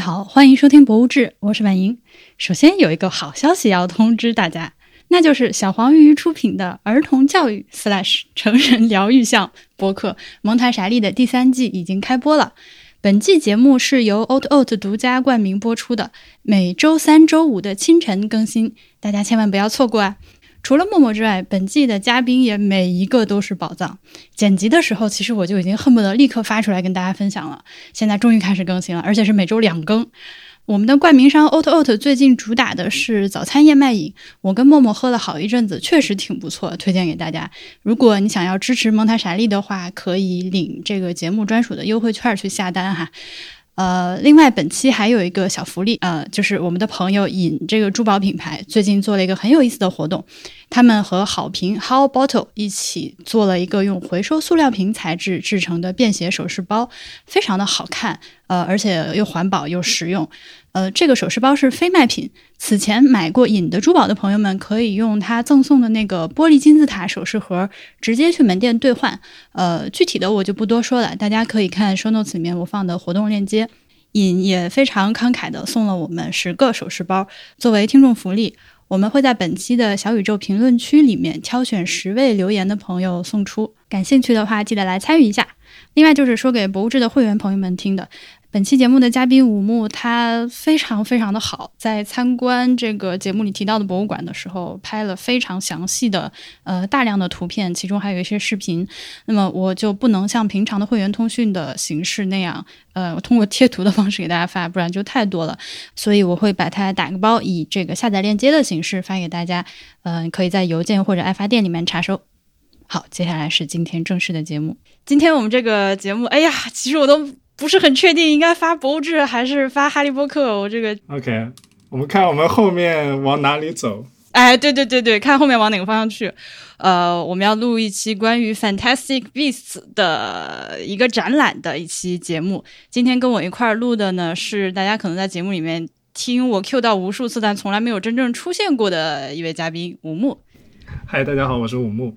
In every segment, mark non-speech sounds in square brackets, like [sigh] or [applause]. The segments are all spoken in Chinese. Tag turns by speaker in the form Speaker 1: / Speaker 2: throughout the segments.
Speaker 1: 好，欢迎收听《博物志》，我是婉莹。首先有一个好消息要通知大家，那就是小黄鱼出品的儿童教育 slash 成人疗愈向播客《蒙台傻利》的第三季已经开播了。本季节目是由 Old Oat 独家冠名播出的，每周三、周五的清晨更新，大家千万不要错过啊！除了默默之外，本季的嘉宾也每一个都是宝藏。剪辑的时候，其实我就已经恨不得立刻发出来跟大家分享了。现在终于开始更新了，而且是每周两更。我们的冠名商 Oat Oat 最近主打的是早餐燕麦饮，我跟默默喝了好一阵子，确实挺不错，推荐给大家。如果你想要支持蒙台傻利的话，可以领这个节目专属的优惠券去下单哈。呃，另外本期还有一个小福利，呃，就是我们的朋友尹这个珠宝品牌最近做了一个很有意思的活动，他们和好评 How Bottle 一起做了一个用回收塑料瓶材质制成的便携首饰包，非常的好看，呃，而且又环保又实用。呃，这个首饰包是非卖品。此前买过尹的珠宝的朋友们，可以用他赠送的那个玻璃金字塔首饰盒直接去门店兑换。呃，具体的我就不多说了，大家可以看 show notes 里面我放的活动链接。尹也非常慷慨的送了我们十个首饰包作为听众福利，我们会在本期的小宇宙评论区里面挑选十位留言的朋友送出。感兴趣的话，记得来参与一下。另外就是说给博物志的会员朋友们听的。本期节目的嘉宾武木，他非常非常的好，在参观这个节目里提到的博物馆的时候，拍了非常详细的呃大量的图片，其中还有一些视频。那么我就不能像平常的会员通讯的形式那样，呃，通过贴图的方式给大家发，不然就太多了。所以我会把它打个包，以这个下载链接的形式发给大家，嗯，可以在邮件或者爱发电里面查收。好，接下来是今天正式的节目。今天我们这个节目，哎呀，其实我都。不是很确定应该发博物志还是发哈利波特，我这个
Speaker 2: OK，我们看我们后面往哪里走？
Speaker 1: 哎，对对对对，看后面往哪个方向去。呃，我们要录一期关于 Fantastic Beasts 的一个展览的一期节目。今天跟我一块儿录的呢，是大家可能在节目里面听我 Q 到无数次，但从来没有真正出现过的一位嘉宾五木。
Speaker 2: 嗨，大家好，我是五木。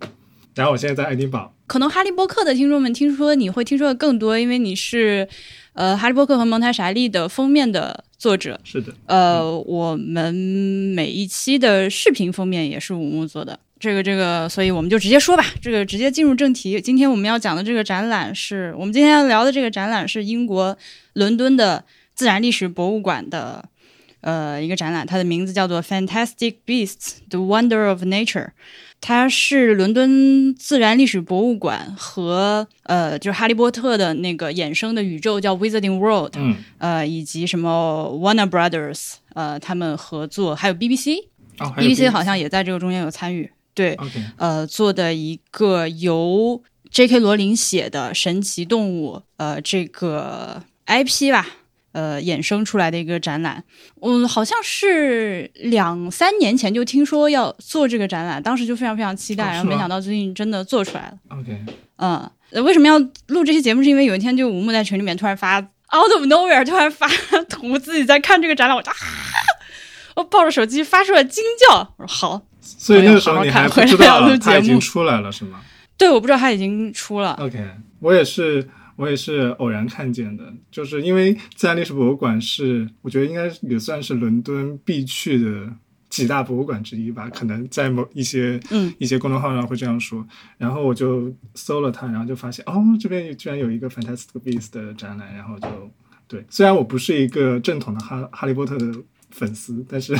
Speaker 2: 然后我现在在爱丁堡。
Speaker 1: 可能哈利波特的听众们听说你会听说的更多，因为你是，呃，哈利波特和蒙台傻利的封面的作者。
Speaker 2: 是的。
Speaker 1: 呃，我们每一期的视频封面也是五木做的。这个这个，所以我们就直接说吧，这个直接进入正题。今天我们要讲的这个展览是我们今天要聊的这个展览是英国伦敦的自然历史博物馆的，呃，一个展览，它的名字叫做 Fantastic Beasts: The Wonder of Nature。它是伦敦自然历史博物馆和呃，就是哈利波特的那个衍生的宇宙叫 Wizarding World，
Speaker 2: 嗯，
Speaker 1: 呃，以及什么 Warner Brothers，呃，他们合作，还有
Speaker 2: BBC，BBC
Speaker 1: 好像也在这个中间有参与，对呃，做的一个由 J.K. 罗琳写的神奇动物，呃，这个 IP 吧。呃，衍生出来的一个展览，嗯，好像是两三年前就听说要做这个展览，当时就非常非常期待，然后没想到最近真的做出来了。
Speaker 2: OK，
Speaker 1: 嗯，为什么要录这期节目？是因为有一天就吴木在群里面突然发 out of nowhere，突然发 [laughs] 图自己在看这个展览，我就啊，我抱着手机发出了惊叫，我说好，
Speaker 2: 所以那个时候你还不知道他已经出来了是吗？
Speaker 1: 对，我不知道他已经出了。
Speaker 2: OK，我也是。我也是偶然看见的，就是因为自然历史博物馆是，我觉得应该也算是伦敦必去的几大博物馆之一吧。可能在某一些
Speaker 1: 嗯
Speaker 2: 一些公众号上会这样说。然后我就搜了它，然后就发现哦，这边居然有一个 Fantastic Beasts 的展览。然后就对，虽然我不是一个正统的哈哈利波特的粉丝，但是。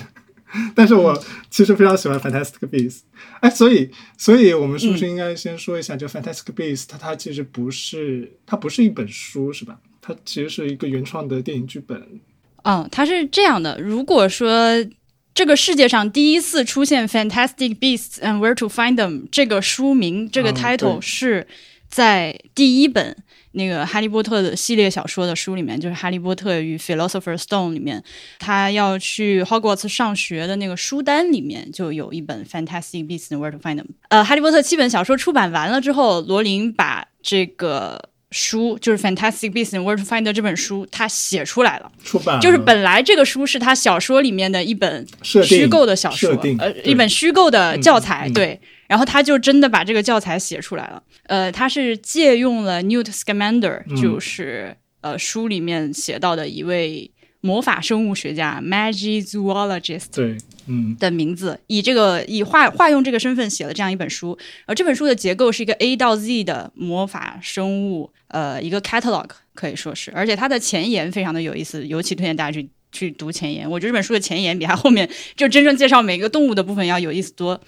Speaker 2: [laughs] 但是我其实非常喜欢 Fantastic Beasts，哎，所以，所以我们是不是应该先说一下，就 Fantastic Beasts，它它其实不是，它不是一本书，是吧？它其实是一个原创的电影剧本。
Speaker 1: 嗯，它是这样的。如果说这个世界上第一次出现 Fantastic Beasts and Where to Find Them 这个书名，这个 title 是在第一本。那个《哈利波特》的系列小说的书里面，就是《哈利波特与 Philosopher's Stone》里面，他要去 Hogwarts 上学的那个书单里面，就有一本《Fantastic Beasts and Where to Find Them》。呃，《哈利波特》七本小说出版完了之后，罗琳把这个书，就是《Fantastic Beasts and Where to Find》这本书，他写出来了。
Speaker 2: 出版
Speaker 1: 就是本来这个书是他小说里面的一本虚构的小说，呃，一本虚构的教材，对。然后他就真的把这个教材写出来了。呃，他是借用了 Newt Scamander，就是呃书里面写到的一位魔法生物学家 （Magizoologist）
Speaker 2: 对，嗯
Speaker 1: 的名字，以这个以化化用这个身份写了这样一本书。而这本书的结构是一个 A 到 Z 的魔法生物，呃，一个 catalog 可以说是，而且它的前言非常的有意思，尤其推荐大家去去读前言。我觉得这本书的前言比它后面就真正介绍每个动物的部分要有意思多。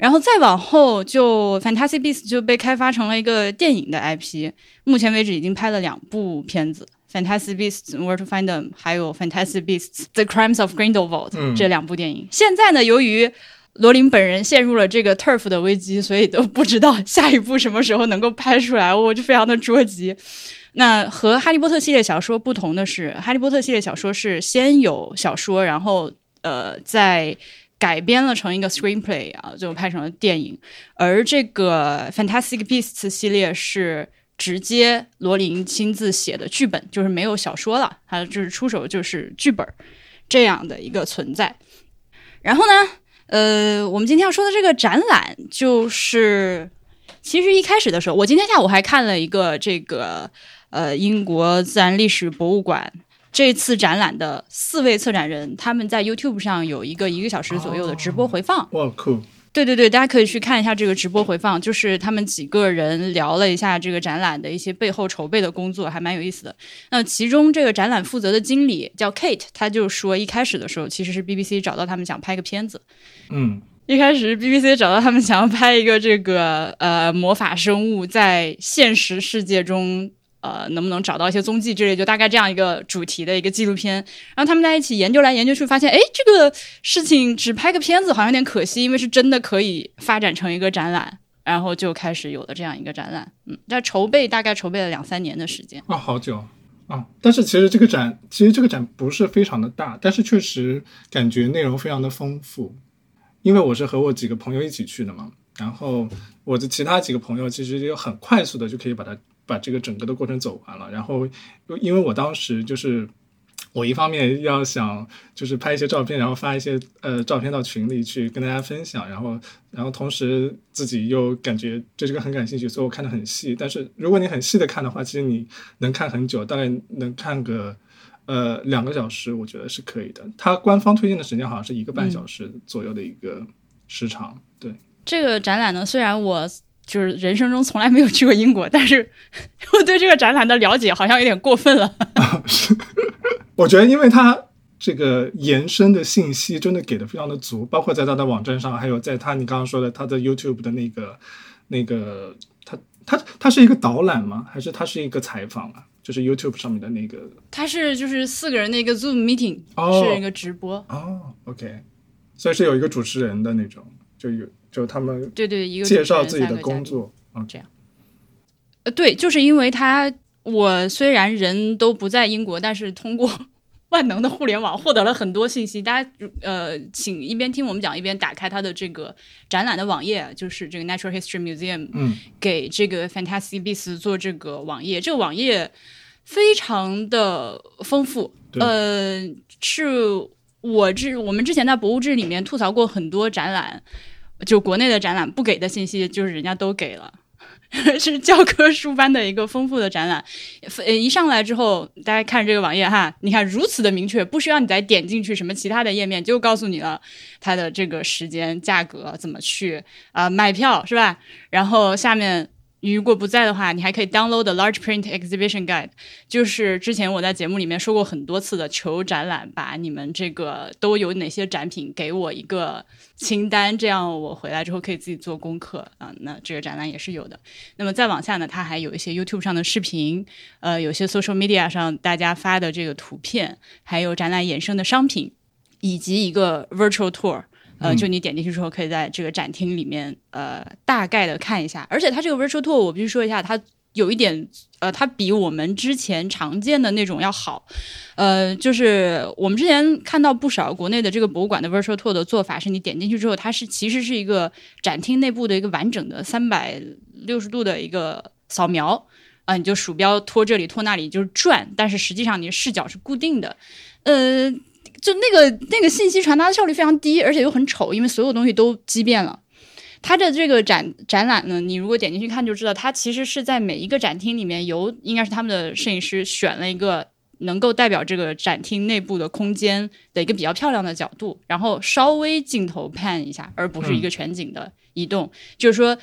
Speaker 1: 然后再往后，就 Fantastic Beasts 就被开发成了一个电影的 IP，目前为止已经拍了两部片子。Fantastic Beasts Where to Find Them，还有 Fantastic Beasts The Crimes of Grindelwald、
Speaker 2: 嗯
Speaker 1: 这两部电影。现在呢，由于罗琳本人陷入了这个 turf 的危机，所以都不知道下一部什么时候能够拍出来，我就非常的着急。那和《哈利波特》系列小说不同的是，《哈利波特》系列小说是先有小说，然后呃再改编了成一个 screenplay 啊，最后拍成了电影。而这个《Fantastic Beasts》系列是直接罗琳亲自写的剧本，就是没有小说了，他就是出手就是剧本这样的一个存在。然后呢，呃，我们今天要说的这个展览，就是其实一开始的时候，我今天下午还看了一个这个呃英国自然历史博物馆。这次展览的四位策展人，他们在 YouTube 上有一个一个小时左右的直播回放。
Speaker 2: 哇酷，
Speaker 1: 对对对，大家可以去看一下这个直播回放，就是他们几个人聊了一下这个展览的一些背后筹备的工作，还蛮有意思的。那其中这个展览负责的经理叫 Kate，他就说一开始的时候其实是 BBC 找到他们想拍个片子，
Speaker 2: 嗯
Speaker 1: 一开始 BBC 找到他们想要拍一个这个呃魔法生物在现实世界中。呃，能不能找到一些踪迹之类，就大概这样一个主题的一个纪录片。然后他们在一起研究来研究去，发现，哎，这个事情只拍个片子好像有点可惜，因为是真的可以发展成一个展览。然后就开始有了这样一个展览。嗯，在筹备大概筹备了两三年的时间。
Speaker 2: 啊，好久啊！但是其实这个展，其实这个展不是非常的大，但是确实感觉内容非常的丰富。因为我是和我几个朋友一起去的嘛，然后我的其他几个朋友其实就很快速的就可以把它把这个整个的过程走完了。然后因为我当时就是我一方面要想就是拍一些照片，然后发一些呃照片到群里去跟大家分享，然后然后同时自己又感觉对这个很感兴趣，所以我看得很细。但是如果你很细的看的话，其实你能看很久，大概能看个呃两个小时，我觉得是可以的。它官方推荐的时间好像是一个半小时左右的一个时长，对。
Speaker 1: 这个展览呢，虽然我就是人生中从来没有去过英国，但是我对这个展览的了解好像有点过分了。[laughs]
Speaker 2: 我觉得，因为它这个延伸的信息真的给的非常的足，包括在它的网站上，还有在它你刚刚说的它的 YouTube 的那个那个，它它它是一个导览吗？还是它是一个采访啊？就是 YouTube 上面的那个
Speaker 1: 它是就是四个人的一个 Zoom meeting，、
Speaker 2: 哦
Speaker 1: 是一个直播。
Speaker 2: 哦，OK，所以是有一个主持人的那种，就有就他们
Speaker 1: 对对，一个
Speaker 2: 介绍自己的。工作，嗯
Speaker 1: 呃，对，就是因为他，我虽然人都不在英国，但是通过 [laughs] 万能的互联网获得了很多信息。大家呃，请一边听我们讲，一边打开他的这个展览的网页，就是这个 Natural History Museum
Speaker 2: 嗯
Speaker 1: 给这个 Fantastic Beasts 做这个网页，这个网页非常的丰富。
Speaker 2: 对
Speaker 1: 呃，是我之我们之前在博物志里面吐槽过很多展览，就国内的展览不给的信息，就是人家都给了。[laughs] 是教科书般的一个丰富的展览，呃，一上来之后，大家看这个网页哈，你看如此的明确，不需要你再点进去什么其他的页面，就告诉你了它的这个时间、价格怎么去啊、买票是吧？然后下面你如果不在的话，你还可以 download the large print exhibition guide，就是之前我在节目里面说过很多次的，求展览把你们这个都有哪些展品给我一个清单，这样我回来之后可以自己做功课啊。那这个展览也是有的。那么再往下呢，它还有一些 YouTube 上的视频，呃，有些 social media 上大家发的这个图片，还有展览衍生的商品，以及一个 virtual tour。呃，
Speaker 2: 嗯
Speaker 1: 就你点进去之后，可以在这个展厅里面，呃，大概的看一下。而且它这个 virtual tour，我必须说一下，它有一点，呃，它比我们之前常见的那种要好。呃，就是我们之前看到不少国内的这个博物馆的 virtual tour 的做法，是你点进去之后，它是其实是一个展厅内部的一个完整的三百六十度的一个扫描。啊、你就鼠标拖这里拖那里就是转，但是实际上你的视角是固定的，呃，就那个那个信息传达的效率非常低，而且又很丑，因为所有东西都畸变了。它的这个展展览呢，你如果点进去看就知道，它其实是在每一个展厅里面由应该是他们的摄影师选了一个能够代表这个展厅内部的空间的一个比较漂亮的角度，然后稍微镜头 pan 一下，而不是一个全景的移动。就是说，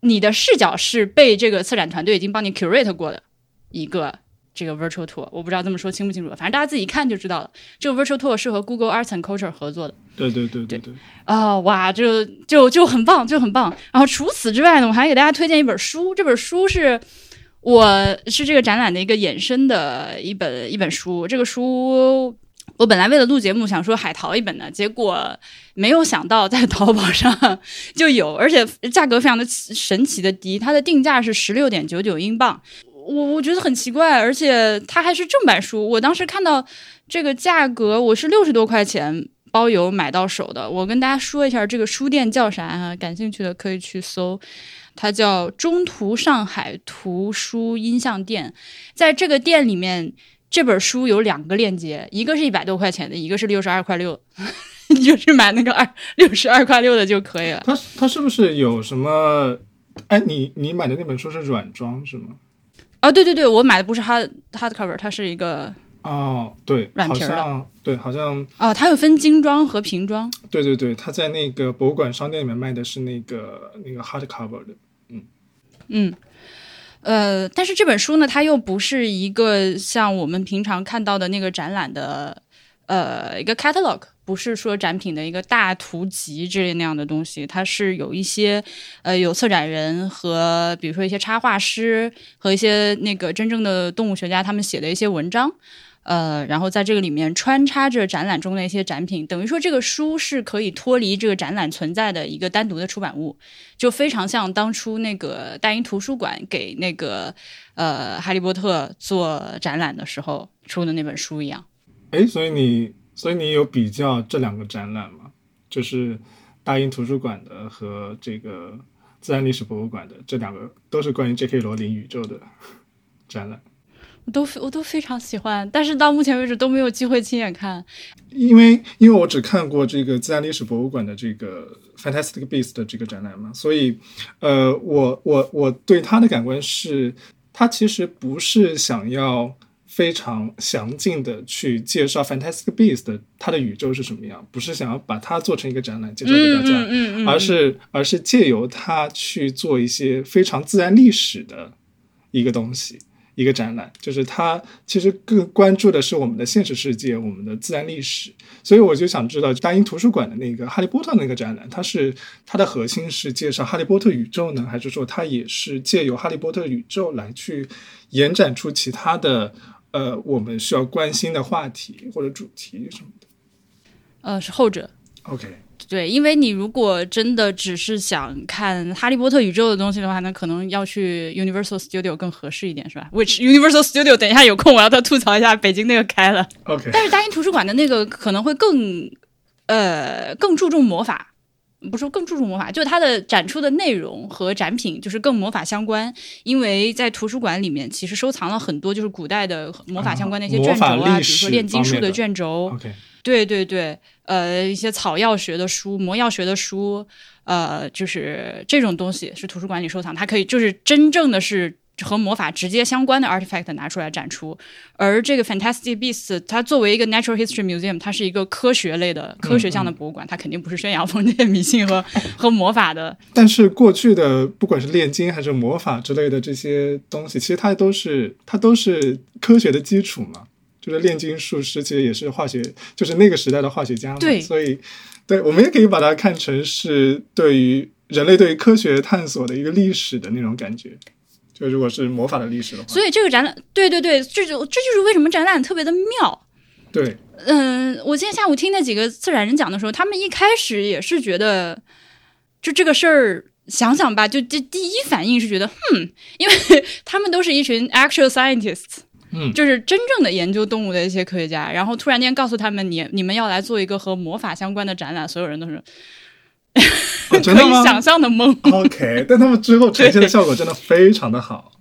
Speaker 1: 你的视角是被这个策展团队已经帮你 curate 过的一个这个 virtual tour。我不知道这么说清不清楚，反正大家自己看就知道了。这个 virtual tour 是和 Google Arts and Culture 合作的。
Speaker 2: 对对对对对。
Speaker 1: 啊、哇，就就就很棒，就很棒。然后除此之外呢，我还给大家推荐一本书，这本书是。我是这个展览的一个衍生的一本一本书，这个书我本来为了录节目想说海淘一本的，结果没有想到在淘宝上就有，而且价格非常的神奇的低，它的定价是十六点九九英镑，我我觉得很奇怪，而且它还是正版书，我当时看到这个价格我是六十多块钱包邮买到手的，我跟大家说一下这个书店叫啥啊？感兴趣的可以去搜。它叫中途上海图书音像店，在这个店里面，这本书有两个链接，一个是一百多块钱的，一个是六十二块六，[laughs] 你就去买那个二六十二块六的就可以了。
Speaker 2: 它它是不是有什么？哎，你你买的那本书是软装是吗？
Speaker 1: 哦，对对对，我买的不是 hard hard cover，它是一个
Speaker 2: 哦，对，
Speaker 1: 软皮
Speaker 2: 的，对，好像
Speaker 1: 哦，它有分精装和瓶装。
Speaker 2: 对对对，它在那个博物馆商店里面卖的是那个那个 hard cover 的。
Speaker 1: 嗯嗯，呃，但是这本书呢，它又不是一个像我们平常看到的那个展览的，呃，一个 catalog，不是说展品的一个大图集之类那样的东西，它是有一些，呃，有策展人和比如说一些插画师和一些那个真正的动物学家他们写的一些文章。呃，然后在这个里面穿插着展览中的一些展品，等于说这个书是可以脱离这个展览存在的一个单独的出版物，就非常像当初那个大英图书馆给那个呃《哈利波特》做展览的时候出的那本书一样。
Speaker 2: 哎，所以你所以你有比较这两个展览吗？就是大英图书馆的和这个自然历史博物馆的这两个都是关于 J.K. 罗琳宇宙的展览。
Speaker 1: 我都我都非常喜欢，但是到目前为止都没有机会亲眼看，
Speaker 2: 因为因为我只看过这个自然历史博物馆的这个 Fantastic Beasts 的这个展览嘛，所以呃，我我我对他的感官是，他其实不是想要非常详尽的去介绍 Fantastic Beasts 的它的宇宙是什么样，不是想要把它做成一个展览介绍给大家，
Speaker 1: 嗯嗯，
Speaker 2: 而是而是借由它去做一些非常自然历史的一个东西。一个展览，就是它其实更关注的是我们的现实世界，我们的自然历史。所以我就想知道，大英图书馆的那个《哈利波特》那个展览，它是它的核心是介绍哈利波特宇宙呢，还是说它也是借由哈利波特宇宙来去延展出其他的呃我们需要关心的话题或者主题什么的？
Speaker 1: 呃，是后者。
Speaker 2: OK。
Speaker 1: 对，因为你如果真的只是想看《哈利波特》宇宙的东西的话，那可能要去 Universal Studio 更合适一点，是吧？Which Universal Studio 等一下有空我要再吐槽一下北京那个开了。
Speaker 2: OK。
Speaker 1: 但是大英图书馆的那个可能会更，呃，更注重魔法，不是更注重魔法，就是它的展出的内容和展品就是更魔法相关。因为在图书馆里面其实收藏了很多就是古代的魔法相关的一些卷轴啊，比如说炼金术的卷轴。对对对，呃，一些草药学的书、魔药学的书，呃，就是这种东西是图书馆里收藏，它可以就是真正的是和魔法直接相关的 artifact 拿出来展出。而这个 Fantastic Beasts，它作为一个 Natural History Museum，它是一个科学类的、科学向的博物馆，它肯定不是宣扬封建迷信和 [laughs] 和魔法的。
Speaker 2: 但是过去的不管是炼金还是魔法之类的这些东西，其实它都是它都是科学的基础嘛。就是炼金术师，其实也是化学，就是那个时代的化学家嘛。
Speaker 1: 对，
Speaker 2: 所以，对，我们也可以把它看成是对于人类对于科学探索的一个历史的那种感觉。就如果是魔法的历史的话，
Speaker 1: 所以这个展览，对对对，这就这就是为什么展览特别的妙。
Speaker 2: 对，
Speaker 1: 嗯，我今天下午听那几个策展人讲的时候，他们一开始也是觉得，就这个事儿，想想吧，就第第一反应是觉得，哼，因为他们都是一群 [laughs] actual scientists。
Speaker 2: 嗯，
Speaker 1: 就是真正的研究动物的一些科学家，然后突然间告诉他们，你你们要来做一个和魔法相关的展览，所有人都是 [laughs] 可以想象的梦。
Speaker 2: OK，但他们之后呈现的效果真的非常的好。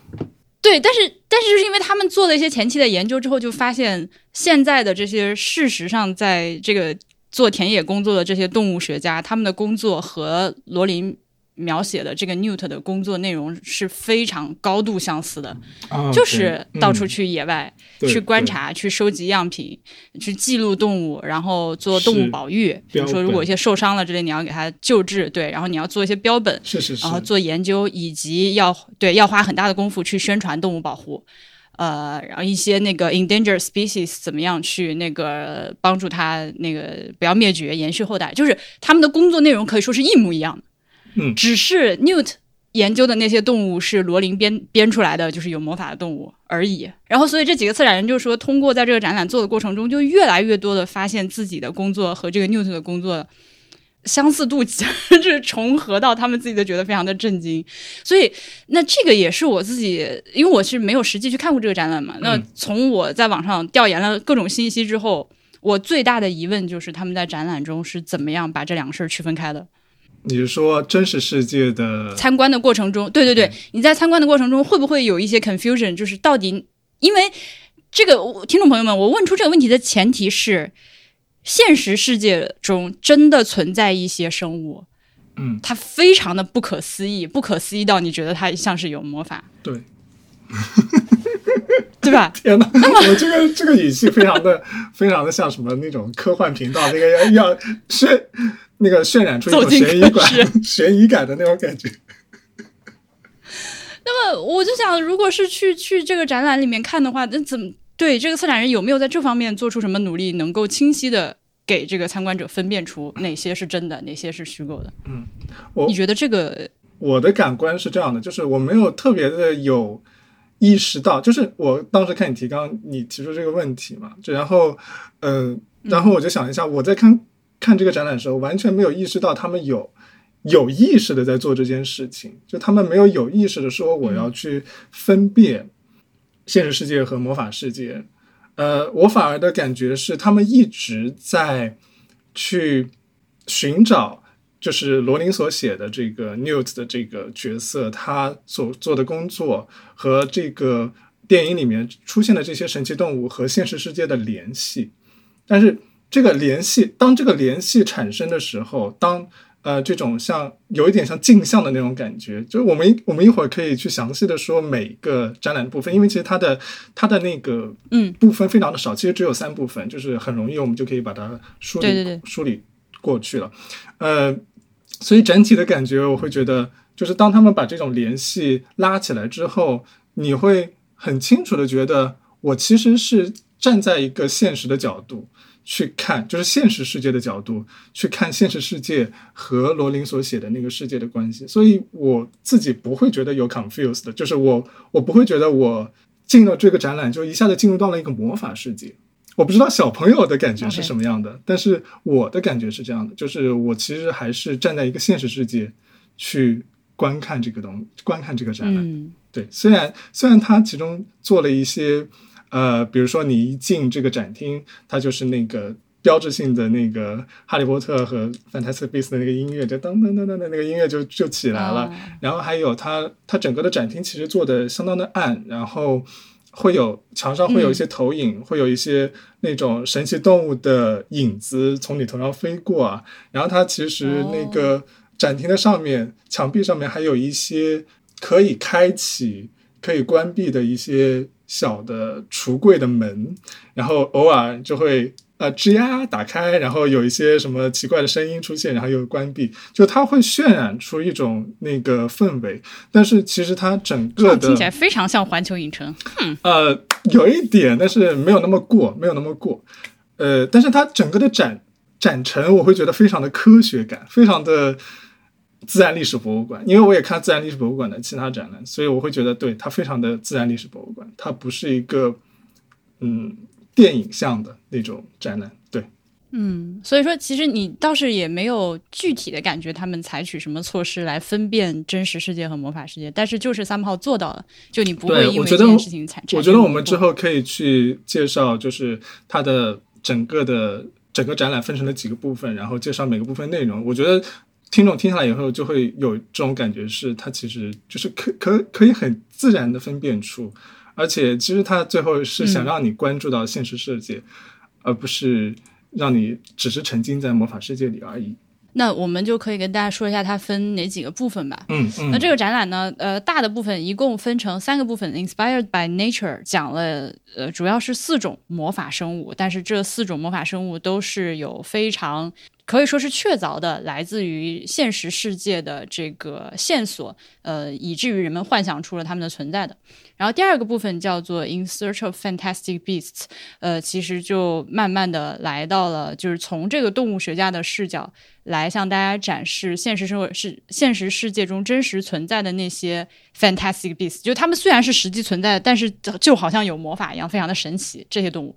Speaker 2: [laughs]
Speaker 1: 对，但是但是就是因为他们做了一些前期的研究之后，就发现现在的这些事实上，在这个做田野工作的这些动物学家，他们的工作和罗琳描写的这个 Newt 的工作内容是非常高度相似的，
Speaker 2: 啊
Speaker 1: 就是到处
Speaker 2: 嗯
Speaker 1: 去野外、
Speaker 2: 对
Speaker 1: 去观察、去收集样品、去记录动物，然后做动物保育。比如说，如果一些受伤了之类，你要给它救治，对，然后你要做一些标本，
Speaker 2: 是是是，
Speaker 1: 然后做研究，以及要对要花很大的功夫去宣传动物保护。呃，然后一些那个 endangered species 怎么样去那个帮助它那个不要灭绝，延续后代，就是他们的工作内容可以说是一模一样的。
Speaker 2: 嗯
Speaker 1: 只是 Newt 研究的那些动物是罗琳编编出来的，就是有魔法的动物而已。然后，所以这几个策展人就说，通过在这个展览做的过程中，就越来越多的发现自己的工作和这个 Newt 的工作相似度就是重合到他们自己都觉得非常的震惊。[laughs] 所以，那这个也是我自己，因为我是没有实际去看过这个展览嘛。那从我在网上调研了各种信息之后，我最大的疑问就是他们在展览中是怎么样把这两个事儿区分开的。
Speaker 2: 你是说真实世界的
Speaker 1: 参观的过程中，对对对，你在参观的过程中会不会有一些 confusion？就是到底，因为这个我听众朋友们，我问出这个问题的前提是，现实世界中真的存在一些生物，
Speaker 2: 嗯，
Speaker 1: 它非常的不可思议，不可思议到你觉得它像是有魔法，
Speaker 2: 对？[laughs]
Speaker 1: 对吧？[laughs]
Speaker 2: 天哪，我这个这个语气非常的非常的像什么那种科幻频道那个要要渲那个渲染出一种悬疑感 [laughs] 悬疑感的那种感觉。
Speaker 1: 那么我就想，如果是去去这个展览里面看的话，那怎么对这个策展人有没有在这方面做出什么努力，能够清晰的给这个参观者分辨出哪些是真的，哪些是虚构的？
Speaker 2: 嗯，我
Speaker 1: 你觉得这个
Speaker 2: 我的感官是这样的，就是我没有特别的有意识到，就是我当时看你提纲，你提出这个问题嘛，就然后，呃，然后我就想一下，我在看看这个展览的时候，完全没有意识到他们有有意识的在做这件事情，就他们没有有意识的说我要去分辨现实世界和魔法世界，呃，我反而的感觉是他们一直在去寻找。就是罗琳所写的这个 Newt 的这个角色，他所做的工作和这个电影里面出现的这些神奇动物和现实世界的联系。但是这个联系，当这个联系产生的时候，当呃这种像有一点像镜像的那种感觉，就是我们我们一会儿可以去详细的说每个展览部分，因为其实它的它的那个
Speaker 1: 嗯
Speaker 2: 部分非常的少，其实只有三部分，就是很容易我们就可以把它梳理梳理过去了。呃，所以整体的感觉，我会觉得，就是当他们把这种联系拉起来之后，你会很清楚的觉得，我其实是站在一个现实的角度去看，就是现实世界的角度去看现实世界和罗琳所写的那个世界的关系，所以我自己不会觉得有 confused 的，就是我我不会觉得我进了这个展览就一下子进入到了一个魔法世界。我不知道小朋友的感觉是什么样的但是我的感觉是这样的，就是我其实还是站在一个现实世界去观看这个东，观看这个展览。
Speaker 1: 嗯
Speaker 2: 对，虽然虽然它其中做了一些，呃，比如说你一进这个展厅，它就是那个标志性的那个《哈利波特》和《Fantastic Beasts》的那个音乐，就噔噔噔噔的那个音乐就就起来了。
Speaker 1: 哦
Speaker 2: 然后还有它它整个的展厅其实做的相当的暗，然后会有墙上会有一些投影，会有一些那种神奇动物的影子从你头上飞过啊。然后它其实那个展厅的上面、墙壁上面还有一些可以开启、可以关闭的一些小的橱柜的门，然后偶尔就会。呃，吱呀打开，然后有一些什么奇怪的声音出现，然后又关闭，就它会渲染出一种那个氛围。但是其实它整个的
Speaker 1: 听起来非常像环球影城。
Speaker 2: 呃，有一点，但是没有那么过，没有那么过。呃，但是它整个的展展陈，我会觉得非常的科学感，非常的自然历史博物馆。因为我也看自然历史博物馆的其他展览，所以我会觉得对它非常的自然历史博物馆，它不是一个嗯电影像的那种展览。对，
Speaker 1: 嗯，所以说其实你倒是也没有具体的感觉他们采取什么措施来分辨真实世界和魔法世界，但是就是三炮做到了，就你不会因为这件事情产生
Speaker 2: 我觉得我们之后可以去介绍，就是它的整个的整个展览分成了几个部分，然后介绍每个部分内容。我觉得听众听下来以后就会有这种感觉，是它其实就是可可可以很自然的分辨出，而且其实它最后是想
Speaker 1: 嗯
Speaker 2: 让你关注到现实世界，而不是让你只是沉浸在魔法世界里而已。
Speaker 1: 那我们就可以跟大家说一下它分哪几个部分吧。
Speaker 2: 嗯嗯，
Speaker 1: 那这个展览呢，呃，大的部分一共分成三个部分，Inspired by Nature 讲了，呃，主要是四种魔法生物，但是这四种魔法生物都是有非常可以说是确凿的来自于现实世界的这个线索，呃，以至于人们幻想出了它们的存在的。然后第二个部分叫做 In Search of Fantastic Beasts，呃，其实就慢慢的来到了，就是从这个动物学家的视角。来向大家展示现实生活是现实世界中真实存在的那些 fantastic beasts，就它们虽然是实际存在的，但是就好像有魔法一样，非常的神奇这些动物。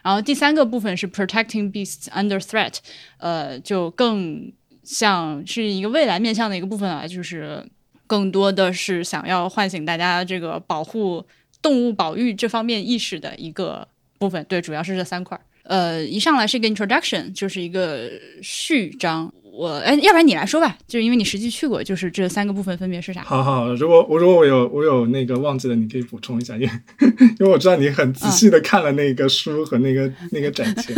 Speaker 1: 然后第三个部分是 protecting beasts under threat，呃，就更像是一个未来面向的一个部分啊，就是更多的是想要唤醒大家这个保护动物保育这方面意识的一个部分。对，主要是这三块。呃，一上来是一个 introduction，就是一个序章。我哎，要不然你来说吧，就是因为你实际去过，就是这三个部分分别是啥？
Speaker 2: 好好，如果我如果我有我有那个忘记了，你可以补充一下，因为 [laughs] 因为我知道你很仔细的看了那个书和那个 [laughs] 那个展前。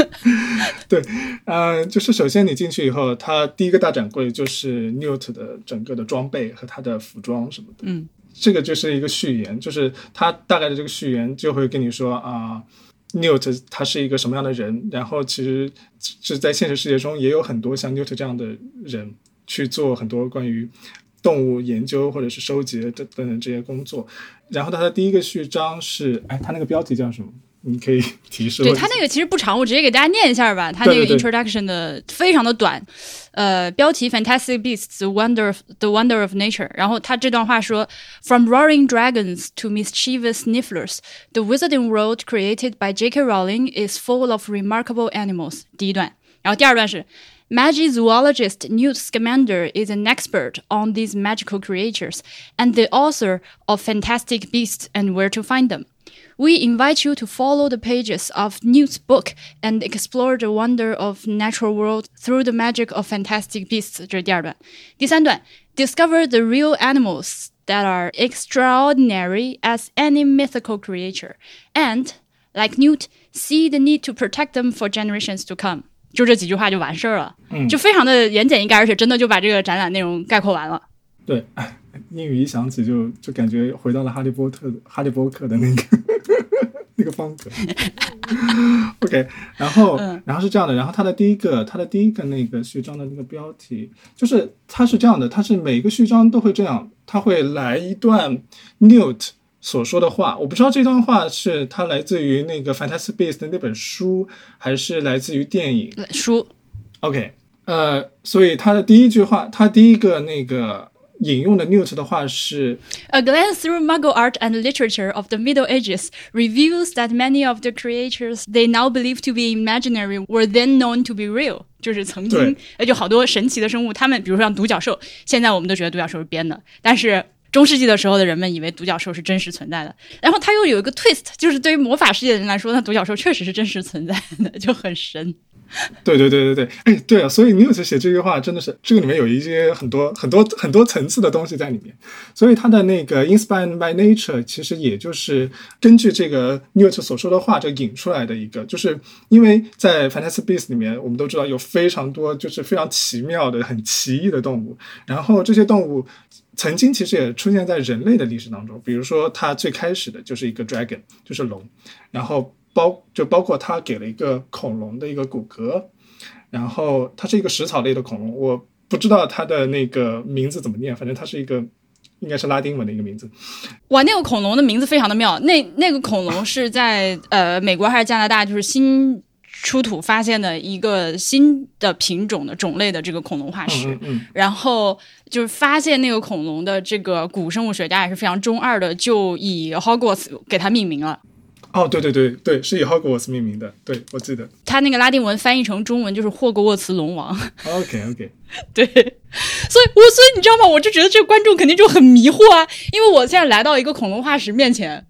Speaker 2: 对，呃，就是首先你进去以后，它第一个大展柜就是 Newt 的整个的装备和他的服装什么的。
Speaker 1: 嗯，
Speaker 2: 这个就是一个序言，就是他大概的这个序言就会跟你说啊。Newt 他是一个什么样的人？然后其实是在现实世界中也有很多像 Newt 这样的人去做很多关于动物研究或者是收集等等等这些工作。然后他的第一个序章是，哎，他那个标题叫什么？你可以提示。
Speaker 1: 对他那个其实不长，我直接给大家念一下吧。他那个 introduction 的非常的短，呃，标题 Fantastic Beasts: The Wonder, The Wonder of Nature。然后他这段话说：From roaring dragons to mischievous nifflers, the wizarding world created by J.K. Rowling is full of remarkable animals。第一段，然后第二段是。Magic zoologist Newt Scamander is an expert on these magical creatures and the author of Fantastic Beasts and Where to Find Them. We invite you to follow the pages of Newt's book and explore the wonder of natural world through the magic of fantastic beasts. Discover the real animals that are extraordinary as any mythical creature, and, like Newt, see the need to protect them for generations to come. 就这几句话就完事儿了，嗯，就非常的言简意赅，而且真的就把这个展览内容概括完了。
Speaker 2: 对， 英语一响起就就感觉回到了哈利波特哈利波特的那个 [laughs] 那个方格。OK，然后然后是这样的，然后它的第一个它的第一个那个序章的那个标题就是它是这样的，它是每个序章都会这样，它会来一段 Newt 所说的话，我不知道这段话是它来自于那个 Fantastic Beasts 的那本书，还是来自于电影
Speaker 1: 书。
Speaker 2: OK，呃，所以它的第一句话，它第一个那个。引用的 Newt 的话是
Speaker 1: ：A glance through Muggle art and literature of the Middle Ages reveals that many of the creatures they now believe to be imaginary were then known to be real。就是曾经，呃，就好多神奇的生物，他们比如说像独角兽，现在我们都觉得独角兽是编的，但是中世纪的时候的人们以为独角兽是真实存在的。然后它又有一个 twist，就是对于魔法世界的人来说，那独角兽确实是真实存在的，就很神。[laughs]
Speaker 2: 对对对对对，哎，对啊，所以 Newt 写这句话真的是这个里面有一些很多很多很多层次的东西在里面，所以他的那个 Inspired by Nature 其实也就是根据这个 Newt 所说的话这引出来的一个，就是因为在 fantasy beast 里面，我们都知道有非常多就是非常奇妙的、很奇异的动物，然后这些动物曾经其实也出现在人类的历史当中，比如说它最开始的就是一个 dragon，就是龙，然后。包就包括它给了一个恐龙的一个骨骼，然后它是一个食草类的恐龙，我不知道它的那个名字怎么念，反正它是一个应该是拉丁文的一个名字。
Speaker 1: 哇，那个恐龙的名字非常的妙，那那个恐龙是在呃美国还是加拿大？就是新出土发现的一个新的品种的种类的这个恐龙化石，然后就是发现那个恐龙的这个古生物学家也是非常中二的，就以 Hogwarts 给它命名了。
Speaker 2: 哦，对对对对，是以霍格沃茨命名的，对我记得。
Speaker 1: 他那个拉丁文翻译成中文就是霍格沃茨龙王。
Speaker 2: OK OK，[laughs]
Speaker 1: 对，所以我所以你知道吗？我就觉得这个观众肯定就很迷惑啊，因为我现在来到一个恐龙化石面前，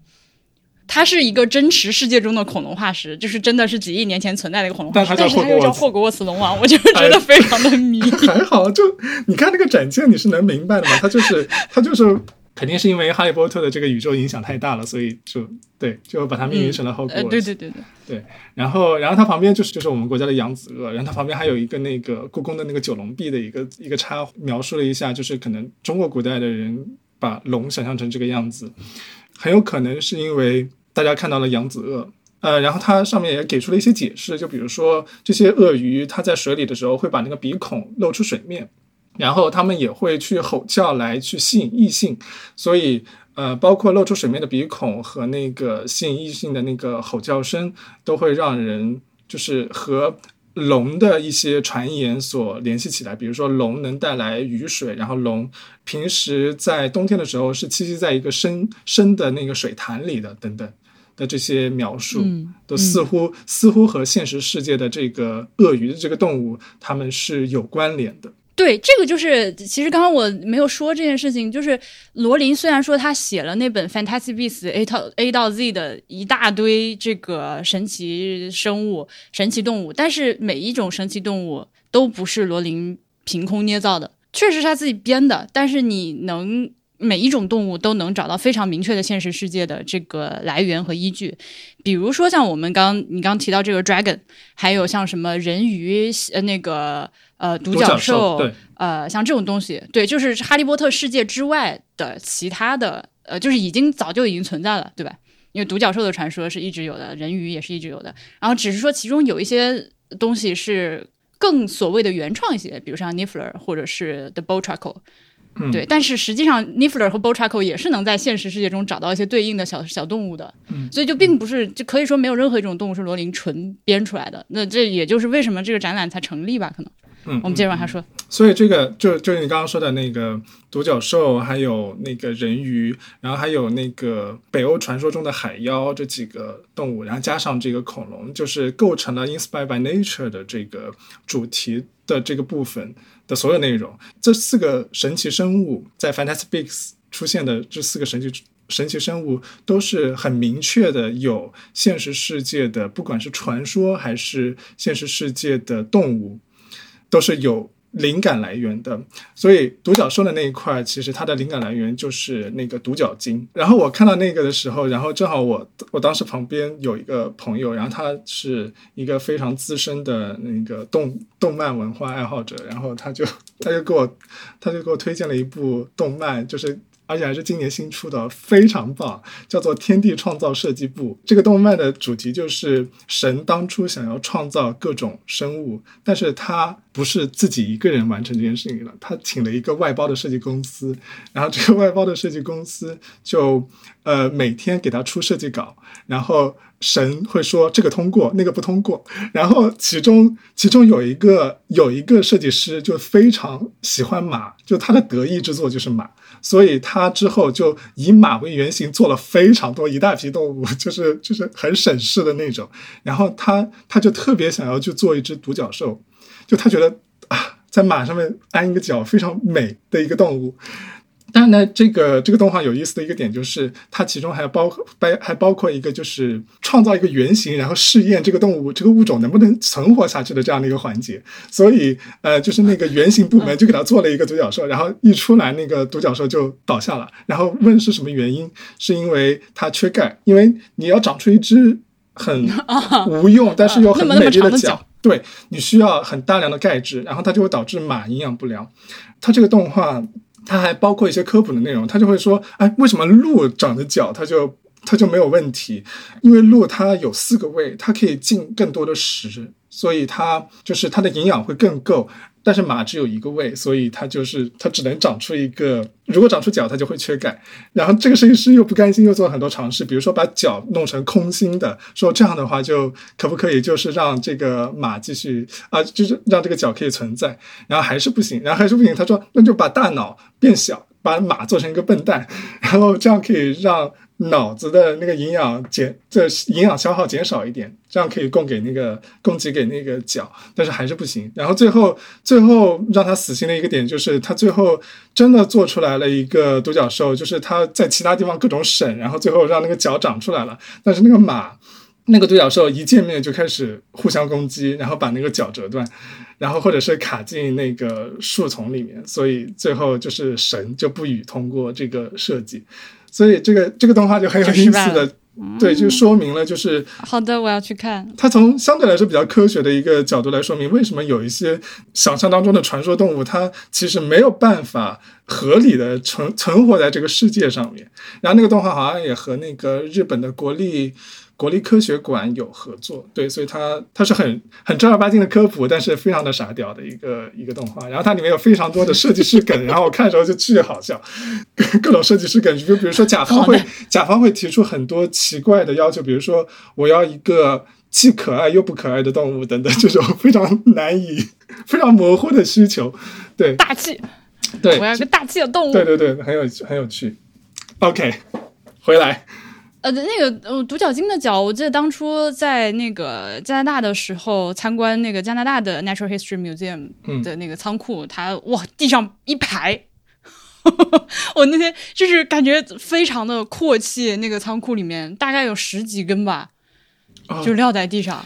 Speaker 1: 它是一个真实世界中的恐龙化石，就是真的是几亿年前存在的一个恐龙化石，但是它又叫霍格沃茨龙王，我就觉得非常的迷。[laughs]
Speaker 2: 还好，就你看那个展件，你是能明白的嘛？它就是它就是。肯定是因为哈利波特的这个宇宙影响太大了，所以就对，就把它命名成了 Hogwarts。
Speaker 1: 呃，对对对对
Speaker 2: 对。然后，然后它旁边就是就是我们国家的扬子鳄，然后它旁边还有一个那个故宫的那个九龙壁的一个一个插，描述了一下，就是可能中国古代的人把龙想象成这个样子，很有可能是因为大家看到了扬子鳄。呃，然后它上面也给出了一些解释，就比如说这些鳄鱼它在水里的时候会把那个鼻孔露出水面，然后他们也会去吼叫来去吸引异性，所以呃，包括露出水面的鼻孔和那个吸引异性的那个吼叫声，都会让人就是和龙的一些传言所联系起来，比如说龙能带来雨水，然后龙平时在冬天的时候是栖息在一个深深的那个水潭里的，等等。的这些描述，都似乎似乎和现实世界的这个鳄鱼的这个动物，它们是有关联的。
Speaker 1: 对，这个就是其实刚刚我没有说这件事情，就是罗琳虽然说他写了那本《Fantasy Beasts》A 到 A 到 Z 的一大堆这个神奇生物、神奇动物，但是每一种神奇动物都不是罗琳凭空捏造的，确实是他自己编的，但是你能。每一种动物都能找到非常明确的现实世界的这个来源和依据，比如说像我们刚你刚提到这个 dragon，还有像什么人鱼呃那个呃独角兽，
Speaker 2: 对，
Speaker 1: 呃像这种东西，对，就是哈利波特世界之外的其他的呃，就是已经早就已经存在了，对吧？因为独角兽的传说是一直有的，人鱼也是一直有的，然后只是说其中有一些东西是更所谓的原创一些，比如像 Niffler 或者是 The 对，但是实际上，Niffler 和 Bochaco 也是能在现实世界中找到一些对应的小小动物的，所以就并不是，就可以说没有任何一种动物是罗琳纯编出来的。那这也就是为什么这个展览才成立吧？可能，
Speaker 2: 嗯，
Speaker 1: 我们接着往下说。
Speaker 2: 所以这个就就是你刚刚说的那个独角兽，还有那个人鱼，然后还有那个北欧传说中的海妖这几个动物，然后加上这个恐龙，就是构成了 Inspired by Nature 的这个主题的这个部分。的所有内容，这四个神奇生物在 Fantastic Beasts 出现的这四个神奇神奇生物都是很明确的有现实世界的，不管是传说还是现实世界的动物，都是有。灵感来源的，所以独角兽的那一块，其实它的灵感来源就是那个独角鲸。然后我看到那个的时候，然后正好我我当时旁边有一个朋友，然后他是一个非常资深的那个动动漫文化爱好者，然后他就他就给我他就给我推荐了一部动漫，就是。而且还是今年新出的，非常棒，叫做《天地创造设计部》。这个动漫的主题就是神当初想要创造各种生物，但是他不是自己一个人完成这件事情了，他请了一个外包的设计公司，然后这个外包的设计公司就呃每天给他出设计稿，然后神会说这个通过，那个不通过，然后其中其中有一个有一个设计师就非常喜欢马，就他的得意之作就是马。所以他之后就以马为原型做了非常多一大批动物，就是就是很省事的那种。然后他他就特别想要去做一只独角兽，就他觉得啊，在马上面安一个角非常美的一个动物。当然呢，这个这个动画有意思的一个点就是，它其中还包包还包括一个就是创造一个原型，然后试验这个动物这个物种能不能存活下去的这样的一个环节。所以呃，就是那个原型部门就给他做了一个独角兽，然后一出来那个独角兽就倒下了。然后问是什么原因，是因为它缺钙，因为你要长出一只很 [laughs] 无用但是又很美丽的脚，对你需要很大量的钙质，然后它就会导致马营养不良。它这个动画。它还包括一些科普的内容，他就会说，哎，为什么鹿长着脚它就它就没有问题？因为鹿它有四个胃，它可以进更多的食，所以它就是它的营养会更够。但是马只有一个胃，所以它就是它只能长出一个。如果长出脚，它就会缺钙。然后这个设计师又不甘心，又做了很多尝试，比如说把脚弄成空心的，说这样的话就可不可以，就是让这个马继续啊，就是让这个脚可以存在。然后还是不行，然后还是不行。他说那就把大脑变小，把马做成一个笨蛋，然后这样可以让。脑子的那个营养减，这营养消耗减少一点，这样可以供给那个供给给那个脚，但是还是不行。然后最后最后让他死心的一个点就是，他最后真的做出来了一个独角兽，就是他在其他地方各种省，然后最后让那个脚长出来了，但是那个马那个独角兽一见面就开始互相攻击，然后把那个脚折断，然后或者是卡进那个树丛里面，所以最后就是神就不予通过这个设计，所以这个这个动画就很有意思的，对，就说明了就是
Speaker 1: 好的，我要去看。
Speaker 2: 它从相对来说比较科学的一个角度来说明，为什么有一些想象当中的传说动物，它其实没有办法合理的存存活在这个世界上面。然后那个动画好像也和那个日本的国立。国立科学馆有合作，对，所以它它是很很正儿八经的科普，但是非常的傻屌的一个一个动画。然后它里面有非常多的设计师梗，然后我看的时候就巨好笑，[laughs] 各种设计师梗，就比如说甲方会甲方会提出很多奇怪的要求，比如说我要一个既可爱又不可爱的动物等等，这种非常难以 [laughs] 非常模糊的需求。对，
Speaker 1: 大气，
Speaker 2: 对，
Speaker 1: 我要一个大气的动物。
Speaker 2: 对对对，很有很有趣。OK，回来。
Speaker 1: 呃，那个呃，独角鲸的脚，我记得当初在那个加拿大的时候参观那个加拿大的 Natural History Museum 的那个仓库，它哇，地上一排，[laughs] 我那天就是感觉非常的阔气。那个仓库里面大概有十几根吧，就撂在地上。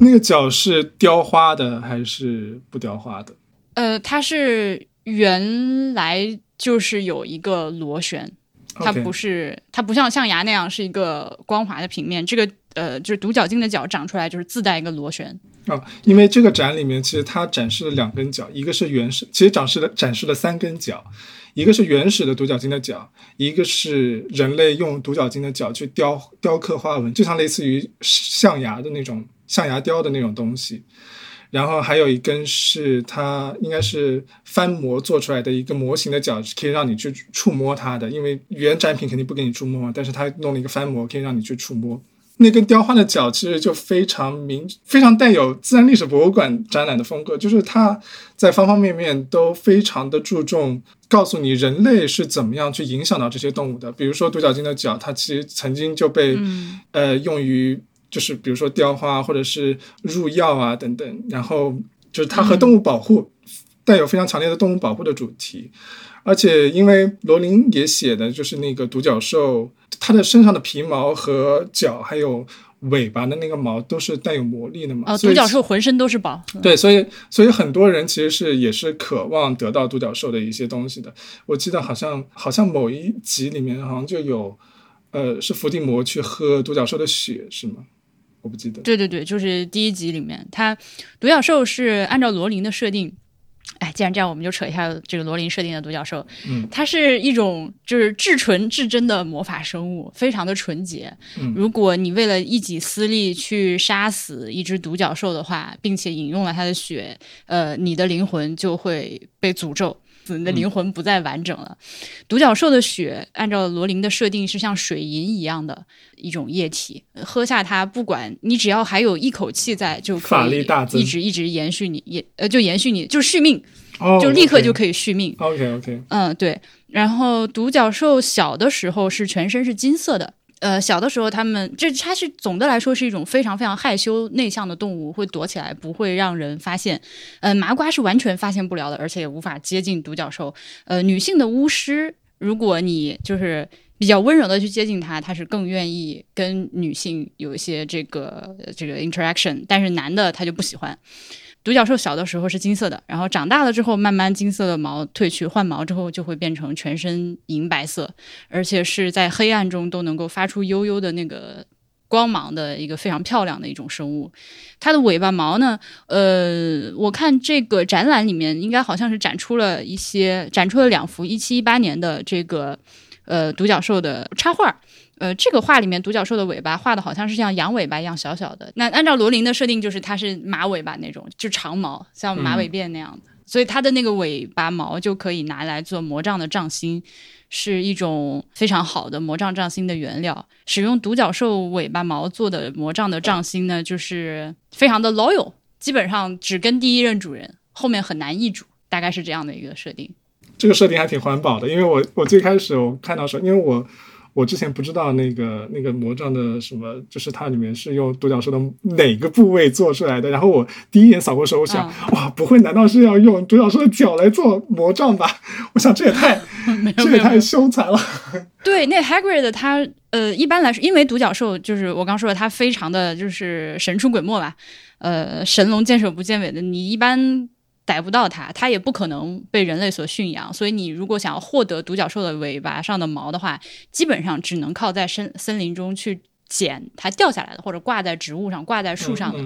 Speaker 2: 那个脚是雕花的还是不雕花的？
Speaker 1: 呃，它是原来就是有一个螺旋。它不是，它不像象牙那样是一个光滑的平面。这个呃，就是独角鲸的角长出来就是自带一个螺旋。
Speaker 2: 啊，因为这个展里面其实它展示了两根脚，一个是原始，其实展示了展示了三根脚，一个是原始的独角鲸的脚，一个是人类用独角鲸的脚去雕雕刻花纹，就像类似于象牙的那种象牙雕的那种东西。然后还有一根是它应该是翻模做出来的一个模型的脚，可以让你去触摸它的，因为原展品肯定不给你触摸嘛。但是它弄了一个翻模，可以让你去触摸。那根雕花的脚其实就非常明，非常带有自然历史博物馆展览的风格，就是它在方方面面都非常的注重告诉你人类是怎么样去影响到这些动物的。比如说独角鲸的脚，它其实曾经就被呃用于。就是比如说雕花或者是入药啊等等，然后就是它和动物保护带有非常强烈的动物保护的主题，而且因为罗琳也写的就是那个独角兽，它的身上的皮毛和脚还有尾巴的那个毛都是带有魔力的嘛。
Speaker 1: 啊，独角兽浑身都是宝。
Speaker 2: 对，所以所以很多人其实是也是渴望得到独角兽的一些东西的。我记得好像好像某一集里面好像就有，呃，是伏地魔去喝独角兽的血是吗？我不记得。
Speaker 1: 对对对，就是第一集里面，它独角兽是按照罗琳的设定。哎，既然这样，我们就扯一下这个罗琳设定的独角兽。
Speaker 2: 嗯，
Speaker 1: 它是一种就是至纯至真的魔法生物，非常的纯洁。
Speaker 2: 嗯，
Speaker 1: 如果你为了一己私利去杀死一只独角兽的话，并且饮用了它的血，呃，你的灵魂就会被诅咒。你的灵魂不再完整了。独角兽的血，按照罗琳的设定是像水银一样的一种液体，喝下它，不管你只要还有一口气在，就法力大增一直一直延续你，也呃就延续你，就续命，就立刻就可以续命。
Speaker 2: OK OK，
Speaker 1: 嗯对。然后独角兽小的时候是全身是金色的。呃，小的时候，他们这它是总的来说是一种非常非常害羞内向的动物，会躲起来，不会让人发现。呃，麻瓜是完全发现不了的，而且也无法接近独角兽。呃，女性的巫师，如果你就是比较温柔的去接近它，它是更愿意跟女性有一些这个这个 interaction，但是男的他就不喜欢。独角兽小的时候是金色的，然后长大了之后，慢慢金色的毛褪去，换毛之后就会变成全身银白色，而且是在黑暗中都能够发出悠悠的那个光芒的一个非常漂亮的一种生物。它的尾巴毛呢，呃，我看这个展览里面应该好像是展出了一些，展出了两幅一七一八年的这个呃独角兽的插画。呃，这个画里面独角兽的尾巴画的好像是像羊尾巴一样小小的。那按照罗琳的设定，就是它是马尾巴那种，就长毛，像马尾辫那样的。所以它的那个尾巴毛就可以拿来做魔杖的杖芯，是一种非常好的魔杖杖芯的原料。使用独角兽尾巴毛做的魔杖的杖芯呢，就是非常的 loyal，基本上只跟第一任主人，后面很难易主，大概是这样的一个设定。
Speaker 2: 这个设定还挺环保的，因为我我最开始我看到说，因为我。我之前不知道那个那个魔杖的什么，就是它里面是用独角兽的哪个部位做出来的。然后我第一眼扫过时候，我想，哇，不会难道是要用独角兽的脚来做魔杖吧？我想这也太 [laughs] 这也太凶残了。[laughs]
Speaker 1: 对，那 Hagrid 他呃，一般来说，因为独角兽就是我刚说的，它非常的就是神出鬼没吧，呃，神龙见首不见尾的，你一般。逮不到它，它也不可能被人类所驯养。所以，你如果想要获得独角兽的尾巴上的毛的话，基本上只能靠在森森林中去捡它掉下来的，或者挂在植物上、挂在树上的。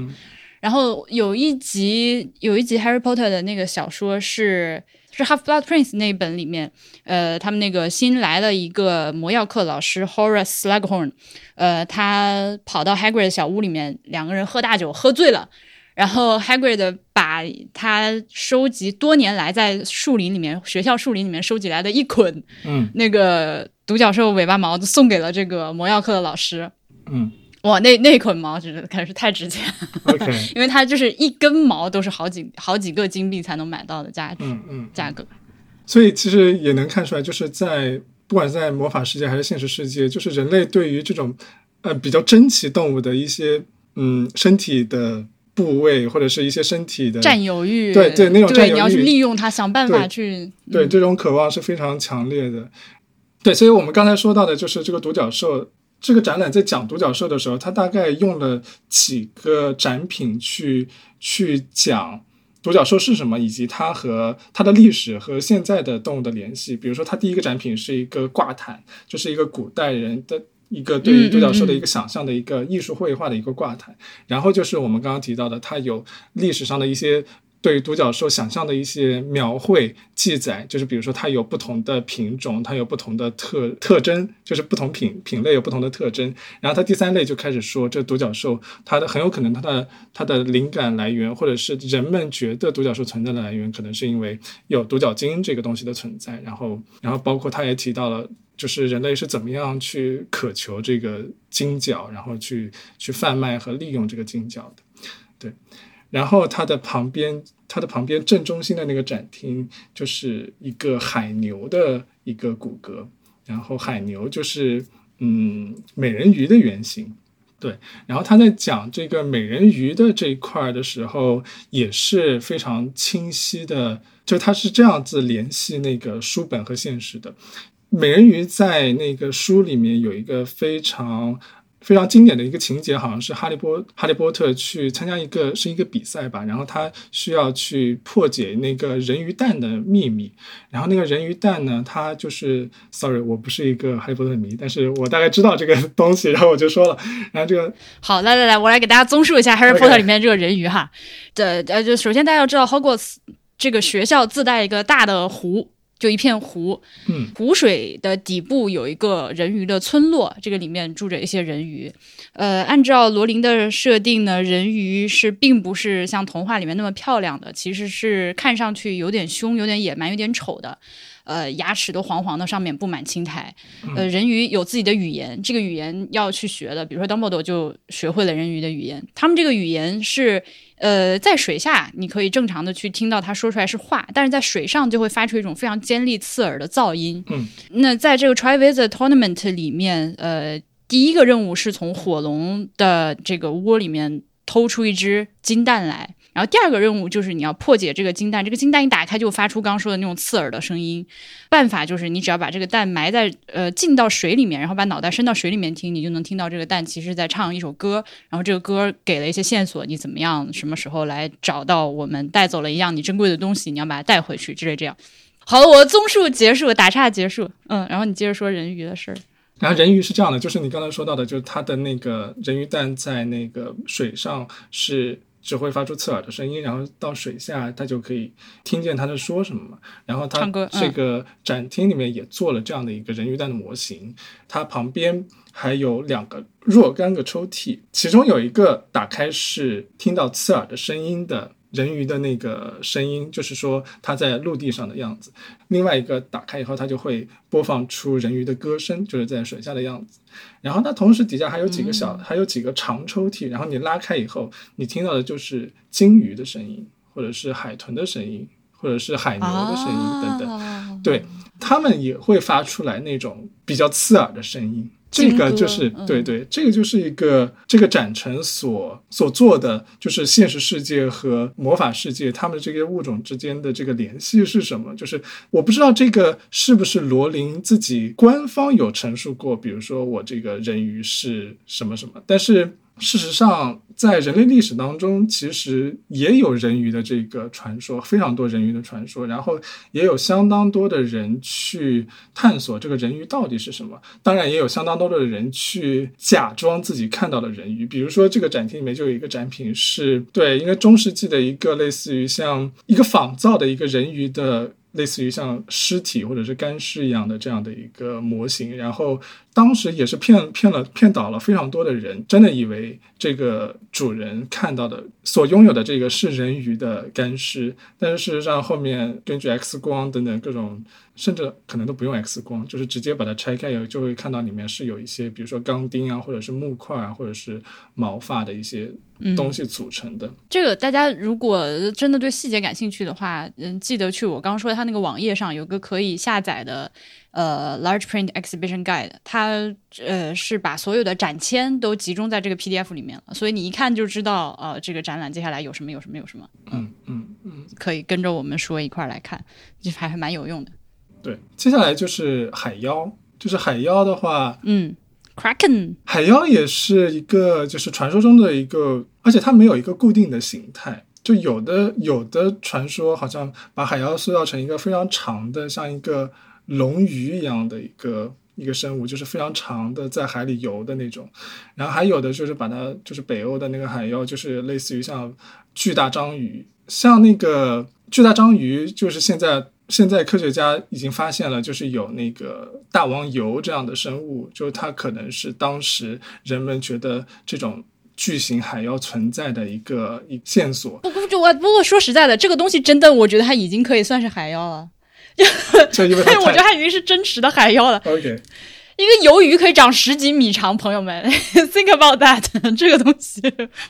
Speaker 1: 然后有一集，有一集《Harry Potter》的那个小说是是《Half Blood Prince》那一本里面，呃，他们那个新来了一个魔药课老师 Horace Slughorn，呃，他跑到 Hagrid 的小屋里面，两个人喝大酒，喝醉了。然后 Hagrid 把他收集多年来在树林里面学校树林里面收集来的一捆，
Speaker 2: 嗯，
Speaker 1: 那个独角兽尾巴毛送给了这个魔药课的老师，
Speaker 2: 嗯，
Speaker 1: 哇，那那捆毛真的可是太值钱
Speaker 2: ，OK，[laughs]
Speaker 1: 因为它就是一根毛都是好几好几个金币才能买到的价值，
Speaker 2: 嗯嗯，
Speaker 1: 价格，
Speaker 2: 所以其实也能看出来，就是在不管在魔法世界还是现实世界，就是人类对于这种呃比较珍奇动物的一些嗯身体的。部位或者是一些身体的
Speaker 1: 占有欲，
Speaker 2: 对对，那种占有欲，
Speaker 1: 你要去利用它，想办法去。
Speaker 2: 对，这种渴望是非常强烈的。对，所以我们刚才说到的就是这个独角兽。这个展览在讲独角兽的时候，它大概用了几个展品去去讲独角兽是什么，以及它和它的历史和现在的动物的联系。比如说，它第一个展品是一个挂毯，就是一个古代人的。一个对于独角兽的一个想象的一个艺术绘画的一个挂毯，然后就是我们刚刚提到的，它有历史上的一些对于独角兽想象的一些描绘记载，就是比如说它有不同的品种，它有不同的特特征，就是不同品品类有不同的特征。然后它第三类就开始说，这独角兽它的很有可能它的它的灵感来源，或者是人们觉得独角兽存在的来源，可能是因为有独角鲸这个东西的存在。然后然后包括它也提到了。就是人类是怎么样去渴求这个金角，然后去去贩卖和利用这个金角的，对。然后它的旁边，它的旁边正中心的那个展厅就是一个海牛的一个骨骼，然后海牛就是嗯美人鱼的原型，对。然后他在讲这个美人鱼的这一块的时候，也是非常清晰的，就他是这样子联系那个书本和现实的。美人鱼在那个书里面有一个非常非常经典的一个情节，好像是哈利波哈利波特去参加一个是一个比赛吧，然后他需要去破解那个人鱼蛋的秘密，然后那个人鱼蛋呢，它就是，sorry，我不是一个哈利波特迷，但是我大概知道这个 [laughs] 东西，然后我就说了，然后这个
Speaker 1: 好，来来来，我来给大家综述一下哈利波特里面这个人鱼哈，对呃，就首先大家要知道，Hogwarts 这个学校自带一个大的湖。就一片湖，
Speaker 2: 嗯，
Speaker 1: 湖水的底部有一个人鱼的村落，这个里面住着一些人鱼。呃，按照罗琳的设定呢，人鱼是并不是像童话里面那么漂亮的，其实是看上去有点凶、有点野蛮、有点丑的。呃，牙齿都黄黄的，上面布满青苔。呃，人鱼有自己的语言，这个语言要去学的。比如说，Dumbledore 就学会了人鱼的语言。他们这个语言是。呃，在水下你可以正常的去听到他说出来是话，但是在水上就会发出一种非常尖利刺耳的噪音。
Speaker 2: 嗯，
Speaker 1: 那在这个 Try Visit Tournament 里面，呃，第一个任务是从火龙的这个窝里面偷出一只金蛋来。然后第二个任务就是你要破解这个金蛋，这个金蛋一打开就发出刚说的那种刺耳的声音。办法就是你只要把这个蛋埋在呃进到水里面，然后把脑袋伸到水里面听，你就能听到这个蛋其实在唱一首歌。然后这个歌给了一些线索，你怎么样什么时候来找到我们带走了一样你珍贵的东西，你要把它带回去之类这样。好了，我综述结束，打岔结束。嗯，然后你接着说人鱼的事儿。
Speaker 2: 然后人鱼是这样的，就是你刚才说到的，就是它的那个人鱼蛋在那个水上是。只会发出刺耳的声音，然后到水下，他就可以听见他在说什么嘛。然后他这个展厅里面也做了这样的一个人鱼蛋的模型，它旁边还有两个若干个抽屉，其中有一个打开是听到刺耳的声音的。人鱼的那个声音，就是说它在陆地上的样子。另外一个打开以后，它就会播放出人鱼的歌声，就是在水下的样子。然后它同时底下还有几个小，还有几个长抽屉。然后你拉开以后，你听到的就是鲸鱼的声音，或者是海豚的声音，或者是海牛的声音等等。
Speaker 1: 哦
Speaker 2: 对他们也会发出来那种比较刺耳的声音。这个就是
Speaker 1: 嗯
Speaker 2: 对对，这个就是一个这个展陈所所做的，就是现实世界和魔法世界他们这些物种之间的这个联系是什么？就是我不知道这个是不是罗琳自己官方有陈述过，比如说我这个人鱼是什么什么，但是事实上，在人类历史当中，其实也有人鱼的这个传说，非常多人鱼的传说，然后也有相当多的人去探索这个人鱼到底是什么。当然，也有相当多的人去假装自己看到了人鱼。比如说，这个展厅里面就有一个展品是对，应该中世纪的一个类似于像一个仿造的一个人鱼的。类似于像尸体或者是干尸一样的这样的一个模型，然后当时也是骗骗了骗倒了非常多的人，真的以为这个主人看到的所拥有的这个是人鱼的干尸，但是事实上后面根据 X 光等等各种，甚至可能都不用 X 光，就是直接把它拆开，以后就会看到里面是有一些，比如说钢钉啊，或者是木块啊，或者是毛发的一些东西组成的。
Speaker 1: 这个大家如果真的对细节感兴趣的话，嗯，记得去我刚刚说他那个网页上有个可以下载的呃 Large Print Exhibition Guide，它呃是把所有的展签都集中在这个 PDF 里面了，所以你一看就知道呃这个展览接下来有什么有什么有什么，
Speaker 2: 嗯嗯嗯，
Speaker 1: 可以跟着我们说一块儿来看，就还还蛮有用的。
Speaker 2: 对。接下来就是海妖，就是海妖的话，
Speaker 1: 嗯，Kraken，
Speaker 2: 海妖也是一个就是传说中的一个，而且它没有一个固定的形态。就有的有的传说好像把海妖塑造成一个非常长的，像一个龙鱼一样的一个一个生物，就是非常长的在海里游的那种。然后还有的就是把它就是北欧的那个海妖，就是类似于像巨大章鱼，像那个巨大章鱼，就是现在现在科学家已经发现了，就是有那个大王游这样的生物，就是它可能是当时人们觉得这种巨型海妖存在的一个一线索。
Speaker 1: 不不，就我不过说实在的，这个东西真的，我觉得它已经可以算是海妖了，[laughs]
Speaker 2: 就因为它 [laughs]
Speaker 1: 我觉得
Speaker 2: 太
Speaker 1: 它已经是真实的海妖了。
Speaker 2: OK，
Speaker 1: 一个鱿鱼可以长十几米长，朋友们，[laughs] think about that，这个东西，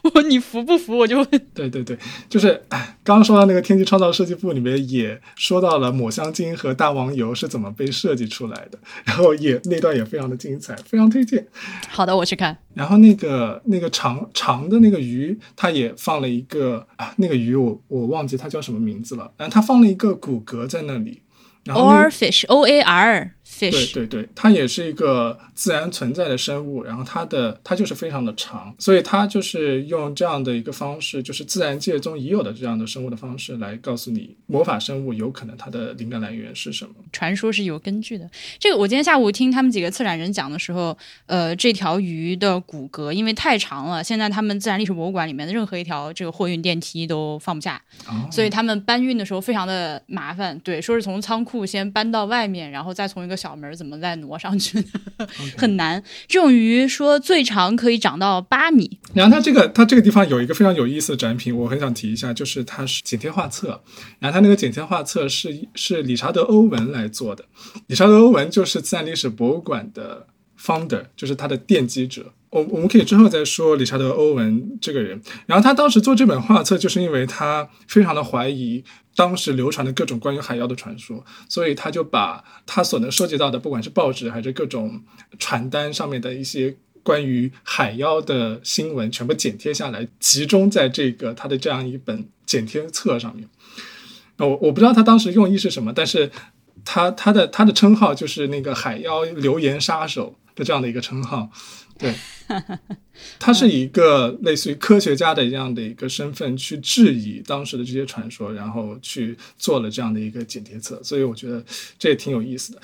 Speaker 1: 我你服不服？我就问。
Speaker 2: 对对对，就是哎，刚刚说到那个天气创造设计部里面也说到了抹香鲸和大王油是怎么被设计出来的，然后也那段也非常的精彩，非常推荐。
Speaker 1: 好的，我去看。
Speaker 2: 然后那个那个长长的那个鱼，它也放了一个啊，那个鱼我我忘记它叫什么名字了，然后它放了一个骨骼在那里，
Speaker 1: Or um, fish, O A R.
Speaker 2: 对
Speaker 1: fish，
Speaker 2: 对对，它也是一个自然存在的生物，然后它的它就是非常的长，所以它就是用这样的一个方式，就是自然界中已有的这样的生物的方式来告诉你魔法生物有可能它的灵感来源是什么。
Speaker 1: 传说是有根据的。这个我今天下午听他们几个策展人讲的时候，呃，这条鱼的骨骼因为太长了，现在他们自然历史博物馆里面的任何一条这个货运电梯都放不下，
Speaker 2: 哦，
Speaker 1: 所以他们搬运的时候非常的麻烦。对，说是从仓库先搬到外面，然后再从一个小门儿怎么再挪上去呢，很难。这种鱼说最长可以长到八米，
Speaker 2: 然后它这个它这个地方有一个非常有意思的展品，我很想提一下，就是它是剪贴画册，然后它那个剪贴画册是是理查德·欧文来做的，理查德·欧文就是自然历史博物馆的 founder，就是它的奠基者。我我们可以之后再说理查德·欧文这个人。然后他当时做这本画册，就是因为他非常的怀疑当时流传的各种关于海妖的传说，所以他就把他所能收集到的，不管是报纸还是各种传单上面的一些关于海妖的新闻，全部剪贴下来，集中在这个他的这样一本剪贴册上面。我我不知道他当时用意是什么，但是他他的他的称号就是那个海妖流言杀手的这样的一个称号，对。[laughs] 他是以一个类似于科学家的这样的一个身份去质疑当时的这些传说，然后去做了这样的一个剪贴册，所以我觉得这也挺有意思的。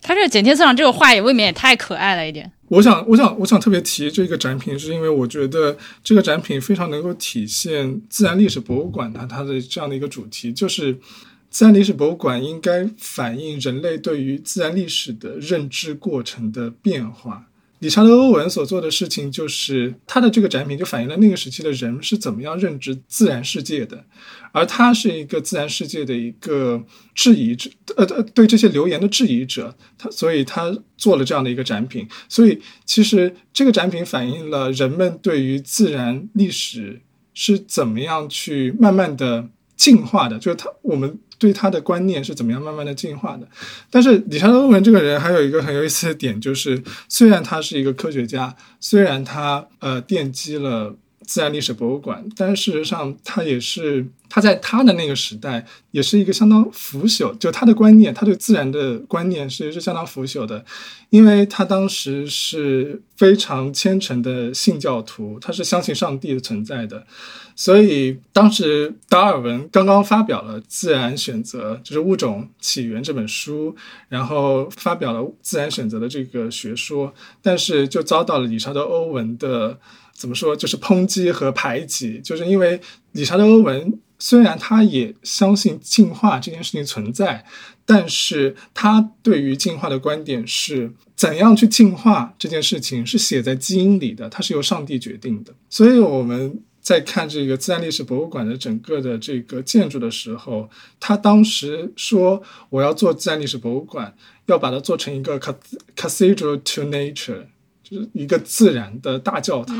Speaker 1: 他这个剪贴册上这个画也未免也太可爱了一点。
Speaker 2: 我想，我想，我想特别提这个展品，是因为我觉得这个展品非常能够体现自然历史博物馆它它的这样的一个主题，就是自然历史博物馆应该反映人类对于自然历史的认知过程的变化。理查德·欧文所做的事情，就是他的这个展品就反映了那个时期的人是怎么样认知自然世界的，而他是一个自然世界的一个质疑者，呃，对这些流言的质疑者，他所以他做了这样的一个展品。所以其实这个展品反映了人们对于自然历史是怎么样去慢慢的进化的，就是他我们对他的观念是怎么样慢慢的进化的。但是理查德·欧文这个人还有一个很有意思的点，就是虽然他是一个科学家，虽然他呃奠基了。自然历史博物馆，但事实上，他也是他在他的那个时代，也是一个相当腐朽，就他的观念，他对自然的观念是是相当腐朽的，因为他当时是非常虔诚的信教徒，他是相信上帝的存在的，所以当时达尔文刚刚发表了《自然选择》，就是《物种起源》这本书，然后发表了自然选择的这个学说，但是就遭到了理查德·欧文的。怎么说？就是抨击和排挤，就是因为理查德·欧文虽然他也相信进化这件事情存在，但是他对于进化的观点是怎样去进化这件事情是写在基因里的，它是由上帝决定的。所以我们在看这个自然历史博物馆的整个的这个建筑的时候，他当时说我要做自然历史博物馆，要把它做成一个 cathedral to nature。一个自然的大教堂，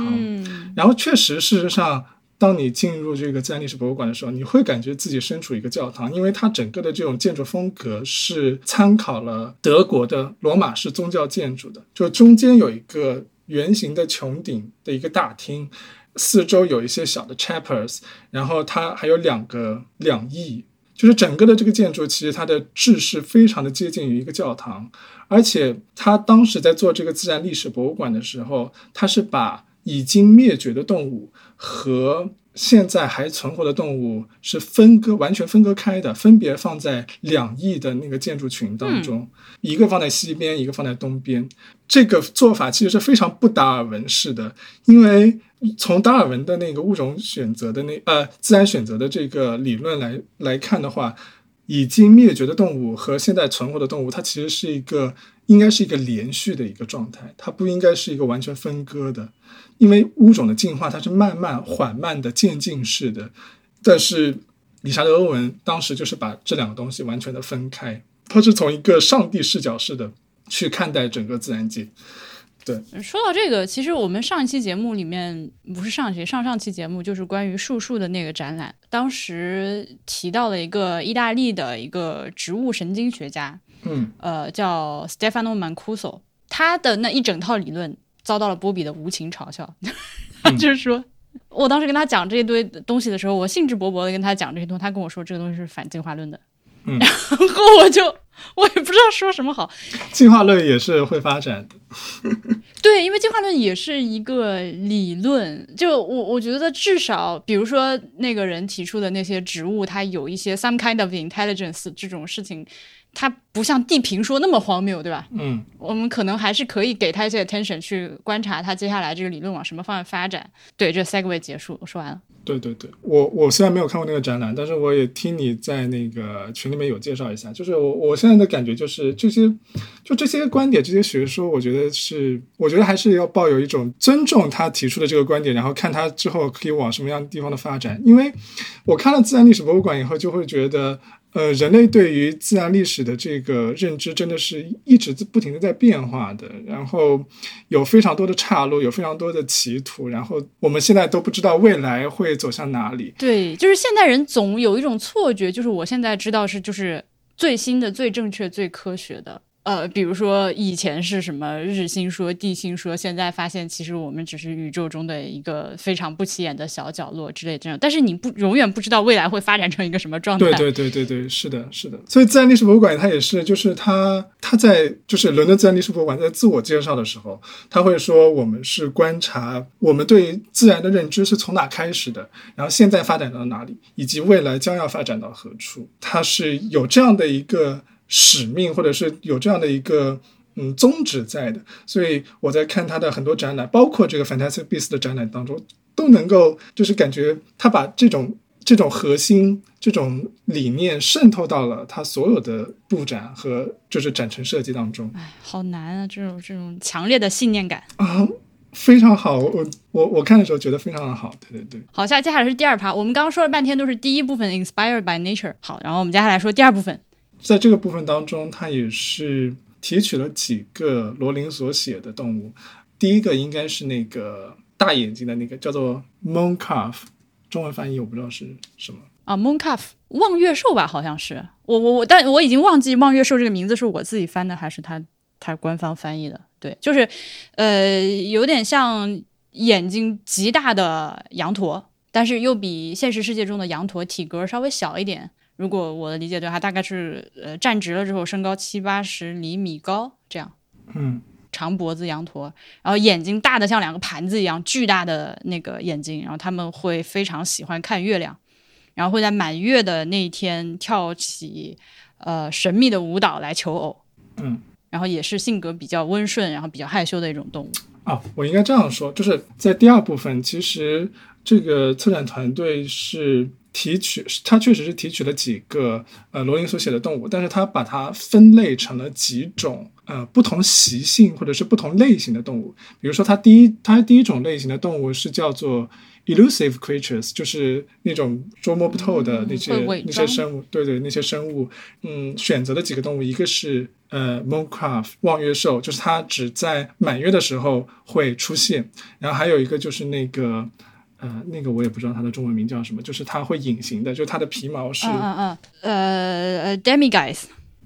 Speaker 2: 然后确实，事实上，当你进入这个自然历史博物馆的时候，你会感觉自己身处一个教堂，因为它整个的这种建筑风格是参考了德国的罗马式宗教建筑的，就中间有一个圆形的穹顶的一个大厅，四周有一些小的 chapels，然后它还有两个两翼。就是整个的这个建筑，其实它的制式非常的接近于一个教堂，而且他当时在做这个自然历史博物馆的时候，他是把已经灭绝的动物和现在还存活的动物是分割完全分割开的，分别放在两翼的那个建筑群当中，一个放在西边，一个放在东边。这个做法其实是非常不达尔文式的，因为。从达尔文的那个物种选择的那呃自然选择的这个理论来来看的话，已经灭绝的动物和现在存活的动物，它其实是一个应该是一个连续的一个状态，它不应该是一个完全分割的，因为物种的进化它是慢慢缓慢的渐进式的。但是理查德·欧文当时就是把这两个东西完全的分开，他是从一个上帝视角式的去看待整个自然界。对，
Speaker 1: 说到这个，其实我们上一期节目里面不是上期，上上期节目就是关于树树的那个展览，当时提到了一个意大利的一个植物神经学家，
Speaker 2: 嗯，
Speaker 1: 呃，叫 Stefano Mancuso，他的那一整套理论遭到了波比的无情嘲笑，[laughs] 他就是说我当时跟他讲这一堆东西的时候，我兴致勃勃的跟他讲这些东西，他跟我说这个东西是反进化论的。嗯 [laughs] 然后我就我也不知道说什么好。
Speaker 2: 进化论也是会发展的，[laughs]
Speaker 1: 对，因为进化论也是一个理论。就我我觉得至少，比如说那个人提出的那些植物，它有一些 some kind of intelligence 这种事情。它不像地平说那么荒谬，对吧？
Speaker 2: 嗯，
Speaker 1: 我们可能还是可以给他一些 attention 去观察他接下来这个理论往什么方向发展。对，这 segue 结束，我说完了。
Speaker 2: 对对对，我我虽然没有看过那个展览，但是我也听你在那个群里面有介绍一下。就是我我现在的感觉就是这些，就这些观点、这些学说，我觉得是，我觉得还是要抱有一种尊重他提出的这个观点，然后看他之后可以往什么样地方的发展。因为我看了自然历史博物馆以后，就会觉得。呃，人类对于自然历史的这个认知，真的是一直不停的在变化的。然后有非常多的岔路，有非常多的歧途。然后我们现在都不知道未来会走向哪里。
Speaker 1: 对，就是现代人总有一种错觉，就是我现在知道是就是最新的、最正确、最科学的。呃，比如说以前是什么日心说、地心说，现在发现其实我们只是宇宙中的一个非常不起眼的小角落之类这样。但是你不永远不知道未来会发展成一个什么状态。
Speaker 2: 对对对对对，是的，是的。所以自然历史博物馆它也是，就是它它在就是伦敦自然历史博物馆在自我介绍的时候，他会说我们是观察我们对自然的认知是从哪开始的，然后现在发展到哪里，以及未来将要发展到何处。它是有这样的一个。使命，或者是有这样的一个嗯宗旨在的，所以我在看他的很多展览，包括这个 Fantastic Beasts 的展览当中，都能够就是感觉他把这种这种核心这种理念渗透到了他所有的布展和就是展陈设计当中。
Speaker 1: 哎，好难啊！这种这种强烈的信念感
Speaker 2: 啊，非常好。我我我看的时候觉得非常的好。对对对。
Speaker 1: 好，下接下来是第二趴。我们刚刚说了半天都是第一部分 Inspired by Nature。好，然后我们接下来说第二部分。
Speaker 2: 在这个部分当中，他也是提取了几个罗琳所写的动物。第一个应该是那个大眼睛的那个，叫做 Moon Calf，中文翻译我不知道是什么。
Speaker 1: 啊，mooncalf 望月兽吧，好像是我我我，但我已经忘记望月兽这个名字是我自己翻的还是他他官方翻译的。对，就是呃，有点像眼睛极大的羊驼，但是又比现实世界中的羊驼体格稍微小一点。如果我的理解对，它大概是呃站直了之后身高七八十厘米高这样。
Speaker 2: 嗯，
Speaker 1: 长脖子羊驼，然后眼睛大的像两个盘子一样，巨大的那个眼睛，然后他们会非常喜欢看月亮，然后会在满月的那一天跳起呃神秘的舞蹈来求偶。
Speaker 2: 嗯，
Speaker 1: 然后也是性格比较温顺，然后比较害羞的一种动物。
Speaker 2: 啊，我应该这样说，就是在第二部分，其实这个策展团队是提取，它确实是提取了几个呃罗琳所写的动物，但是它把它分类成了几种呃不同习性或者是不同类型的动物。比如说，它第一，它第一种类型的动物是叫做 elusive creatures，就是那种捉摸不透的那些、
Speaker 1: 嗯
Speaker 2: 那些生物，对对，那些生物，嗯，选择了几个动物，一个是呃 mooncalf 望月兽，就是它只在满月的时候会出现，然后还有一个就是那个。呃，那个我也不知道它的中文名叫什么，就是它会隐形的，就是它的皮毛是、
Speaker 1: 嗯嗯嗯，呃呃，demiguise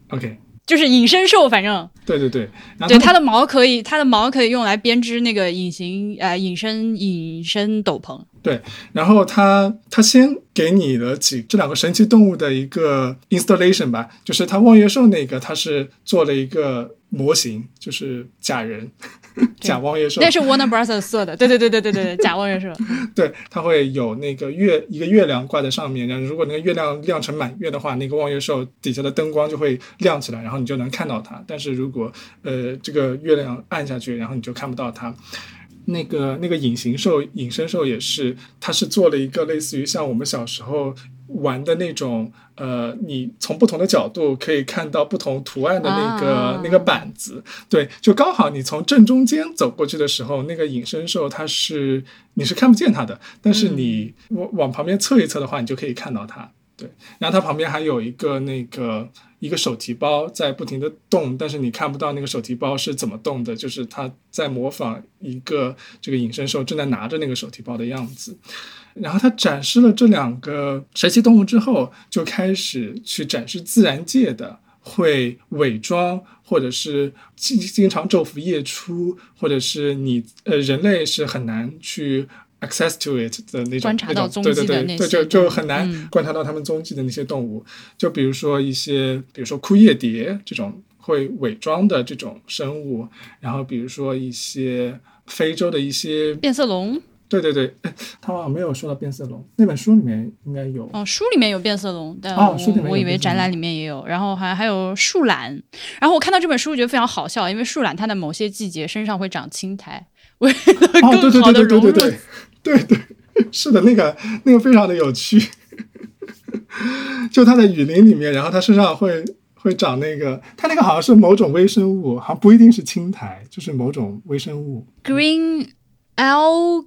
Speaker 2: OK，
Speaker 1: 就是隐身兽，反正
Speaker 2: 对对对，然后
Speaker 1: 对它的毛可以，它的毛可以用来编织那个隐形呃隐身隐身斗篷。
Speaker 2: 对然后它它先给你了几这两个神奇动物的一个 installation 吧，就是它望月兽那个，它是做了一个模型，就是假人 [laughs] 假望月兽，
Speaker 1: 那是 Warner Brothers 做的，对对对对对对对，假望月兽。[laughs]
Speaker 2: 对，它会有那个月一个月亮挂在上面，然后如果那个月亮亮成满月的话，那个望月兽底下的灯光就会亮起来，然后你就能看到它。但是如果呃这个月亮暗下去，然后你就看不到它。那个那个隐形兽、隐身兽也是，它是做了一个类似于像我们小时候玩的那种，呃，你从不同的角度可以看到不同图案的那个、
Speaker 1: 啊。
Speaker 2: 那个板子，对，就刚好你从正中间走过去的时候，那个隐身兽它是你是看不见它的，但是你往往旁边侧一侧的话，你就可以看到它。对，然后它旁边还有一个那个一个手提包在不停的动，但是你看不到那个手提包是怎么动的，就是它在模仿一个这个隐身兽正在拿着那个手提包的样子。然后他展示了这两个神奇动物之后，就开始去展示自然界的会伪装，或者是经经常昼伏夜出，或者是你呃人类是很难去 access to it 的那种
Speaker 1: 观察到
Speaker 2: 那种
Speaker 1: 踪迹
Speaker 2: 对对对对，
Speaker 1: 的那些
Speaker 2: 就就很难
Speaker 1: 嗯。
Speaker 2: 观察到它们踪迹的那些动物。就比如说一些，比如说枯叶蝶这种会伪装的这种生物，然后比如说一些非洲的一些，
Speaker 1: 变色龙，
Speaker 2: 对对对，哎他好像没有说到变色龙，那本书里面应该有。
Speaker 1: 哦，书里面有变色龙，但我,、
Speaker 2: 哦书里面有
Speaker 1: 我以为展览里面也有，然后还还有树懒，然后我看到这本书我觉得非常好笑，因为树懒它的某些季节身上会长青苔，为了
Speaker 2: 哦，对对
Speaker 1: 更好的
Speaker 2: 对对对对
Speaker 1: 融入
Speaker 2: 对，对对，是的，那个那个非常的有趣。[laughs] 就它在雨林里面，然后它身上会会长那个，它那个好像是某种微生物，好像不一定是青苔，就是某种微生物。
Speaker 1: green algae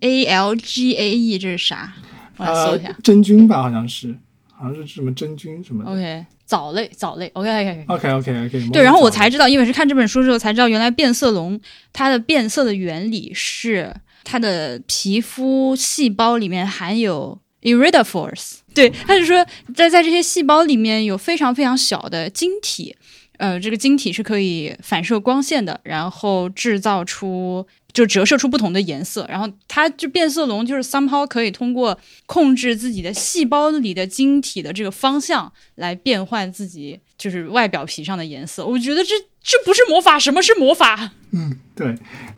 Speaker 1: a l g a e 这是啥？我来搜
Speaker 2: 呃
Speaker 1: 一下。，
Speaker 2: 真菌吧，好像是，好像是什么真菌什么的。
Speaker 1: OK，藻类，藻类。OK OK。
Speaker 2: OK OK OK。
Speaker 1: 对，然后我才知道，因为是看这本书之后才知道，原来变色龙它的变色的原理是它的皮肤细胞里面含有 iridophores。对，他就说在在这些细胞里面有非常非常小的晶体，呃，这个晶体是可以反射光线的，然后制造出就折射出不同的颜色，然后它就变色龙就是 somehow 可以通过控制自己的细胞里的晶体的这个方向来变换自己就是外表皮上的颜色。我觉得这这不是魔法，什么是魔法？
Speaker 2: 嗯，对。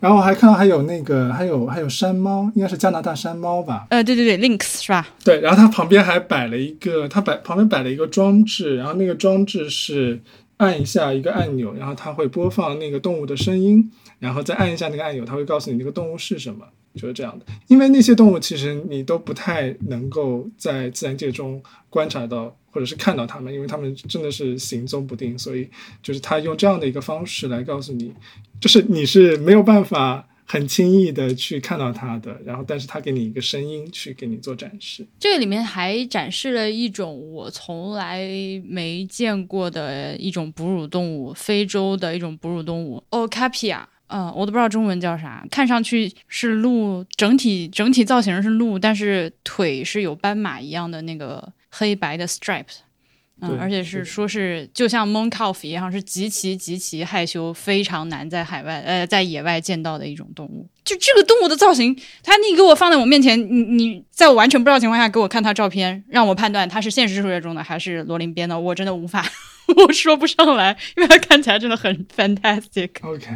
Speaker 2: 然后我还看到还有那个，还有还有山猫，应该是加拿大山猫吧？
Speaker 1: 呃，对对对，lynx 是吧？
Speaker 2: 对，然后它旁边还摆了一个，它摆旁边摆了一个装置，然后那个装置是按一下一个按钮，然后它会播放那个动物的声音，然后再按一下那个按钮，它会告诉你那个动物是什么，就是这样的。因为那些动物其实你都不太能够在自然界中观察到或者是看到它们，因为它们真的是行踪不定，所以就是他用这样的一个方式来告诉你，就是你是没有办法。很轻易的去看到它的，然后但是它给你一个声音去给你做展示。
Speaker 1: 这个里面还展示了一种我从来没见过的一种哺乳动物，非洲的一种哺乳动物，Okapia 呃，我都不知道中文叫啥，看上去是鹿，整体整体造型是鹿，但是腿是有斑马一样的那个黑白的 stripes，嗯，
Speaker 2: 对
Speaker 1: 而且是说是就像 mon c a l f 一样，是极其极其害羞，非常难在海外呃在野外见到的一种动物。就这个动物的造型，它你给我放在我面前，你你在我完全不知道情况下给我看它照片，让我判断它是现实世界中的还是罗琳编的，我真的无法，[laughs] 我说不上来，因为它看起来真的很 fantastic。
Speaker 2: OK，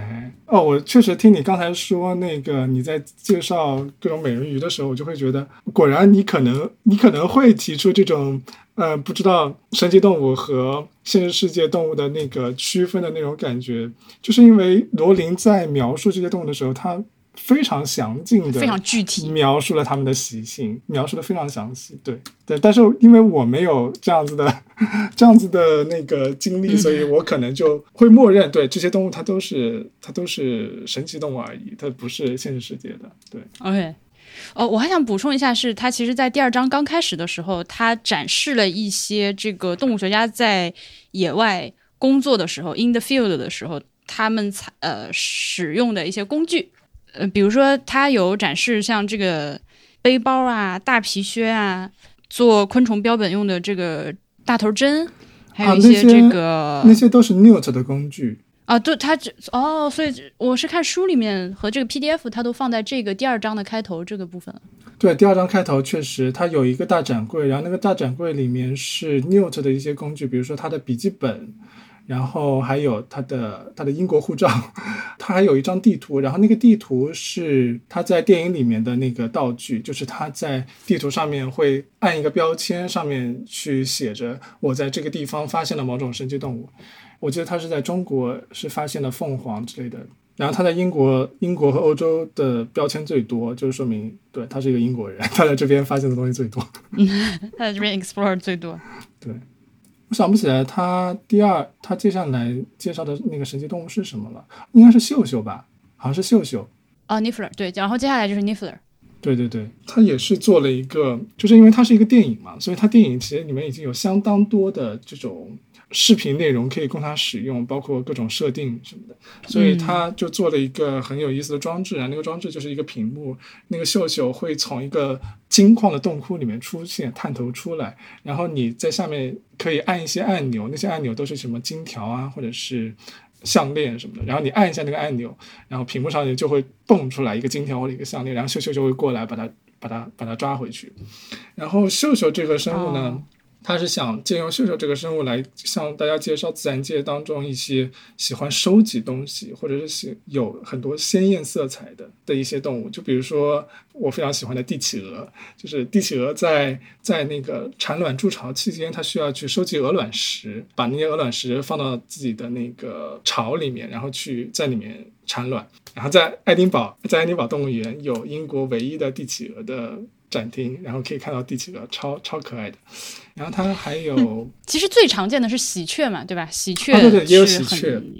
Speaker 2: 哦，我确实听你刚才说那个你在介绍各种美人鱼的时候，我就会觉得，果然你可能你可能会提出这种呃不知道神奇动物和现实世界动物的那个区分的那种感觉，就是因为罗琳在描述这些动物的时候，他非常详尽的
Speaker 1: 非常具体，
Speaker 2: 描述了他们的习性，描述的非常详细。对对，但是因为我没有这样子的 [laughs] 这样子的那个经历，
Speaker 1: 嗯
Speaker 2: 所以我可能就会默认，对这些动物它都是它都是神奇动物而已，它不是现实世界的。对
Speaker 1: ，OK，哦，我还想补充一下，是它其实，在第二章刚开始的时候，它展示了一些这个动物学家在野外工作的时候，in the field 的时候，他们采呃使用的一些工具，呃，比如说它有展示像这个背包啊、大皮靴啊，做昆虫标本用的这个大头针，还有一些这个、
Speaker 2: 那些都是 Newt 的工具。
Speaker 1: 啊，对，它这哦，所以我是看书里面和这个 PDF，它都放在这个第二章的开头这个部分。
Speaker 2: 对，第二章开头确实，它有一个大展柜，然后那个大展柜里面是 Newt 的一些工具，比如说他的笔记本，然后还有他的他的英国护照，[laughs] 他还有一张地图，然后那个地图是他在电影里面的那个道具，就是他在地图上面会按一个标签，上面去写着我在这个地方发现了某种神奇动物。我记得他是在中国是发现了凤凰之类的，然后他在英国、英国和欧洲的标签最多，就是说明对他是一个英国人，他在这边发现的东西最多。[laughs]
Speaker 1: 他在这边 explore 最多。
Speaker 2: 我想不起来他第二他接下来介绍的那个神奇动物是什么了，应该是秀秀吧，好像是秀秀。
Speaker 1: 啊 n i f l e r 对，然后接下来就是 Niffler。
Speaker 2: 对对对，他也是做了一个，就是因为它是一个电影嘛，所以它电影其实里面已经有相当多的这种视频内容可以供他使用，包括各种设定什么的，所以他就做了一个很有意思的装置啊，那个装置就是一个屏幕，那个秀秀会从一个金矿的洞窟里面出现，探头出来，然后你在下面可以按一些按钮，那些按钮都是什么金条啊，或者是。项链什么的，然后你按一下那个按钮，然后屏幕上面就会蹦出来一个金条或者一个项链，然后秀秀就会过来把它把它把它抓回去。然后秀秀这个生物呢，
Speaker 1: 哦
Speaker 2: 它是想借用秀秀这个生物来向大家介绍自然界当中一些喜欢收集东西，或者是喜有很多鲜艳色彩的的一些动物。就比如说我非常喜欢的帝企鹅，就是帝企鹅在在那个产卵筑巢期间，它需要去收集鹅卵石，把那些鹅卵石放到自己的那个巢里面，然后去在里面产卵。然后在爱丁堡，在爱丁堡动物园有英国唯一的帝企鹅的展厅，然后可以看到第几个，超超可爱的。然后它还有 [laughs]
Speaker 1: 其实最常见的是喜鹊嘛，对吧？喜鹊
Speaker 2: 啊对对也有
Speaker 1: 是
Speaker 2: 喜鹊
Speaker 1: 很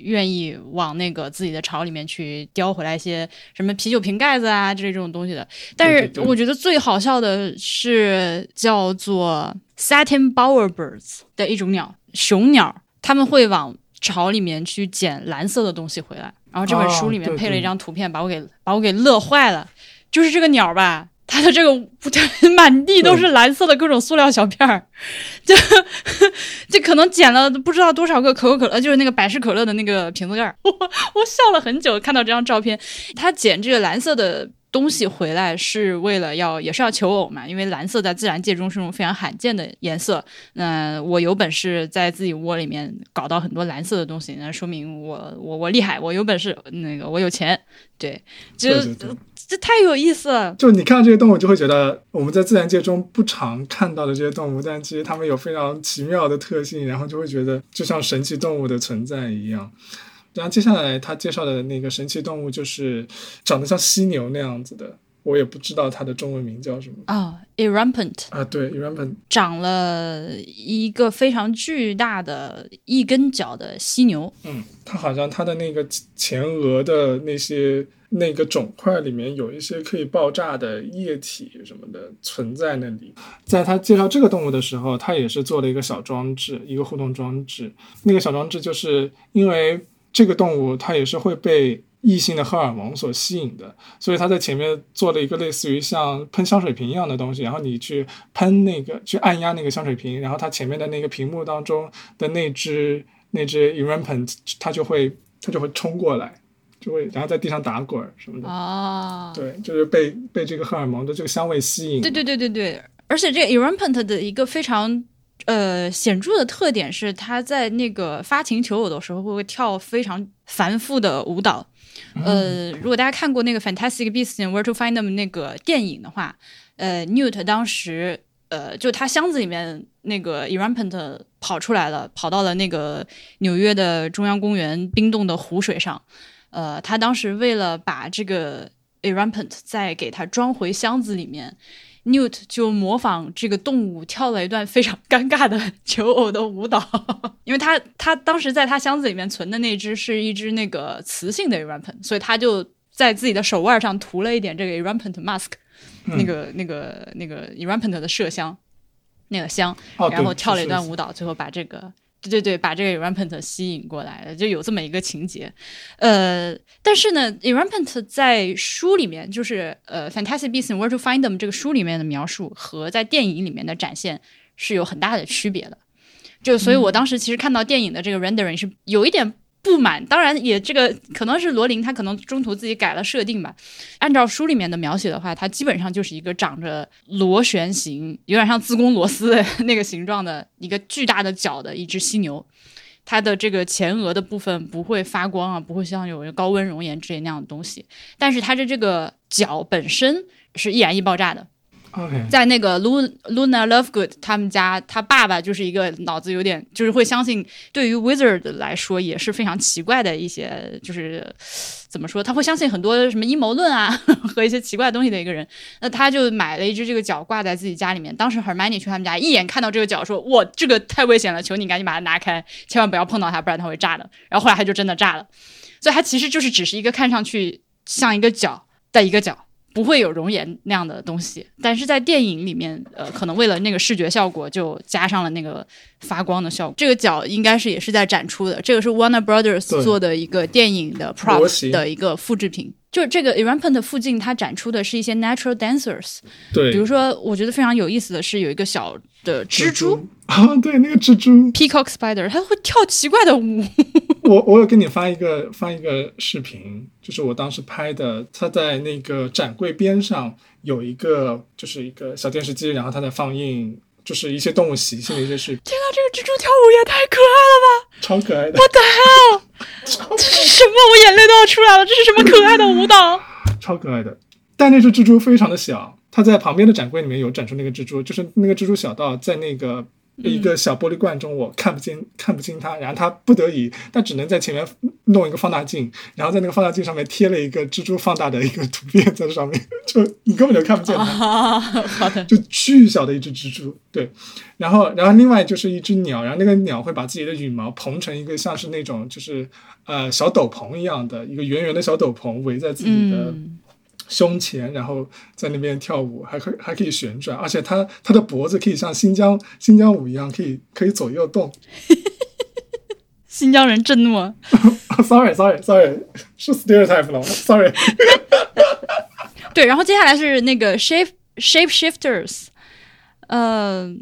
Speaker 1: 愿意往那个自己的巢里面去叼回来一些什么啤酒瓶盖子啊之类这种东西的。但是我觉得最好笑的是叫做 satin bowerbirds 的一种鸟，雄鸟，他们会往巢里面去捡蓝色的东西回来。然后这本
Speaker 2: 哦
Speaker 1: 书里面配了一张图片，把我给把我给乐坏了。就是这个鸟吧，它的这个 [laughs] 满地都是蓝色的各种塑料小片儿，就就可能捡了不知道多少个可口可乐，就是那个百事可乐的那个瓶子盖儿。[laughs] 我我笑了很久，看到这张照片，他捡这个蓝色的。东西回来是为了要也是要求偶嘛，因为蓝色在自然界中是种非常罕见的颜色。那我有本事在自己窝里面搞到很多蓝色的东西，那说明我我我厉害，我有本事，那个我有钱。对，就这太有意思了。
Speaker 2: 就你看到这些动物，就会觉得我们在自然界中不常看到的这些动物，但其实它们有非常奇妙的特性，然后就会觉得就像神奇动物的存在一样。然后接下来他介绍的那个神奇动物就是长得像犀牛那样子的，我也不知道它的中文名叫什么
Speaker 1: 啊、e r a m p a n t
Speaker 2: 啊。对，erampant
Speaker 1: 长了一个非常巨大的一根脚的犀牛。
Speaker 2: 嗯，它好像它的那个前额的那些那个肿块里面有一些可以爆炸的液体什么的存在那里。在他介绍这个动物的时候，他也是做了一个小装置，一个互动装置。那个小装置就是因为这个动物它也是会被异性的荷尔蒙所吸引的，所以他在前面做了一个类似于像喷香水瓶一样的东西，然后你去喷那个，去按压那个香水瓶，然后它前面的那个屏幕当中的那只那只 erampant，它就会它就会冲过来，就会然后在地上打滚什么的。
Speaker 1: 哦，
Speaker 2: 对，就是被被这个荷尔蒙的这个香味吸引。
Speaker 1: 对对对对对，而且这个 erampant 的一个非常呃显著的特点是，它在那个发情求偶的时候会跳非常繁复的舞蹈。呃，如果大家看过那个《Fantastic Beasts and Where to Find Them》那个电影的话，呃，Newt 当时呃，就他箱子里面那个 erampant 跑出来了，跑到了那个纽约的中央公园冰冻的湖水上。呃，他当时为了把这个 erampant 再给它装回箱子里面，Newt 就模仿这个动物跳了一段非常尴尬的 [laughs] 求偶的舞蹈，[laughs] 因为他他当时在他箱子里面存的那只是一只那个雌性的 erampant，所以他就在自己的手腕上涂了一点这个 erampant mask，、
Speaker 2: 嗯
Speaker 1: 那个那个那个 erampant 的麝香，那个香，
Speaker 2: 哦，
Speaker 1: 然后跳了一段。舞蹈，最后把这个。对对对，把这个 erampant 吸引过来了，就有这么一个情节。呃，但是呢，erampant 在书里面，就是呃《Fantastic Beasts and Where to Find Them》这个书里面的描述和在电影里面的展现是有很大的区别的。就所以，我当时其实看到电影的这个 rendering 是有一点不满，当然也这个可能是罗琳他可能中途自己改了设定吧。按照书里面的描写的话，它基本上就是一个长着螺旋形，有点像自攻螺丝那个形状的一个巨大的角的一只犀牛。它的这个前额的部分不会发光啊，不会像有高温熔岩之类那样的东西，但是它的这个角本身是易燃易爆炸的。在那个 Lu Luna Lovegood 他们家，他爸爸就是一个脑子有点，就是会相信，对于 Wizard 来说也是非常奇怪的一些，就是怎么说，他会相信很多什么阴谋论啊 [laughs] 和一些奇怪东西的一个人。那他就买了一只这个角挂在自己家里面。当时 Hermione 去他们家，一眼看到这个角，说：“哇，这个太危险了，求你赶紧把它拿开，千万不要碰到它，不然它会炸的。”然后后来他就真的炸了。所以它其实就是只是一个看上去像一个角的一个角。不会有熔岩那样的东西，但是在电影里面，呃，可能为了那个视觉效果，就加上了那个发光的效果。这个角应该是也是在展出的，这个是 Warner Brothers 做的一个电影的
Speaker 2: props
Speaker 1: 的一个复制品。就这个 erampant 附近，它展出的是一些 natural dancers，
Speaker 2: 对，
Speaker 1: 比如说，我觉得非常有意思的是有一个小的蜘蛛 [laughs]
Speaker 2: 啊，对，那个蜘蛛
Speaker 1: ，peacock spider，它会跳奇怪的舞。[laughs]
Speaker 2: 我我有给你发一个发一个视频，就是我当时拍的，它在那个展柜边上有一个就是一个小电视机，然后它在放映就是一些动物习性的一些视频，
Speaker 1: 天呐，这个蜘蛛跳舞也太可爱了吧！
Speaker 2: 超可爱的，[laughs]
Speaker 1: 这是什么？我眼泪都要出来了！这是什么可爱的舞蹈？
Speaker 2: 超可爱的。但那只蜘蛛非常的小，它在旁边的展柜里面有展出那个蜘蛛，就是那个蜘蛛小到在那个一个小玻璃罐中，我看不见看不清它，然后它不得已，它只能在前面弄一个放大镜，然后在那个放大镜上面贴了一个蜘蛛放大的一个图片在上面，就你根本就看不见它。[laughs]
Speaker 1: 啊，好的，
Speaker 2: 就巨小的一只蜘蛛，对，然后然后另外就是一只鸟，然后那个鸟会把自己的羽毛蓬成一个像是那种就是呃小斗篷一样的一个圆圆的小斗篷围在自己的
Speaker 1: 嗯，
Speaker 2: 胸前，然后在那边跳舞，还可以还可以旋转，而且他他的脖子可以像新疆新疆舞一样，可以可以左右动。[laughs]
Speaker 1: 新疆人震怒了。[laughs]
Speaker 2: sorry sorry sorry，是 stereotype 了，sorry。[laughs]
Speaker 1: 对，然后接下来是那个 shape shape shifters，呃，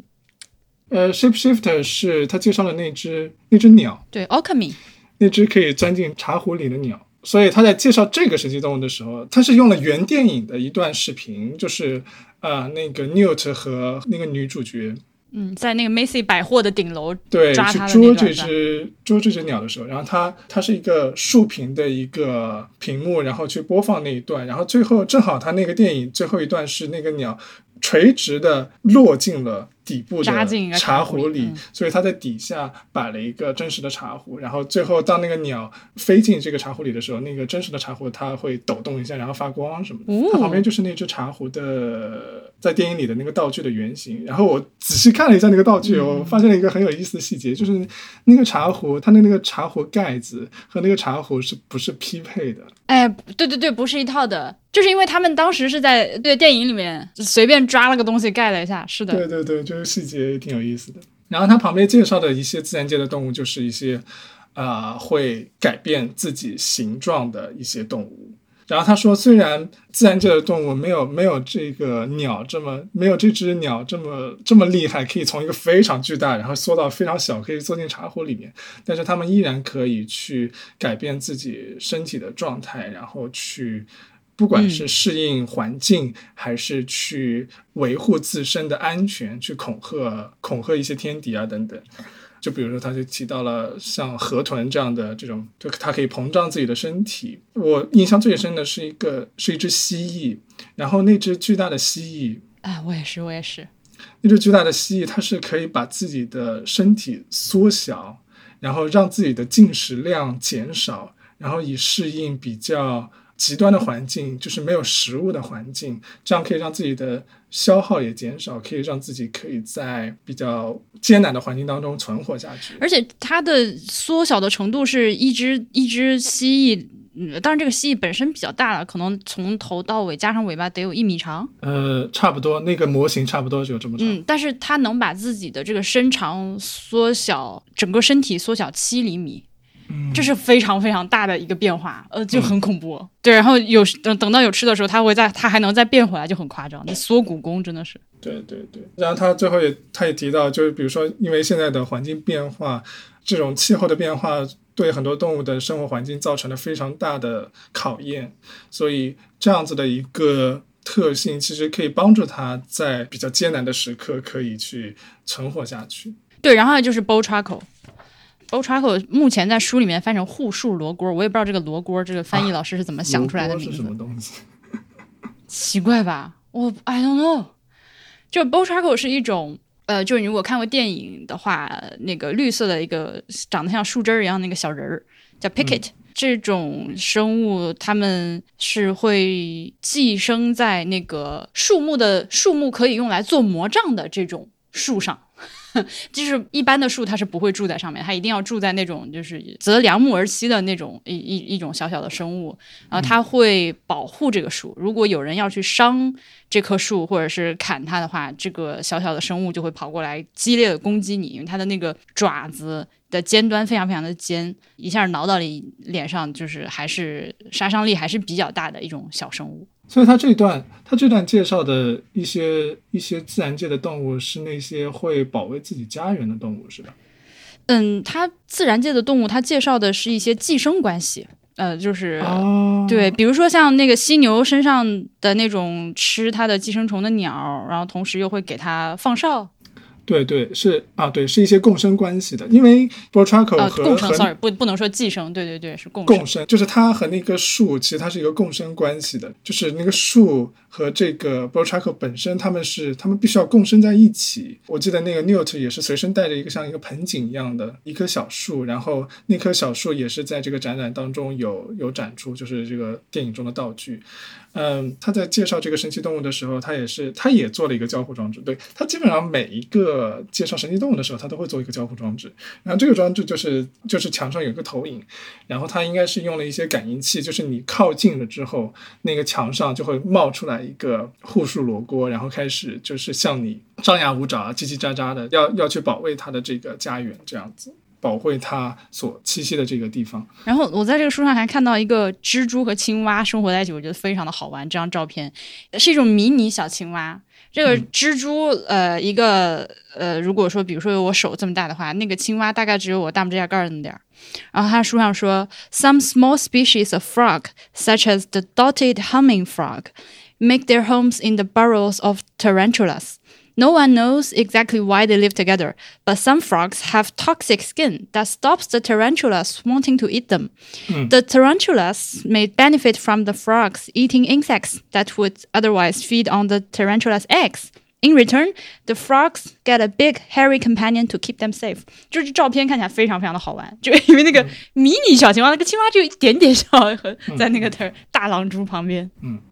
Speaker 2: 呃，shapeshifter 是他介绍的那只那只鸟，
Speaker 1: 对，alchemy，
Speaker 2: 那只可以钻进茶壶里的鸟。所以他在介绍这个神奇动物的时候，他是用了原电影的一段视频，就是呃那个 Newt 和那个女主角
Speaker 1: 嗯，在那个 Macy 百货的顶楼，
Speaker 2: 对去捉这只捉这只鸟的时候，然后它它是一个竖屏的一个屏幕，然后去播放那一段，然后最后正好他那个电影最后一段是那个鸟垂直的落进了底部的
Speaker 1: 茶壶里
Speaker 2: 所以它在底下摆了一个真实的茶壶，然后最后当那个鸟飞进这个茶壶里的时候，那个真实的茶壶它会抖动一下，然后发光什么的。
Speaker 1: 哦
Speaker 2: 它旁边就是那只茶壶的在电影里的那个道具的原型。然后我仔细看了一下那个道具，
Speaker 1: 嗯
Speaker 2: 我发现了一个很有意思的细节，就是那个茶壶，它的那个茶壶盖子和那个茶壶是不是匹配的？
Speaker 1: 哎，对对对，不是一套的，就是因为他们当时是在对电影里面随便抓了个东西盖了一下，是的，
Speaker 2: 对对对，就是细节也挺有意思的。然后他旁边介绍的一些自然界的动物，就是一些啊、会改变自己形状的一些动物。然后他说，虽然自然界的动物没有没有这个鸟这么没有这只鸟这么这么厉害，可以从一个非常巨大，然后缩到非常小，可以缩进茶壶里面，但是它们依然可以去改变自己身体的状态，然后去不管是适应环境，还是去维护自身的安全，去恐吓恐吓一些天敌啊等等。就比如说，他就提到了像河豚这样的这种，就它可以膨胀自己的身体。我印象最深的是一个是一只蜥蜴，然后那只巨大的蜥蜴，
Speaker 1: 啊，我也是，我也是。
Speaker 2: 那只巨大的蜥蜴，它是可以把自己的身体缩小，然后让自己的进食量减少，然后以适应比较极端的环境，就是没有食物的环境，这样可以让自己的消耗也减少，可以让自己可以在比较艰难的环境当中存活下去。
Speaker 1: 而且它的缩小的程度是一只一只蜥蜴，嗯，当然这个蜥蜴本身比较大了，可能从头到尾加上尾巴得有一米长，
Speaker 2: 呃，差不多，那个模型差不多就这么长。
Speaker 1: 嗯，但是它能把自己的这个身长缩小，整个身体缩小七厘米。
Speaker 2: 嗯
Speaker 1: 这是非常非常大的一个变化，呃，就很恐怖。对，然后有等等到有吃的时候，它会再它还能再变回来，就很夸张。那缩骨功真的是，
Speaker 2: 对对对，然后他最后也他也提到，就是比如说，因为现在的环境变化，这种气候的变化对很多动物的生活环境造成了非常大的考验，所以这样子的一个特性，其实可以帮助它在比较艰难的时刻可以去存活下去。
Speaker 1: 对，然后就是 bow bow charcoal 目前在书里面翻成护树罗锅，我也不知道这个罗锅这个翻译老师是怎么想出来的名字。
Speaker 2: 什么东西？
Speaker 1: 奇怪吧？我 I don't know。就 charcoal 是一种，呃，就是你如果看过电影的话，那个绿色的一个长得像树枝儿一样那个小人儿叫 picket、这种生物，它们是会寄生在那个树木的树木可以用来做魔杖的这种树上。[laughs] 就是一般的树，它是不会住在上面，它一定要住在那种就是择良木而栖的那种一一一种小小的生物，然后它会保护这个树。如果有人要去伤这棵树或者是砍它的话，这个小小的生物就会跑过来激烈的攻击你，因为它的那个爪子的尖端非常非常的尖，一下挠到你脸上，就是还是杀伤力还是比较大的一种小生物。
Speaker 2: 所以他这段他这段介绍的一些一些自然界的动物是那些会保卫自己家园的动物，是吧？
Speaker 1: 嗯，它自然界的动物，它介绍的是一些寄生关系，呃，就是、
Speaker 2: 哦，
Speaker 1: 对，比如说像那个犀牛身上的那种吃它的寄生虫的鸟，然后同时又会给它放哨，
Speaker 2: 对对是啊，对，是一些共生关系的，因为 b o t r a c o
Speaker 1: 呃，
Speaker 2: 和、
Speaker 1: 共生
Speaker 2: 和
Speaker 1: ，sorry，不不能说寄生，对对对，是共生
Speaker 2: 共。生，就是它和那棵树其实它是一个共生关系的，就是那个树和这个 b o t r a c o 本身，它们是它们必须要共生在一起。我记得那个 Newt 也是随身带着一个像一个盆景一样的一棵小树，然后那棵小树也是在这个展览当中有有展出，就是这个电影中的道具。嗯，他在介绍这个神奇动物的时候，他也是，他也做了一个交互装置。对他基本上每一个介绍神奇动物的时候，他都会做一个交互装置。然后这个装置就是就是墙上有一个投影，然后它应该是用了一些感应器，就是你靠近了之后，那个墙上就会冒出来一个护树罗锅，然后开始就是向你张牙舞爪、叽叽喳喳的，要要去保卫它的这个家园，这样子保卫它所栖息的这个地方。
Speaker 1: 然后我在这个书上还看到一个蜘蛛和青蛙生活在一起，我觉得非常的好玩。这张照片是一种迷你小青蛙。这个蜘蛛，呃，一个呃，如果说比如说有我手这么大的话，那个青蛙大概只有我大拇指甲盖儿那么点儿。然后他书上说，some small species of frog, such as the dotted humming frog, make their homes in the burrows of tarantulas. No one knows exactly why they live together, but some frogs have toxic skin that stops the tarantulas wanting to eat them. The tarantulas may benefit from the frogs eating insects that would otherwise feed on the tarantulas' eggs. In return, the frogs get a big hairy companion to keep them safe. 就是照片看起来非常非常的好玩，就因为那个迷你小青蛙，那个青蛙只有一点点小，和在那个大狼蛛旁边。 [laughs] [laughs]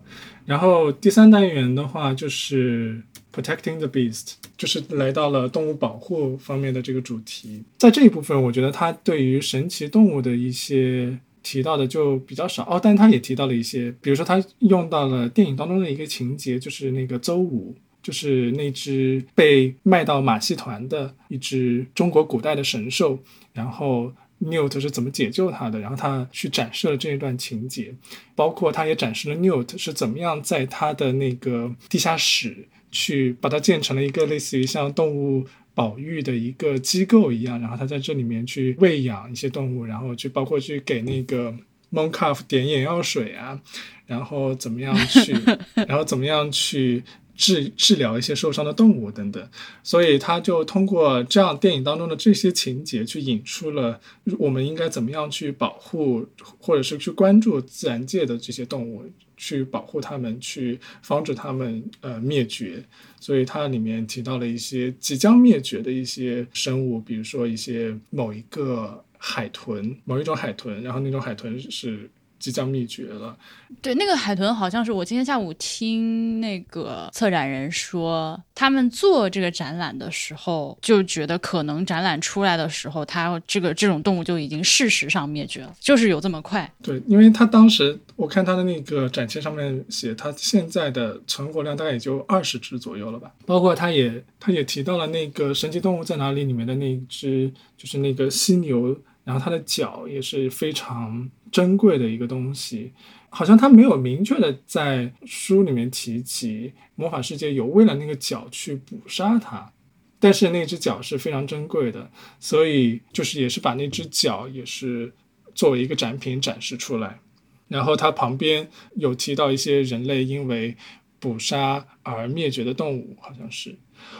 Speaker 2: 然后第三单元的话就是 protecting the beast，就是来到了动物保护方面的这个主题。在这一部分，我觉得它对于神奇动物的一些提到的就比较少哦，但他也提到了一些，比如说他用到了电影当中的一个情节，就是那个邹舞。就是那只被卖到马戏团的一只中国古代的神兽，然后 Newt 是怎么解救他的，然后他去展示了这一段情节，包括他也展示了 Newt 是怎么样在他的那个地下室去把它建成了一个类似于像动物保育的一个机构一样，然后他在这里面去喂养一些动物，然后去包括去给那个 Moncalf 点眼药水啊，然后怎么样去，[laughs] 然后怎么样去。治治疗一些受伤的动物等等，所以他就通过这样电影当中的这些情节，去引出了我们应该怎么样去保护，或者是去关注自然界的这些动物，去保护它们，去防止它们呃灭绝。所以它里面提到了一些即将灭绝的一些生物，比如说一些某一个海豚，某一种海豚，然后那种海豚是。即将灭绝了。
Speaker 1: 对，那个海豚好像是我今天下午听那个策展人说，他们做这个展览的时候就觉得，可能展览出来的时候，它这个这种动物就已经事实上灭绝了，就是有这么快。
Speaker 2: 对，因为他当时我看他的那个展签上面写，他现在的存活量大概也就二十只左右了吧。包括他也他也提到了那个《神奇动物在哪里》里面的那只，就是那个犀牛。然后它的脚也是非常珍贵的一个东西，好像他没有明确的在书里面提及魔法世界有为了那个脚去捕杀它，但是那只脚是非常珍贵的，所以就是也是把那只脚也是作为一个展品展示出来。然后它旁边有提到一些人类因为捕杀而灭绝的动物，好像是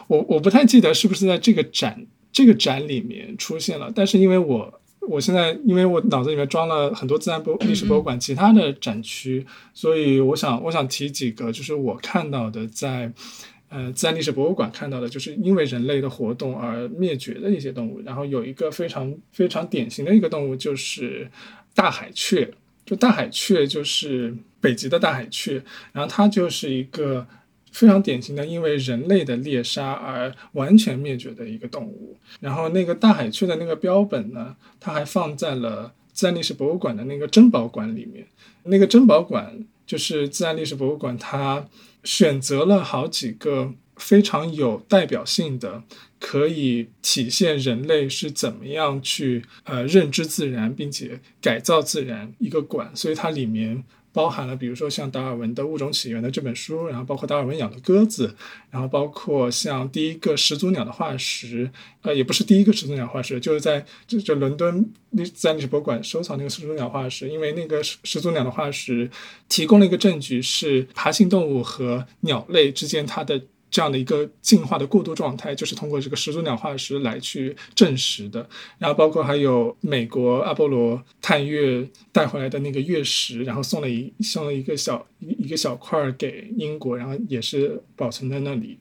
Speaker 2: 我我不太记得是不是在这个展这个展里面出现了，但是因为我。我现在因为我脑子里面装了很多自然博历史博物馆其他的展区，所以我想我想提几个，就是我看到的在呃自然历史博物馆看到的，就是因为人类的活动而灭绝的一些动物。然后有一个非常非常典型的一个动物就是大海雀，就大海雀就是北极的大海雀，然后它就是一个。非常典型的，因为人类的猎杀而完全灭绝的一个动物。然后那个大海雀的那个标本呢，它还放在了自然历史博物馆的那个珍宝馆里面。那个珍宝馆就是自然历史博物馆，它选择了好几个非常有代表性的，可以体现人类是怎么样去呃认知自然，并且改造自然一个馆，所以它里面。包含了，比如说像达尔文的《物种起源》的这本书，然后包括达尔文养的鸽子，然后包括像第一个始祖鸟的化石，呃，也不是第一个始祖鸟化石，就是在就就伦敦历自然历史博物馆收藏那个始祖鸟化石，因为那个始始祖鸟的化石提供了一个证据，是爬行动物和鸟类之间它的。这样的一个进化的过渡状态，就是通过这个始祖鸟化石来去证实的。然后包括还有美国阿波罗探月带回来的那个月食，然后送了一送了一个小一一个小块给英国，然后也是保存在那里。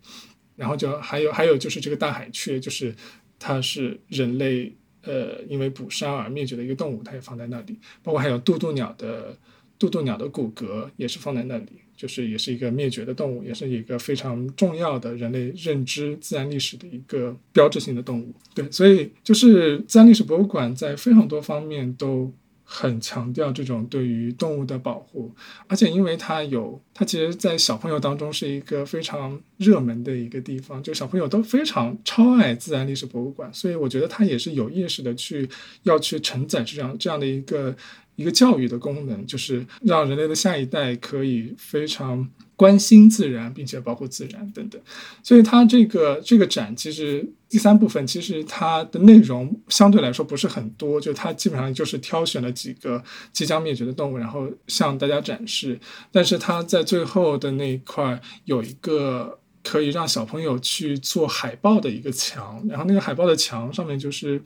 Speaker 2: 然后就还有还有就是这个大海雀，就是它是人类呃因为捕杀而灭绝的一个动物，它也放在那里。包括还有渡渡鸟的渡渡鸟的骨骼也是放在那里。就是也是一个灭绝的动物，也是一个非常重要的人类认知自然历史的一个标志性的动物。对，所以就是自然历史博物馆在非常多方面都很强调这种对于动物的保护，而且因为它有，它其实，在小朋友当中是一个非常热门的一个地方，就小朋友都非常超爱自然历史博物馆，所以我觉得它也是有意识的去要去承载这样这样的一个。一个教育的功能，就是让人类的下一代可以非常关心自然，并且保护自然等等。所以，它这个这个展其实第三部分，其实它的内容相对来说不是很多，就它基本上就是挑选了几个即将灭绝的动物，然后向大家展示。但是，它在最后的那一块有一个可以让小朋友去做海报的一个墙，然后那个海报的墙上面就是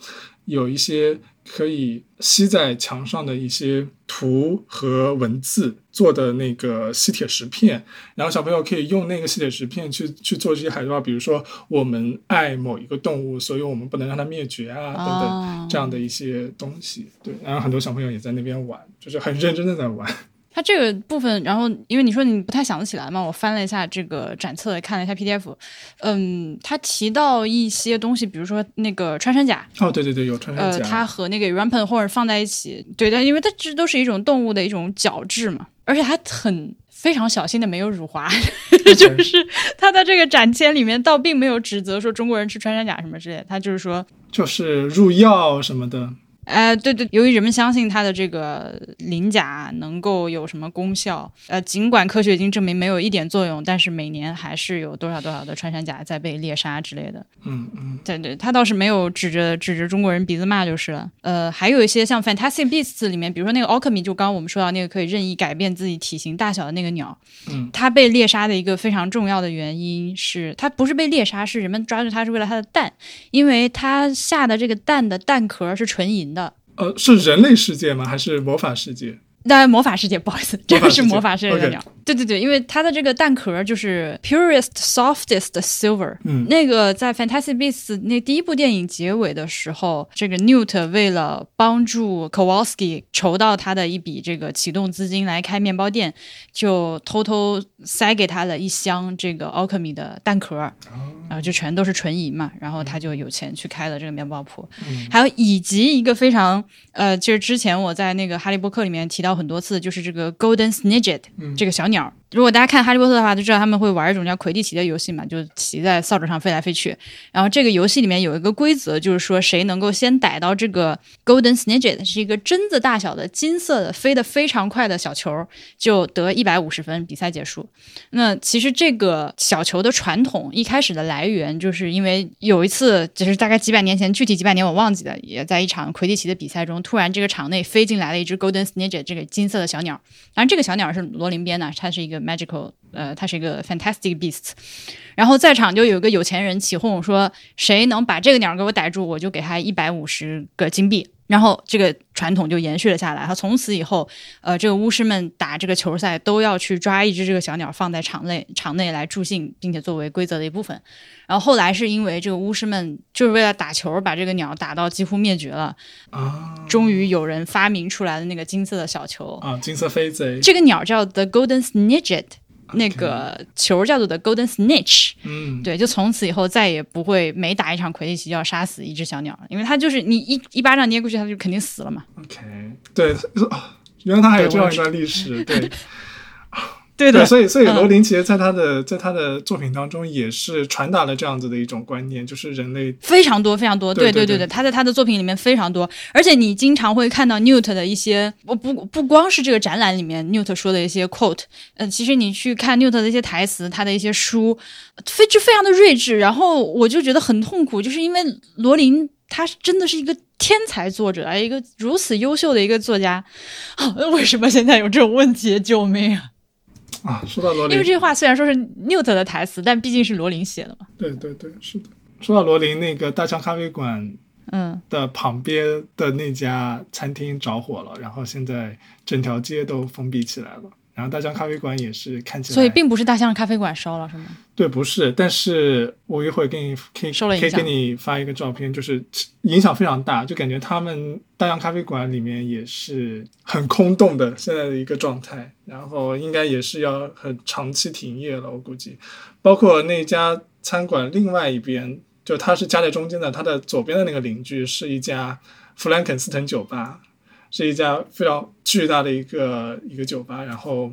Speaker 2: 有一些。可以吸在墙上的一些图和文字做的那个吸铁石片，然后小朋友可以用那个吸铁石片去去做这些海报，比如说我们爱某一个动物，所以我们不能让它灭绝啊，等等这样的一些东西。对，然后很多小朋友也在那边玩，就是很认真的在玩。
Speaker 1: 它这个部分，然后因为你说你不太想得起来嘛，我翻了一下这个展册，看了一下 PDF，嗯，他提到一些东西，比如说那个穿山甲，
Speaker 2: 哦，对对对，有穿山甲，
Speaker 1: 呃，它和那个 rampant 或者放在一起，对但，因为它这都是一种动物的一种角质嘛，而且它很非常小心的没有辱华，[laughs] 就是他在这个展签里面倒并没有指责说中国人吃穿山甲什么之类，他就是说
Speaker 2: 就是入药什么的。
Speaker 1: 呃，对对，由于人们相信它的这个鳞甲能够有什么功效，呃，尽管科学已经证明没有一点作用，但是每年还是有多少多少的穿山甲在被猎杀之类的。
Speaker 2: 嗯嗯，
Speaker 1: 对对，他倒是没有指着指着中国人鼻子骂就是了。呃，还有一些像 Fantastic Beasts 里面，比如说那个 Alchemy，就刚刚我们说到那个可以任意改变自己体型大小的那个鸟，
Speaker 2: 嗯，
Speaker 1: 它被猎杀的一个非常重要的原因是，它不是被猎杀，是人们抓住它是为了它的蛋，因为它下的这个蛋的蛋壳是纯银的。
Speaker 2: 呃，是人类世界吗？还是魔法世界？
Speaker 1: 当然，魔法世界，[laughs] 不好意思，这个是魔法世界的鸟。对对对，因为它的这个蛋壳就是 purest softest silver。
Speaker 2: 嗯
Speaker 1: 那个在 Fantastic Beasts 那第一部电影结尾的时候，这个 Newt 为了帮助 Kowalski 筹到他的一笔这个启动资金来开面包店，就偷偷塞给他了一箱这个 Alchemy 的蛋壳，然后就全都是纯银嘛，然后他就有钱去开了这个面包铺。还有以及一个非常呃，就是之前我在那个哈利波特里面提到很多次，就是这个 Golden Snidget、这个小鸟。如果大家看哈利波特的话，就知道他们会玩一种叫魁地奇的游戏嘛，就骑在扫帚上飞来飞去。然后这个游戏里面有一个规则，就是说谁能够先逮到这个 Golden Snidget，是一个榛子大小的金色的飞得非常快的小球，就得一百五十分，比赛结束。那其实这个小球的传统一开始的来源，就是因为有一次，就是大概几百年前，具体几百年我忘记了，也在一场魁地奇的比赛中，突然这个场内飞进来了一只 Golden Snidget，这个金色的小鸟。当然，这个小鸟是罗琳编的，它是一个 magical，呃，它是一个 fantastic Beasts，。然后在场就有一个有钱人起哄说，谁能把这个鸟给我逮住，我就给他一百五十个金币。然后这个传统就延续了下来。他从此以后，呃，这个巫师们打这个球赛都要去抓一只这个小鸟放在场内场内来助兴，并且作为规则的一部分。然后后来是因为这个巫师们就是为了打球，把这个鸟打到几乎灭绝了，
Speaker 2: 啊
Speaker 1: 终于有人发明出来了那个金色的小球。
Speaker 2: 啊，金色飞贼，
Speaker 1: 这个鸟叫 The Golden Snidget，那个球叫做 The Golden Snitch。
Speaker 2: 嗯，
Speaker 1: 对，就从此以后再也不会每打一场魁地奇就要杀死一只小鸟了，因为它就是你一一巴掌捏过去，它就肯定死了嘛。
Speaker 2: OK，对，啊原来它还有这样一段历史，[laughs] 对
Speaker 1: 对
Speaker 2: 对，所以所以
Speaker 1: 嗯
Speaker 2: 罗琳其实在他的在他的作品当中也是传达了这样子的一种观念，就是人类
Speaker 1: 非常多非常多，
Speaker 2: 对对对
Speaker 1: 对对他在他的作品里面非常多，而且你经常会看到 Newt 的一些，我不不光是这个展览里面 Newt 说的一些 quote，呃，其实你去看 Newt 的一些台词，他的一些书，非就非常的睿智，然后我就觉得很痛苦，就是因为罗琳他真的是一个天才作者，一个如此优秀的一个作家，啊，为什么现在有这种问题？救命啊！
Speaker 2: 啊，[laughs] 说到罗琳
Speaker 1: 因为这，句话虽然说是 Newt 的台词，但毕竟是罗琳写的嘛，
Speaker 2: 对对对，是的。说到罗琳，那个大象咖啡馆
Speaker 1: 嗯。
Speaker 2: 的旁边的那家餐厅着火了，然后现在整条街都封闭起来了。然后大象咖啡馆也是看起来，
Speaker 1: 所以并不是大象咖啡馆烧了，是吗？
Speaker 2: 对，不是，但是我一会儿给你可以可以给你发一个照片，就是影响非常大，就感觉他们大象咖啡馆里面也是很空洞的现在的一个状态，然后应该也是要很长期停业了，我估计，包括那家餐馆另外一边，就它是夹在中间的，它的左边的那个邻居是一家弗兰肯斯坦酒吧，是一家非常巨大的一个一个酒吧，然后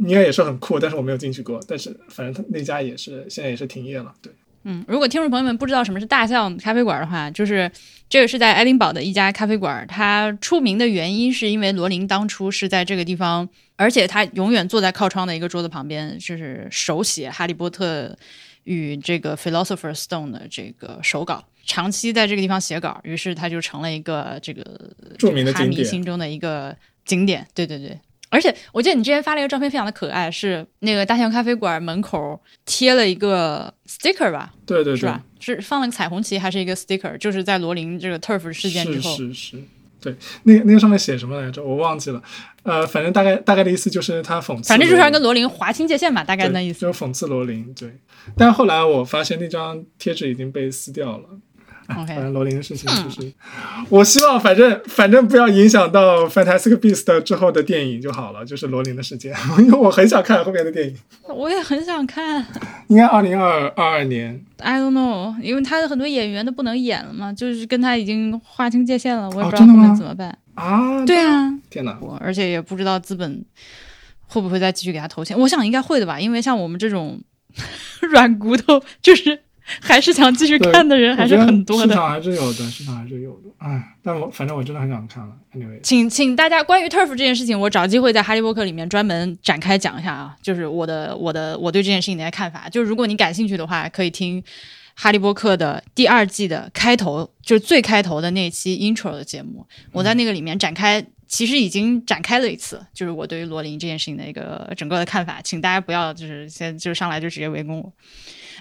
Speaker 2: 应该也是很酷，但是我没有进去过。但是反正他那家也是现在也是停业了。对，
Speaker 1: 嗯，如果听众朋友们不知道什么是大象咖啡馆的话，就是这个是在爱丁堡的一家咖啡馆，它出名的原因是因为罗琳当初是在这个地方，而且他永远坐在靠窗的一个桌子旁边，就是手写《哈利波特与这个 Philosopher's Stone》的这个手稿。长期在这个地方写稿，于是他就成了一个这个
Speaker 2: 著名的
Speaker 1: 哈迷心中的一个景点。对对对，而且我记得你之前发了一个照片，非常的可爱，是那个大象咖啡馆门口贴了一个 sticker 吧？
Speaker 2: 对对对
Speaker 1: 是吧，？是放了个彩虹旗还是一个 sticker？就是在罗琳这个 turf 事件之
Speaker 2: 是
Speaker 1: 后，
Speaker 2: 是是，对，那那个上面写什么来着？我忘记了。呃，反正大概大概的意思就是他讽刺，
Speaker 1: 反正就是要跟罗琳划清界限吧，大概那意思。
Speaker 2: 就是讽刺罗琳。对，但后来我发现那张贴纸已经被撕掉了。反
Speaker 1: OK，
Speaker 2: 正罗琳的事情就是，我希望反正反正不要影响到 Fantastic Beast 之后的电影就好了，就是罗琳的事件，[laughs] 因为我很想看后面的电影，
Speaker 1: 我也很想看
Speaker 2: 应该二零二二二年。
Speaker 1: ，I don't know，因为他的很多演员都不能演了嘛，就是跟他已经划清界限了，我也不知道后面
Speaker 2: 哦真的吗
Speaker 1: 怎么办。
Speaker 2: 啊，
Speaker 1: 对啊，
Speaker 2: 天哪！
Speaker 1: 我而且也不知道资本会不会再继续给他投钱，我想应该会的吧，因为像我们这种 [laughs] 软骨头，就是 [laughs] 还是想继续看的人还是很多的。
Speaker 2: 市场还是有的，市场还是有的。哎，但我反正我真的很想看了。Anyway，
Speaker 1: 请请大家关于 Turf 这件事情，我找机会在哈利波特里面专门展开讲一下啊，就是我的我的我对这件事情的看法。就是如果你感兴趣的话，可以听哈利波特的第二季的开头，就是最开头的那期 Intro 的节目，我在那个里面展开。其实已经展开了一次，就是我对于罗琳这件事情的一个整个的看法，请大家不要就是先就上来就直接围攻我。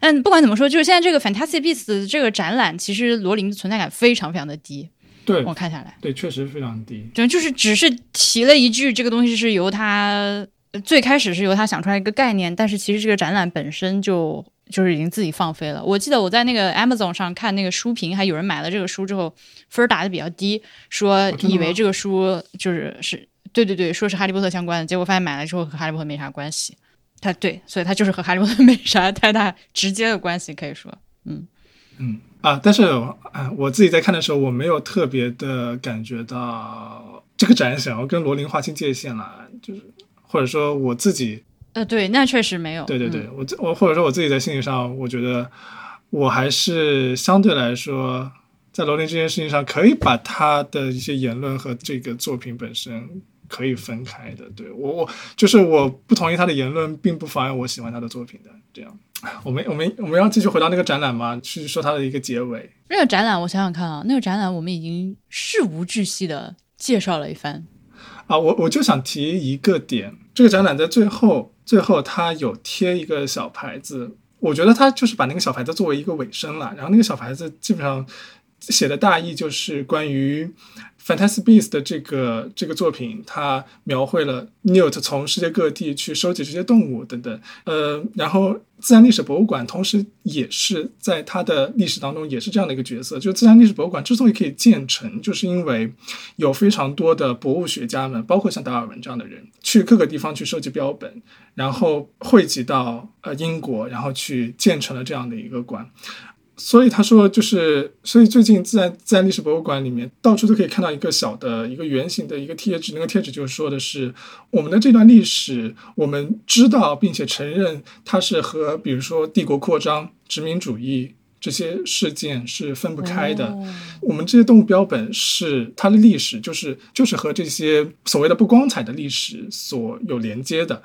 Speaker 1: 嗯，不管怎么说，就是现在这个 Fantastic Beasts 这个展览，其实罗琳的存在感非常非常的低。
Speaker 2: 对，
Speaker 1: 我看下来，
Speaker 2: 对，确实非常低。
Speaker 1: 对，就是只是提了一句，这个东西是由他最开始是由他想出来一个概念，但是其实这个展览本身就。就是已经自己放飞了。我记得我在那个 Amazon 上看那个书评，还有人买了这个书之后分打的比较低，说以为这个书就是是对对对，说是哈利波特相关的，结果发现买了之后和哈利波特没啥关系。他对，所以他就是和哈利波特 [laughs] 没啥太大直接的关系，可以说，
Speaker 2: 嗯嗯啊，但是啊，我自己在看的时候，我没有特别的感觉到这个展想要跟罗琳划清界限了，就是或者说我自己。
Speaker 1: 呃，对，那确实没有。
Speaker 2: 对对对，我我或者说我自己在心理上，我觉得我还是相对来说，在罗琳这件事情上，可以把他的一些言论和这个作品本身可以分开的。对我我就是我不同意他的言论，并不妨碍我喜欢他的作品的。这样，[laughs] 我们我们我们要继续回到那个展览吗？去说他的一个结尾。
Speaker 1: 那个展览，我想想看啊，那个展览我们已经事无巨细的介绍了一番。
Speaker 2: 啊，我我就想提一个点，这个展览在最后。最后，他有贴一个小牌子，我觉得他就是把那个小牌子作为一个尾声了。然后那个小牌子基本上写的大意就是关于。Fantastic Beasts 的这个这个作品，它描绘了 Newt 从世界各地去收集这些动物等等。呃，然后自然历史博物馆同时也是在它的历史当中也是这样的一个角色。就自然历史博物馆之所以可以建成，就是因为有非常多的博物学家们，包括像达尔文这样的人，去各个地方去收集标本，然后汇集到呃英国，然后去建成了这样的一个馆。所以他说，就是所以最近自然自然历史博物馆里面到处都可以看到一个小的一个圆形的一个贴纸，那个贴纸就是说的是我们的这段历史，我们知道并且承认它是和比如说帝国扩张、殖民主义这些事件是分不开的。我们这些动物标本是它的历史，就是就是和这些所谓的不光彩的历史所有连接的。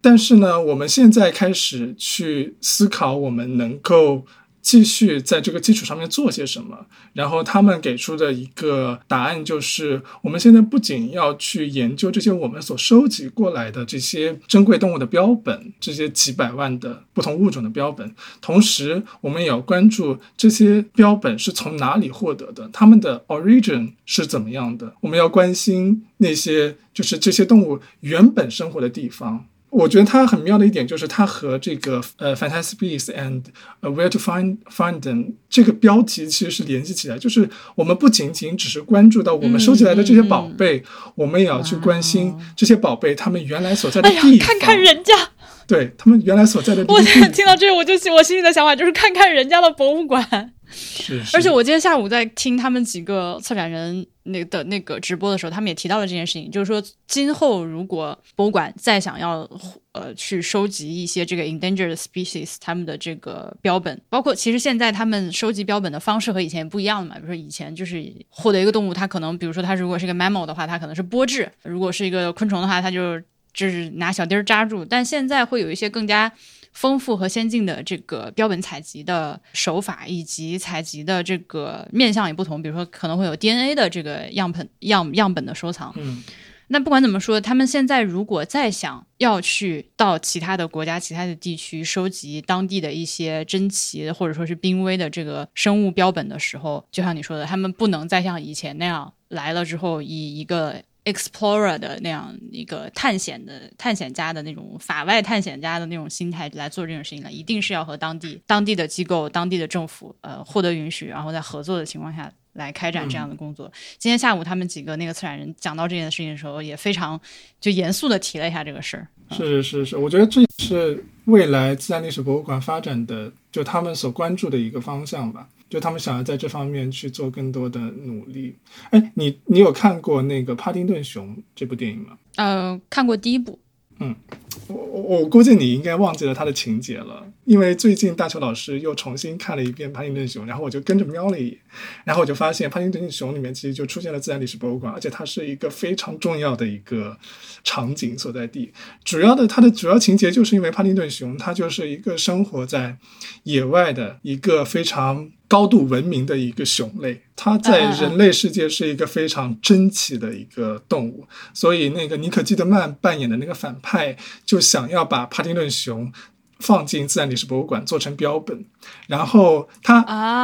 Speaker 2: 但是呢，我们现在开始去思考，我们能够。继续在这个基础上面做些什么？然后他们给出的一个答案就是，我们现在不仅要去研究这些我们所收集过来的这些珍贵动物的标本，这些几百万的不同物种的标本，同时我们也要关注这些标本是从哪里获得的，它们的 origin 是怎么样的。我们要关心那些就是这些动物原本生活的地方。我觉得它很妙的一点就是，它和这个呃，Fantastic Beasts and Where to Find Find Them 这个标题其实是联系起来。就是我们不仅仅只是关注到我们收集来的这些宝贝，我们也要去关心这些宝贝他们原来所在的地方。
Speaker 1: 看看人家，
Speaker 2: 对他们原来所在的。
Speaker 1: 我听到这，我就我心里的想法就是看看人家的博物馆。
Speaker 2: 是，
Speaker 1: 而且我今天下午在听他们几个策展人那的那个直播的时候，他们也提到了这件事情，就是说今后如果博物馆再想要呃去收集一些这个 endangered species 他们的这个标本，包括其实现在他们收集标本的方式和以前不一样了嘛，比如说以前就是获得一个动物，它可能比如说它如果是个 mammal 的话，它可能是剥制；如果是一个昆虫的话，它就就是拿小钉儿扎住。但现在会有一些更加。丰富和先进的这个标本采集的手法，以及采集的这个面向也不同，比如说可能会有 DNA 的这个样本样样本的收藏。
Speaker 2: 嗯，
Speaker 1: 那不管怎么说，他们现在如果再想要去到其他的国家、其他的地区收集当地的一些珍奇或者说是濒危的这个生物标本的时候，就像你说的，他们不能再像以前那样来了之后以一个。Explorer 的那样一个探险的探险家的那种法外探险家的那种心态来做这种事情了，一定是要和当地当地的机构、当地的政府呃获得允许，然后在合作的情况下来开展这样的工作。今天下午他们几个那个策展人讲到这件事情的时候，也非常就严肃的提了一下这个事儿。
Speaker 2: 是是是，我觉得这是未来自然历史博物馆发展的就他们所关注的一个方向吧。就他们想要在这方面去做更多的努力。哎，你你有看过那个《帕丁顿熊》这部电影吗？
Speaker 1: 呃，看过第一部。
Speaker 2: 嗯，我我我估计你应该忘记了它的情节了，因为最近大球老师又重新看了一遍帕丁顿熊，然后我就跟着瞄了一眼，然后我就发现帕丁顿熊里面其实就出现了自然历史博物馆，而且它是一个非常重要的一个场景所在地。主要的它的主要情节就是因为帕丁顿熊它就是一个生活在野外的一个非常。高度文明的一个熊类，它在人类世界是一个非常珍奇的一个动物，所以那个尼可基德曼扮演的那个反派就想要把帕丁顿熊放进自然历史博物馆做成标本，然后他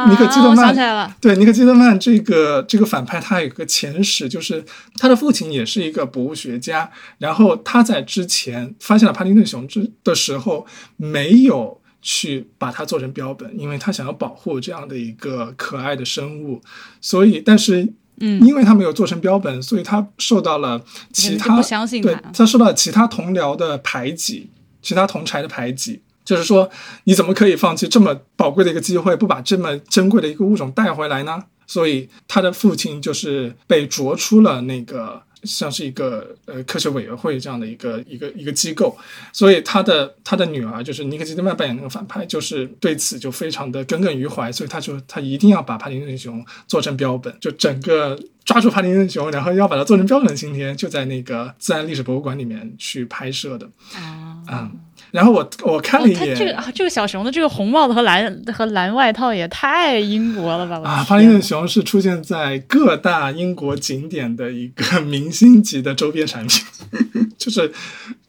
Speaker 2: 尼可基德曼对尼可基德曼这个这个反派他有个前史，就是他的父亲也是一个博物学家，然后他在之前发现了帕丁顿熊之的时候没有。去把它做成标本，因为他想要保护这样的一个可爱的生物，所以，但是，
Speaker 1: 嗯，
Speaker 2: 因为他没有做成标本，所以他受到了其他对他受到其他同僚的排挤，其他同柴的排挤，就是说，你怎么可以放弃这么宝贵的一个机会，不把这么珍贵的一个物种带回来呢？所以，他的父亲就是被逐出了那个。像是一个呃科学委员会这样的一个一个一个机构，所以他的他的女儿就是尼克基德曼扮演那个反派，就是对此就非常的耿耿于怀，所以他就他一定要把帕丁顿熊做成标本，就整个抓住帕丁顿熊，然后要把它做成标本今天，就在那个自然历史博物馆里面去拍摄的啊。然后我我看了一眼，
Speaker 1: 这个这个小熊的这个红帽子和蓝和蓝外套也太英国了吧！
Speaker 2: 啊，帕丁顿熊是出现在各大英国景点的一个明星级的周边产品，[laughs] 就是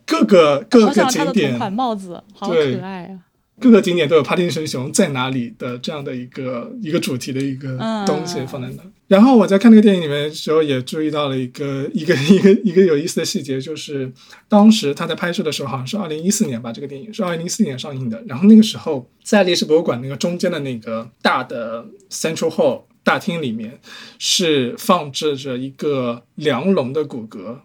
Speaker 2: 各个各个景点
Speaker 1: 同款帽子，好可爱啊！
Speaker 2: 各个景点都有帕丁森熊在哪里的这样的一个一个主题的一个东西放在那。然后我在看那个电影里面的时候，也注意到了一个一个一个一个有意思的细节，就是当时他在拍摄的时候，好像是二零一四年吧，这个电影是二零一四年上映的。然后那个时候在历史博物馆那个中间的那个大的 Central Hall 大厅里面，是放置着一个梁龙的骨骼。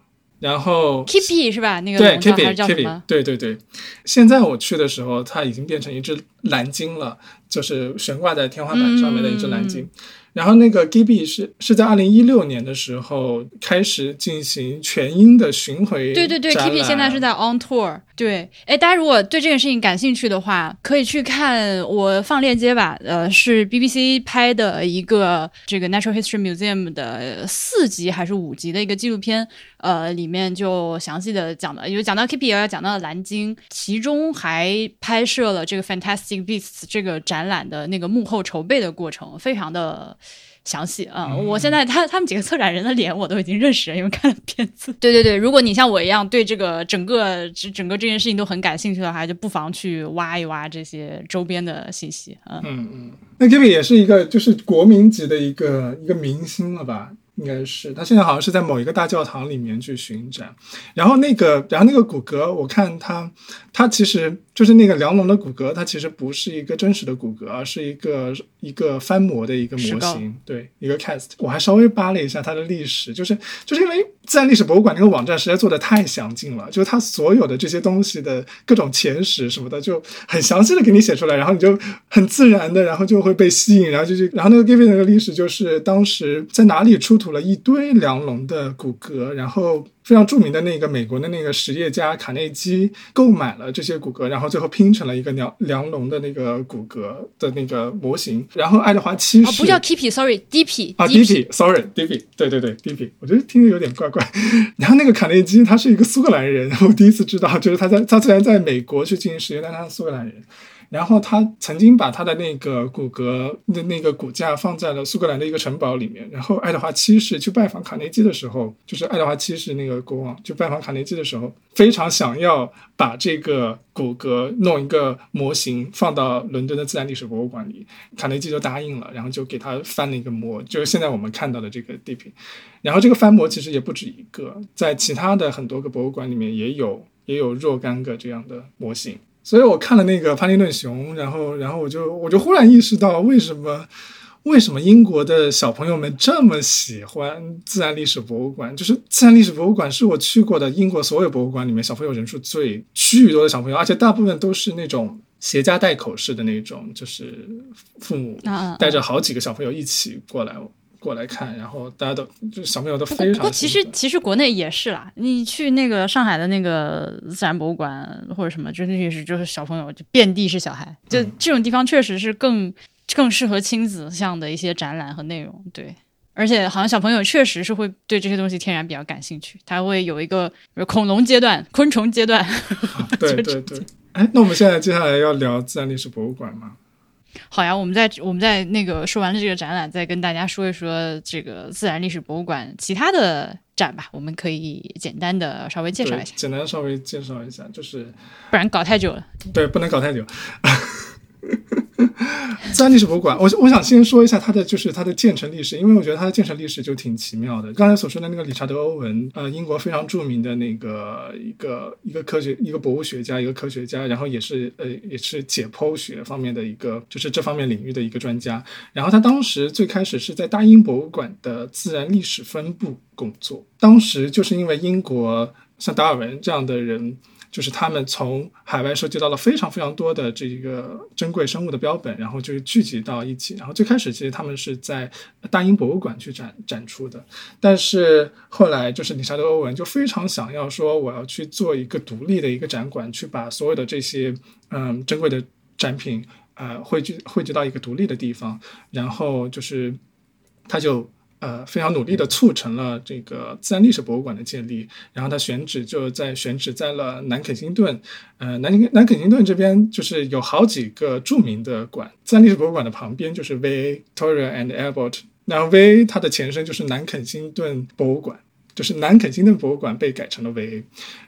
Speaker 2: 然后
Speaker 1: ，Kippy 是吧？那个
Speaker 2: 对，Kippy，Kippy，对对对。现在我去的时候，它已经变成一只蓝鲸了，就是悬挂在天花板上面的一只蓝鲸。然后那个 Gibby 是是在二零一六年的时候开始进行全英的巡回。
Speaker 1: 对对对，Kippy 现在是在 on tour。对，哎，大家如果对这件事情感兴趣的话，可以去看我放链接吧。呃，是 BBC 拍的一个这个 Natural History Museum 的四集还是五集的一个纪录片。呃，里面就详细的讲了，有讲到 KPL，讲到了蓝鲸，其中还拍摄了这个 Fantastic Beasts 这个展览的那个幕后筹备的过程，非常的。详细啊！我现在他他们几个策展人的脸我都已经认识了，因为看了片子。[laughs] 对对对，如果你像我一样对这个整个整个这件事情都很感兴趣的话，就不妨去挖一挖这些周边的信息
Speaker 2: 嗯嗯，那 Kevin 也是一个就是国民级的一个一个明星了吧？应该是他现在好像是在某一个大教堂里面去巡展，然后那个然后那个骨骼，我看他他其实。就是那个梁龙的骨骼，它其实不是一个真实的骨骼，而是一个一个翻模的一个模型，对，一个 cast。我还稍微扒了一下它的历史，就是就是因为自然历史博物馆那个网站实在做的太详尽了，就是它所有的这些东西的各种前史什么的，就很详细的给你写出来，然后你就很自然的，然后就会被吸引，然后就去，然后那个 Giving 那个历史就是当时在哪里出土了一堆梁龙的骨骼，然后。非常著名的那个美国的那个实业家卡内基购买了这些骨骼，然后最后拼成了一个梁梁龙的那个骨骼的那个模型。然后爱德华七世
Speaker 1: 不叫 Kippy，sorry，DP
Speaker 2: 啊，DP，sorry，DP，对对对，DP，我觉得听着有点怪怪。然后那个卡内基他是一个苏格兰人，我第一次知道，就是他在他虽然在美国去进行实验，但他是苏格兰人。然后他曾经把他的那个骨骼的那个骨架放在了苏格兰的一个城堡里面。然后爱德华七世去拜访卡内基的时候，就是爱德华七世那个国王去拜访卡内基的时候，非常想要把这个骨骼弄一个模型放到伦敦的自然历史博物馆里。卡内基就答应了，然后就给他翻了一个模，就是现在我们看到的这个地平。然后这个翻模其实也不止一个，在其他的很多个博物馆里面也有也有若干个这样的模型。所以我看了那个帕丁顿熊，然后，然后我就我就忽然意识到，为什么为什么英国的小朋友们这么喜欢自然历史博物馆？就是自然历史博物馆是我去过的英国所有博物馆里面小朋友人数最巨多的小朋友，而且大部分都是那种携家带口式的那种，就是父母带着好几个小朋友一起过来。过来看，然后大家都就小朋友都非常
Speaker 1: 不过其实其实国内也是啦，你去那个上海的那个自然博物馆或者什么，真的也是就是小朋友就遍地是小孩，就
Speaker 2: 嗯
Speaker 1: 这种地方确实是更更适合亲子向的一些展览和内容，对。而且好像小朋友确实是会对这些东西天然比较感兴趣，他会有一个比如恐龙阶段、昆虫阶段。[laughs]
Speaker 2: 对对对。哎，那我们现在接下来要聊自然历史博物馆吗？
Speaker 1: 好呀，我们在我们在那个说完了这个展览，再跟大家说一说这个自然历史博物馆其他的展吧。我们可以简单的稍微介绍一下，
Speaker 2: 简单稍微介绍一下，就是
Speaker 1: 不然搞太久了。
Speaker 2: 对，不能搞太久。[laughs] 自然历史博物馆，我我想先说一下它的就是它的建成历史，因为我觉得它的建成历史就挺奇妙的。刚才所说的那个理查德·欧文，呃，英国非常著名的那个一个一个科学一个博物学家，一个科学家，然后也是呃也是解剖学方面的一个就是这方面领域的一个专家。然后他当时最开始是在大英博物馆的自然历史分部工作，当时就是因为英国像达尔文这样的人。就是他们从海外收集到了非常非常多的这个珍贵生物的标本，然后就聚集到一起。然后最开始其实他们是在大英博物馆去展展出的，但是后来就是理查德·欧文就非常想要说，我要去做一个独立的一个展馆，去把所有的这些嗯珍贵的展品呃汇聚汇聚到一个独立的地方，然后就是他就。呃，非常努力的促成了这个自然历史博物馆的建立，然后他选址就在选址在了南肯辛顿，呃，南南肯辛顿这边就是有好几个著名的馆，自然历史博物馆的旁边就是 Victoria and Albert，然后 V 它的前身就是南肯辛顿博物馆，就是南肯辛顿博物馆被改成了 VA，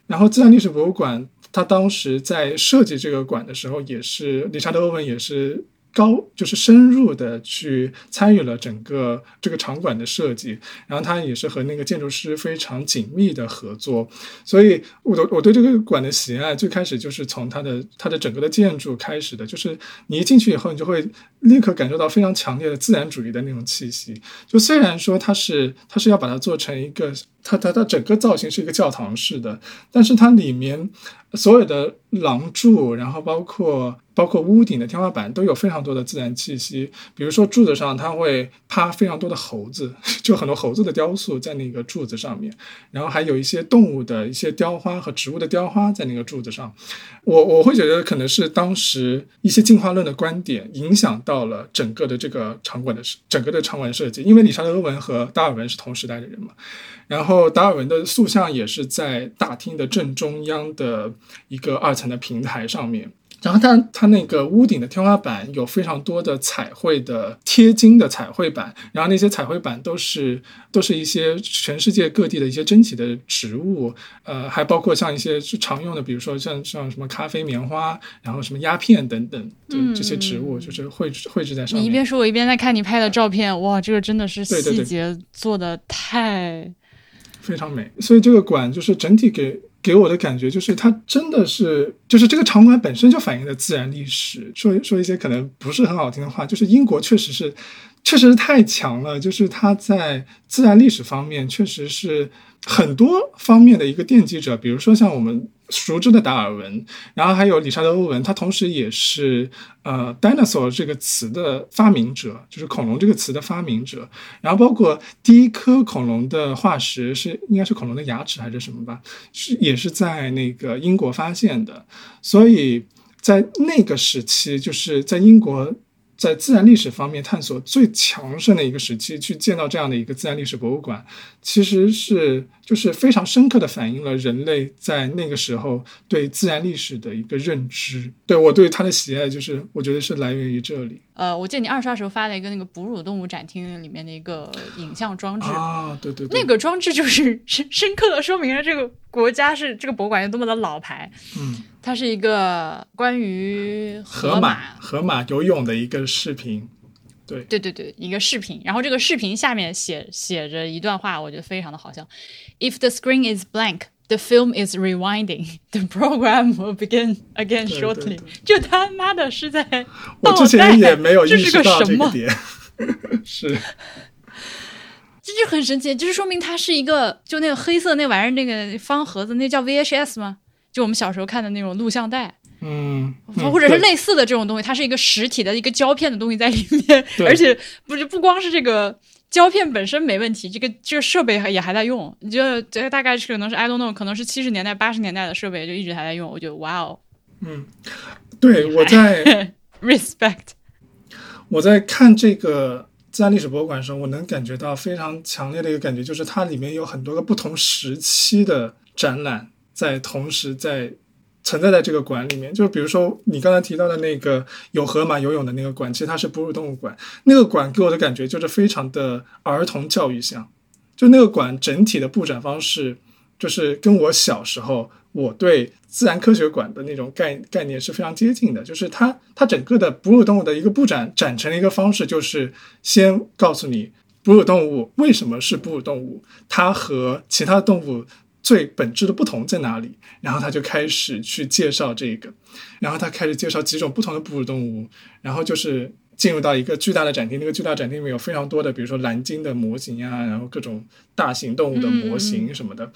Speaker 2: 然后自然历史博物馆它当时在设计这个馆的时候，也是理查德·欧文也是。高就是深入的去参与了整个这个场馆的设计，然后他也是和那个建筑师非常紧密的合作，所以我的我对这个馆的喜爱最开始就是从它的它的整个的建筑开始的，就是你一进去以后，你就会立刻感受到非常强烈的自然主义的那种气息。就虽然说它是它是要把它做成一个，它它它整个造型是一个教堂式的，但是它里面所有的廊柱，然后包括包括屋顶的天花板都有非常多的自然气息。比如说柱子上，它会趴非常多的猴子，[laughs] 就很多猴子的雕塑在那个柱子上面，然后还有一些动物的一些雕花和植物的雕花在那个柱子上。我我会觉得可能是当时一些进化论的观点影响到到了整个的这个场馆的整个的场馆设计，因为理查德·欧文和达尔文是同时代的人嘛。然后达尔文的塑像也是在大厅的正中央的一个二层的平台上面。然后它它那个屋顶的天花板有非常多的彩绘的贴金的彩绘板，然后那些彩绘板都是都是一些全世界各地的一些珍奇的植物，呃，还包括像一些常用的，比如说像像什么咖啡棉花，然后什么鸦片等等，就这些植物就是绘制绘制在上面。
Speaker 1: 你一边说，我一边在看你拍的照片，哇，这个真的是
Speaker 2: 对对对
Speaker 1: 细节做的太……
Speaker 2: 非常美，所以这个馆就是整体给给我的感觉就是它真的是就是这个场馆本身就反映了自然历史。说说一些可能不是很好听的话，就是英国确实是确实是太强了，就是它在自然历史方面确实是很多方面的一个奠基者。比如说像我们熟知的达尔文，然后还有理查德·欧文，他同时也是呃 “dinosaur” 这个词的发明者，就是恐龙这个词的发明者。然后包括第一颗恐龙的化石是应该是恐龙的牙齿还是什么吧，是也是在那个英国发现的。所以在那个时期，就是在英国。在自然历史方面探索最强盛的一个时期，去建造这样的一个自然历史博物馆，其实是就是非常深刻的反映了人类在那个时候对自然历史的一个认知。对我对它的喜爱，就是我觉得是来源于这里
Speaker 1: 呃，我记得你二刷时候发了一个那个哺乳动物展厅里面的一个影像装置，
Speaker 2: 啊，对对对，
Speaker 1: 那个装置就是 [laughs] 深深刻的说明了这个国家是这个博物馆有多么的老牌。
Speaker 2: 嗯，
Speaker 1: 它是一个关于
Speaker 2: 河
Speaker 1: 马
Speaker 2: 河马游泳的一个视频。对
Speaker 1: 对对对，一个视频，然后这个视频下面写写着一段话，我觉得非常的好笑。If the screen is blank, the film is rewinding. [laughs] The program will begin again shortly.
Speaker 2: 对对
Speaker 1: 这他妈的是在
Speaker 2: 我
Speaker 1: 倒
Speaker 2: 之前
Speaker 1: 带
Speaker 2: 也没有
Speaker 1: 这是
Speaker 2: 意识到
Speaker 1: 个什么？
Speaker 2: 这个点，[laughs] 是
Speaker 1: 这就很神奇，就是说明它是一个就那个黑色那玩意儿，那个方盒子，那叫 VHS 吗？就我们小时候看的那种录像带。
Speaker 2: 嗯，嗯
Speaker 1: 或者是类似的这种东西，它是一个实体的一个胶片的东西在里面，而且不是不光是这个胶片本身没问题，这个这个设备也还在用，你就这大概是可能是 I don't know，可能是七十年代八十年代的设备就一直还在用，我觉得哇哦，
Speaker 2: 嗯，对我在 [laughs]
Speaker 1: respect，
Speaker 2: 我在看这个自然历史博物馆的时候，我能感觉到非常强烈的一个感觉，就是它里面有很多个不同时期的展览在同时在。存在在这个馆里面，就比如说你刚才提到的那个有河马游泳的那个馆，其实它是哺乳动物馆。那个馆给我的感觉就是非常的儿童教育像，就那个馆整体的布展方式，就是跟我小时候我对自然科学馆的那种概概念是非常接近的。就是它它整个的哺乳动物的一个布展展成的一个方式，就是先告诉你哺乳动物为什么是哺乳动物，它和其他动物。最本质的不同在哪里？然后他就开始去介绍这个，然后他开始介绍几种不同的哺乳动物，然后就是进入到一个巨大的展厅。那个巨大展厅里面有非常多的，比如说蓝鲸的模型啊，然后各种大型动物的模型什么的。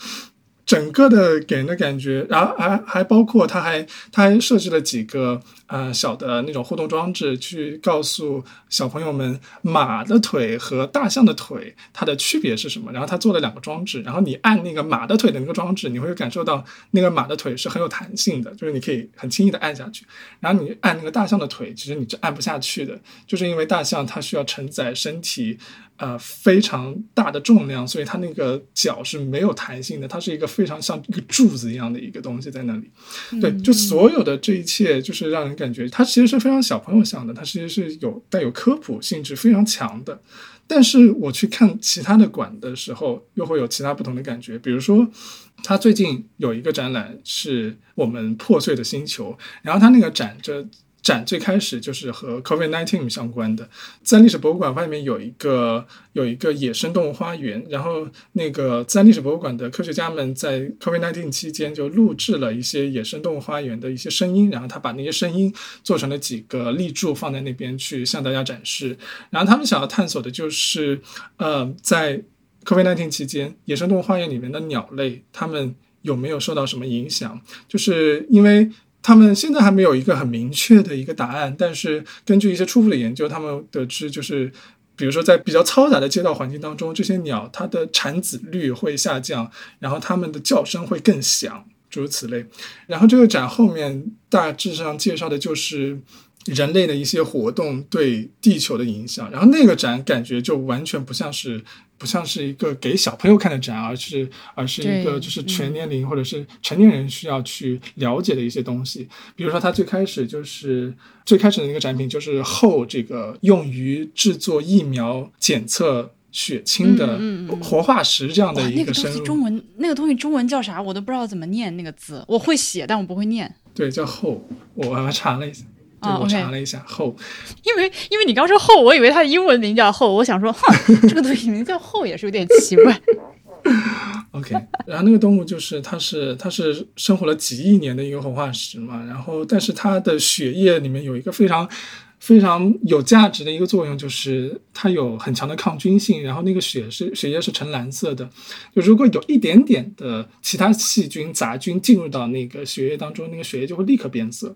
Speaker 2: 整个的给人的感觉，然后还还包括，他还他还设置了几个呃小的那种互动装置，去告诉小朋友们马的腿和大象的腿它的区别是什么。然后他做了两个装置，然后你按那个马的腿的那个装置，你会感受到那个马的腿是很有弹性的，就是你可以很轻易的按下去。然后你按那个大象的腿，其实你是按不下去的，就是因为大象它需要承载身体。呃，非常大的重量，所以它那个脚是没有弹性的，它是一个非常像一个柱子一样的一个东西在那里。对，就所有的这一切，就是让人感觉它其实是非常小朋友像的，它其实是有带有科普性质非常强的。但是我去看其他的馆的时候，又会有其他不同的感觉。比如说，他最近有一个展览是我们破碎的星球，然后他那个展着。展最开始就是和 COVID-19 相关的，自然历史博物馆外面有一个有一个野生动物花园，然后那个自然历史博物馆的科学家们在 COVID-19 期间就录制了一些野生动物花园的一些声音，然后他把那些声音做成了几个立柱放在那边去向大家展示，然后他们想要探索的就是，呃，在 COVID-19 期间野生动物花园里面的鸟类，它们有没有受到什么影响？就是因为。他们现在还没有一个很明确的一个答案，但是根据一些初步的研究，他们得知就是，比如说在比较嘈杂的街道环境当中，这些鸟它的产子率会下降，然后它们的叫声会更响，诸如此类。然后这个展后面大致上介绍的就是人类的一些活动对地球的影响，然后那个展感觉就完全不像是。不像是一个给小朋友看的展，而是而是一个就是全年龄或者是成年人需要去了解的一些东西。比如说，它最开始就是最开始的那个展品，就是后这个用于制作疫苗检测血清的活化石这样的一个生物。
Speaker 1: 中文那个东西中文叫啥？我都不知道怎么念那个字。我会写，但我不会念。
Speaker 2: 对，叫后。我还查了一下。啊，我查了一下后，
Speaker 1: 因为因为你刚说后，我以为它的英文名叫后，我想说，哼，[laughs] 这个东西名叫后也是有点奇怪。[laughs]
Speaker 2: OK，然后那个动物就是它是它是生活了几亿年的一个活化石嘛，然后但是它的血液里面有一个非常。非常有价值的一个作用就是它有很强的抗菌性，然后那个血是血液是呈蓝色的，就如果有一点点的其他细菌杂菌进入到那个血液当中，那个血液就会立刻变色，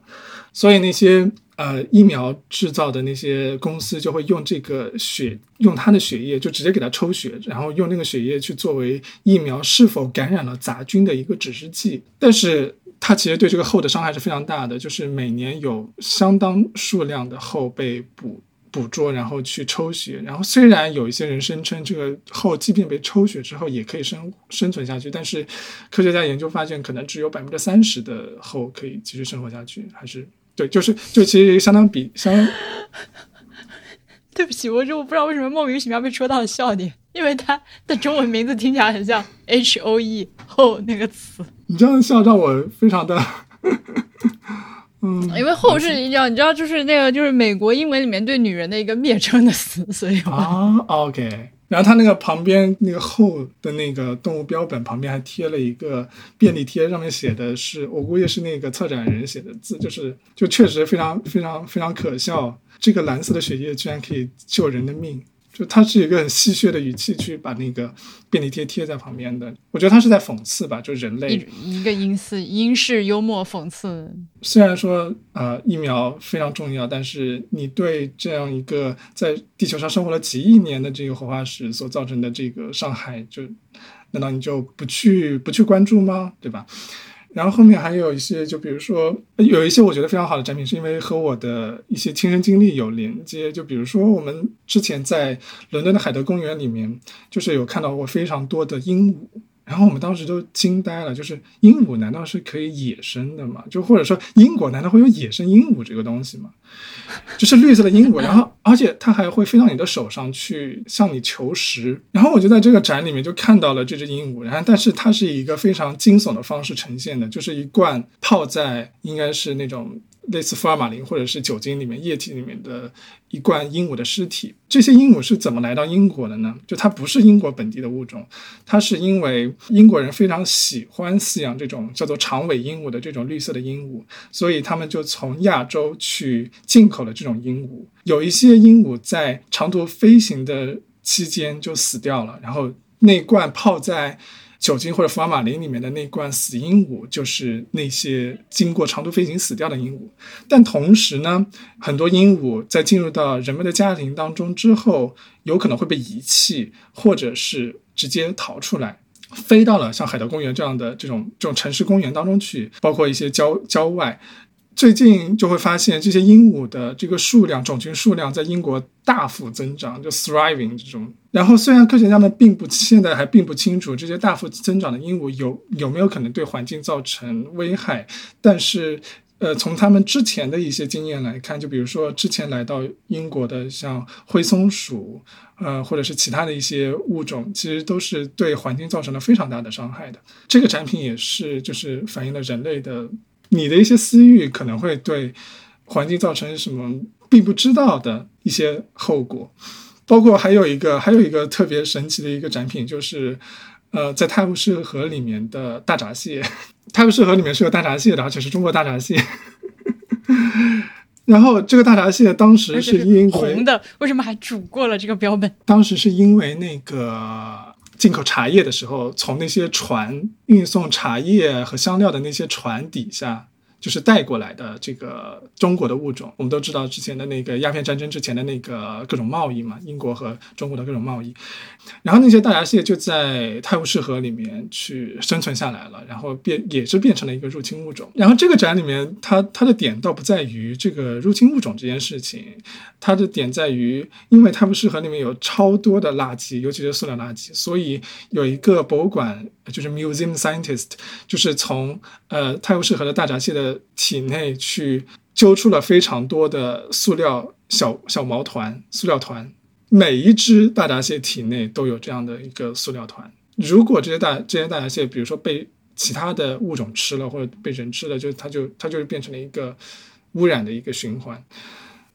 Speaker 2: 所以那些呃疫苗制造的那些公司就会用这个血用它的血液就直接给它抽血，然后用那个血液去作为疫苗是否感染了杂菌的一个指示剂，但是。它其实对这个后的伤害是非常大的，就是每年有相当数量的后被捕捕捉，然后去抽血。然后虽然有一些人声称这个后即便被抽血之后也可以生生存下去，但是科学家研究发现，可能只有百分之三十的后可以继续生活下去。还是对，就是就其实相当比相。[laughs] 对
Speaker 1: 不起，我就不知道为什么莫名其妙被戳到了笑点。因为它的中文名字听起来很像 H O E 后那个词，
Speaker 2: 你这样笑让我非常的，嗯，
Speaker 1: 因为后是你知道，你知道就是那个就是美国英文里面对女人的一个蔑称的词，所以
Speaker 2: 啊，OK，然后它那个旁边那个后的那个动物标本旁边还贴了一个便利贴，上面写的是我估计是那个策展人写的字，就是就确实非常非常非常可笑，这个蓝色的血液居然可以救人的命。就他是一个很戏谑的语气去把那个便利贴贴在旁边的。我觉得他是在讽刺吧，就人类
Speaker 1: 一一个英式英式幽默讽刺。
Speaker 2: 虽然说呃疫苗非常重要，但是你对这样一个在地球上生活了几亿年的这个活化石所造成的这个伤害，就难道你就不去不去关注吗？对吧？然后后面还有一些，就比如说有一些我觉得非常好的展品，是因为和我的一些亲身经历有连接。就比如说我们之前在伦敦的海德公园里面，就是有看到过非常多的鹦鹉。然后我们当时都惊呆了，就是鹦鹉难道是可以野生的吗？就或者说英国难道会有野生鹦鹉这个东西吗？就是绿色的鹦鹉，然后 [laughs] 而且它还会飞到你的手上去向你求食。然后我就在这个展里面就看到了这只鹦鹉，然后但是它是以一个非常惊悚的方式呈现的，就是一罐泡在应该是那种。类似福尔马林或者是酒精里面液体里面的一罐鹦鹉的尸体，这些鹦鹉是怎么来到英国的呢？就它不是英国本地的物种，它是因为英国人非常喜欢饲养这种叫做长尾鹦鹉的这种绿色的鹦鹉，所以他们就从亚洲去进口了这种鹦鹉。有一些鹦鹉在长途飞行的期间就死掉了，然后那罐泡在。酒精或者福尔马林里面的那罐死鹦鹉，就是那些经过长途飞行死掉的鹦鹉。但同时呢，很多鹦鹉在进入到人们的家庭当中之后，有可能会被遗弃，或者是直接逃出来，飞到了像海德公园这样的这种这种城市公园当中去，包括一些郊郊外。最近就会发现这些鹦鹉的这个数量，种群数量在英国大幅增长，就 thriving 这种。然后虽然科学家们并不现在还并不清楚这些大幅增长的鹦鹉有有没有可能对环境造成危害，但是呃，从他们之前的一些经验来看，就比如说之前来到英国的像灰松鼠，呃，或者是其他的一些物种，其实都是对环境造成了非常大的伤害的。这个展品也是就是反映了人类的。你的一些私欲可能会对环境造成什么并不知道的一些后果，包括还有一个还有一个特别神奇的一个展品，就是呃，在泰晤士河里面的大闸蟹。[laughs] 泰晤士河里面是有大闸蟹的，而且是中国大闸蟹。[laughs] 然后这个大闸蟹当时是因为
Speaker 1: 红的，为什么还煮过了这个标本？
Speaker 2: 当时是因为那个。进口茶叶的时候，从那些船运送茶叶和香料的那些船底下。就是带过来的这个中国的物种，我们都知道之前的那个鸦片战争之前的那个各种贸易嘛，英国和中国的各种贸易，然后那些大闸蟹就在泰晤士河里面去生存下来了，然后变也是变成了一个入侵物种。然后这个展里面，它它的点倒不在于这个入侵物种这件事情，它的点在于，因为泰晤士河里面有超多的垃圾，尤其是塑料垃圾，所以有一个博物馆。就是 museum scientist，就是从呃泰晤士河的大闸蟹的体内去揪出了非常多的塑料小小毛团、塑料团，每一只大闸蟹体内都有这样的一个塑料团。如果这些大这些大闸蟹，比如说被其他的物种吃了，或者被人吃了，就它就它就是变成了一个污染的一个循环。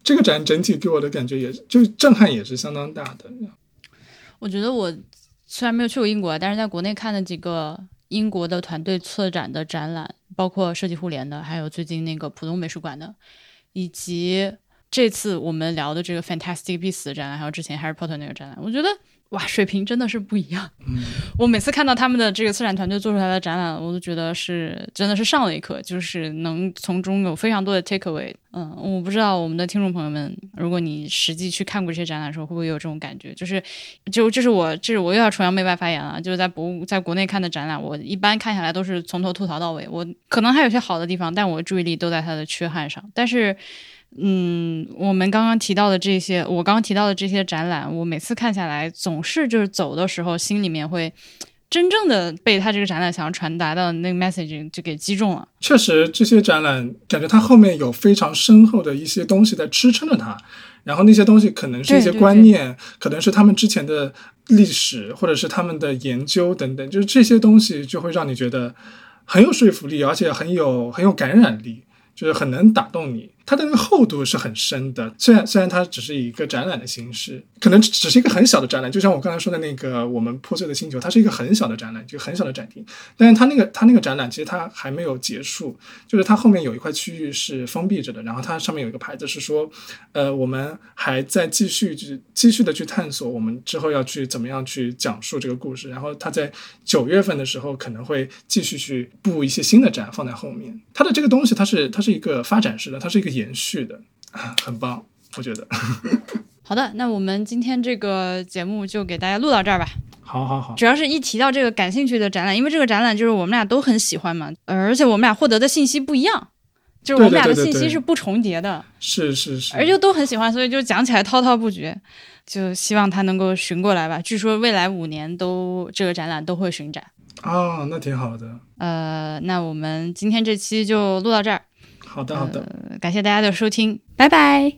Speaker 2: 这个展整体给我的感觉也就是震撼也是相当大的。
Speaker 1: 我觉得我。虽然没有去过英国，但是在国内看了几个英国的团队策展的展览，包括设计互联的，还有最近那个浦东美术馆的，以及这次我们聊的这个 Fantastic Beasts 的展览，还有之前 Harry Potter 那个展览，我觉得。哇，水平真的是不一样。
Speaker 2: 嗯，
Speaker 1: 我每次看到他们的这个策展团队做出来的展览，我都觉得是真的是上了一课，就是能从中有非常多的 take away。嗯，我不知道我们的听众朋友们，如果你实际去看过这些展览的时候，会不会有这种感觉？就是，就这是我，这是我又要崇洋媚外发言了。就是在博物，在国内看的展览，我一般看下来都是从头吐槽到尾。我可能还有些好的地方，但我注意力都在它的缺憾上。但是。嗯，我们刚刚提到的这些，我刚刚提到的这些展览，我每次看下来，总是就是走的时候，心里面会真正的被他这个展览想要传达的那个 message 就给击中了。
Speaker 2: 确实，这些展览感觉它后面有非常深厚的一些东西在支撑着它，然后那些东西可能是一些观念，可能是他们之前的历史，或者是他们的研究等等，就是这些东西就会让你觉得很有说服力，而且很有很有感染力。就是很能打动你，它的那个厚度是很深的。虽然虽然它只是一个展览的形式，可能只是一个很小的展览，就像我刚才说的那个我们破碎的星球，它是一个很小的展览，就很小的展厅。但是它那个它那个展览其实它还没有结束，就是它后面有一块区域是封闭着的，然后它上面有一个牌子是说，呃，我们还在继续去继续的去探索，我们之后要去怎么样去讲述这个故事。然后它在九月份的时候可能会继续去布一些新的展放在后面。它的这个东西，它是它是一个发展式的，它是一个延续的，啊，很棒，我觉得。[laughs]
Speaker 1: 好的，那我们今天这个节目就给大家录到这儿吧。
Speaker 2: 好好好，
Speaker 1: 主要是一提到这个感兴趣的展览，因为这个展览就是我们俩都很喜欢嘛，而且我们俩获得的信息不一样，就是我们俩的信息是不重叠的，
Speaker 2: 是是是，
Speaker 1: 而且都很喜欢，所以就讲起来滔滔不绝。就希望他能够巡过来吧。据说未来五年都这个展览都会巡展。
Speaker 2: 哦，那挺好的。
Speaker 1: 呃，那我们今天这期就录到这儿。
Speaker 2: 好的好的，
Speaker 1: 感谢大家的收听，拜拜。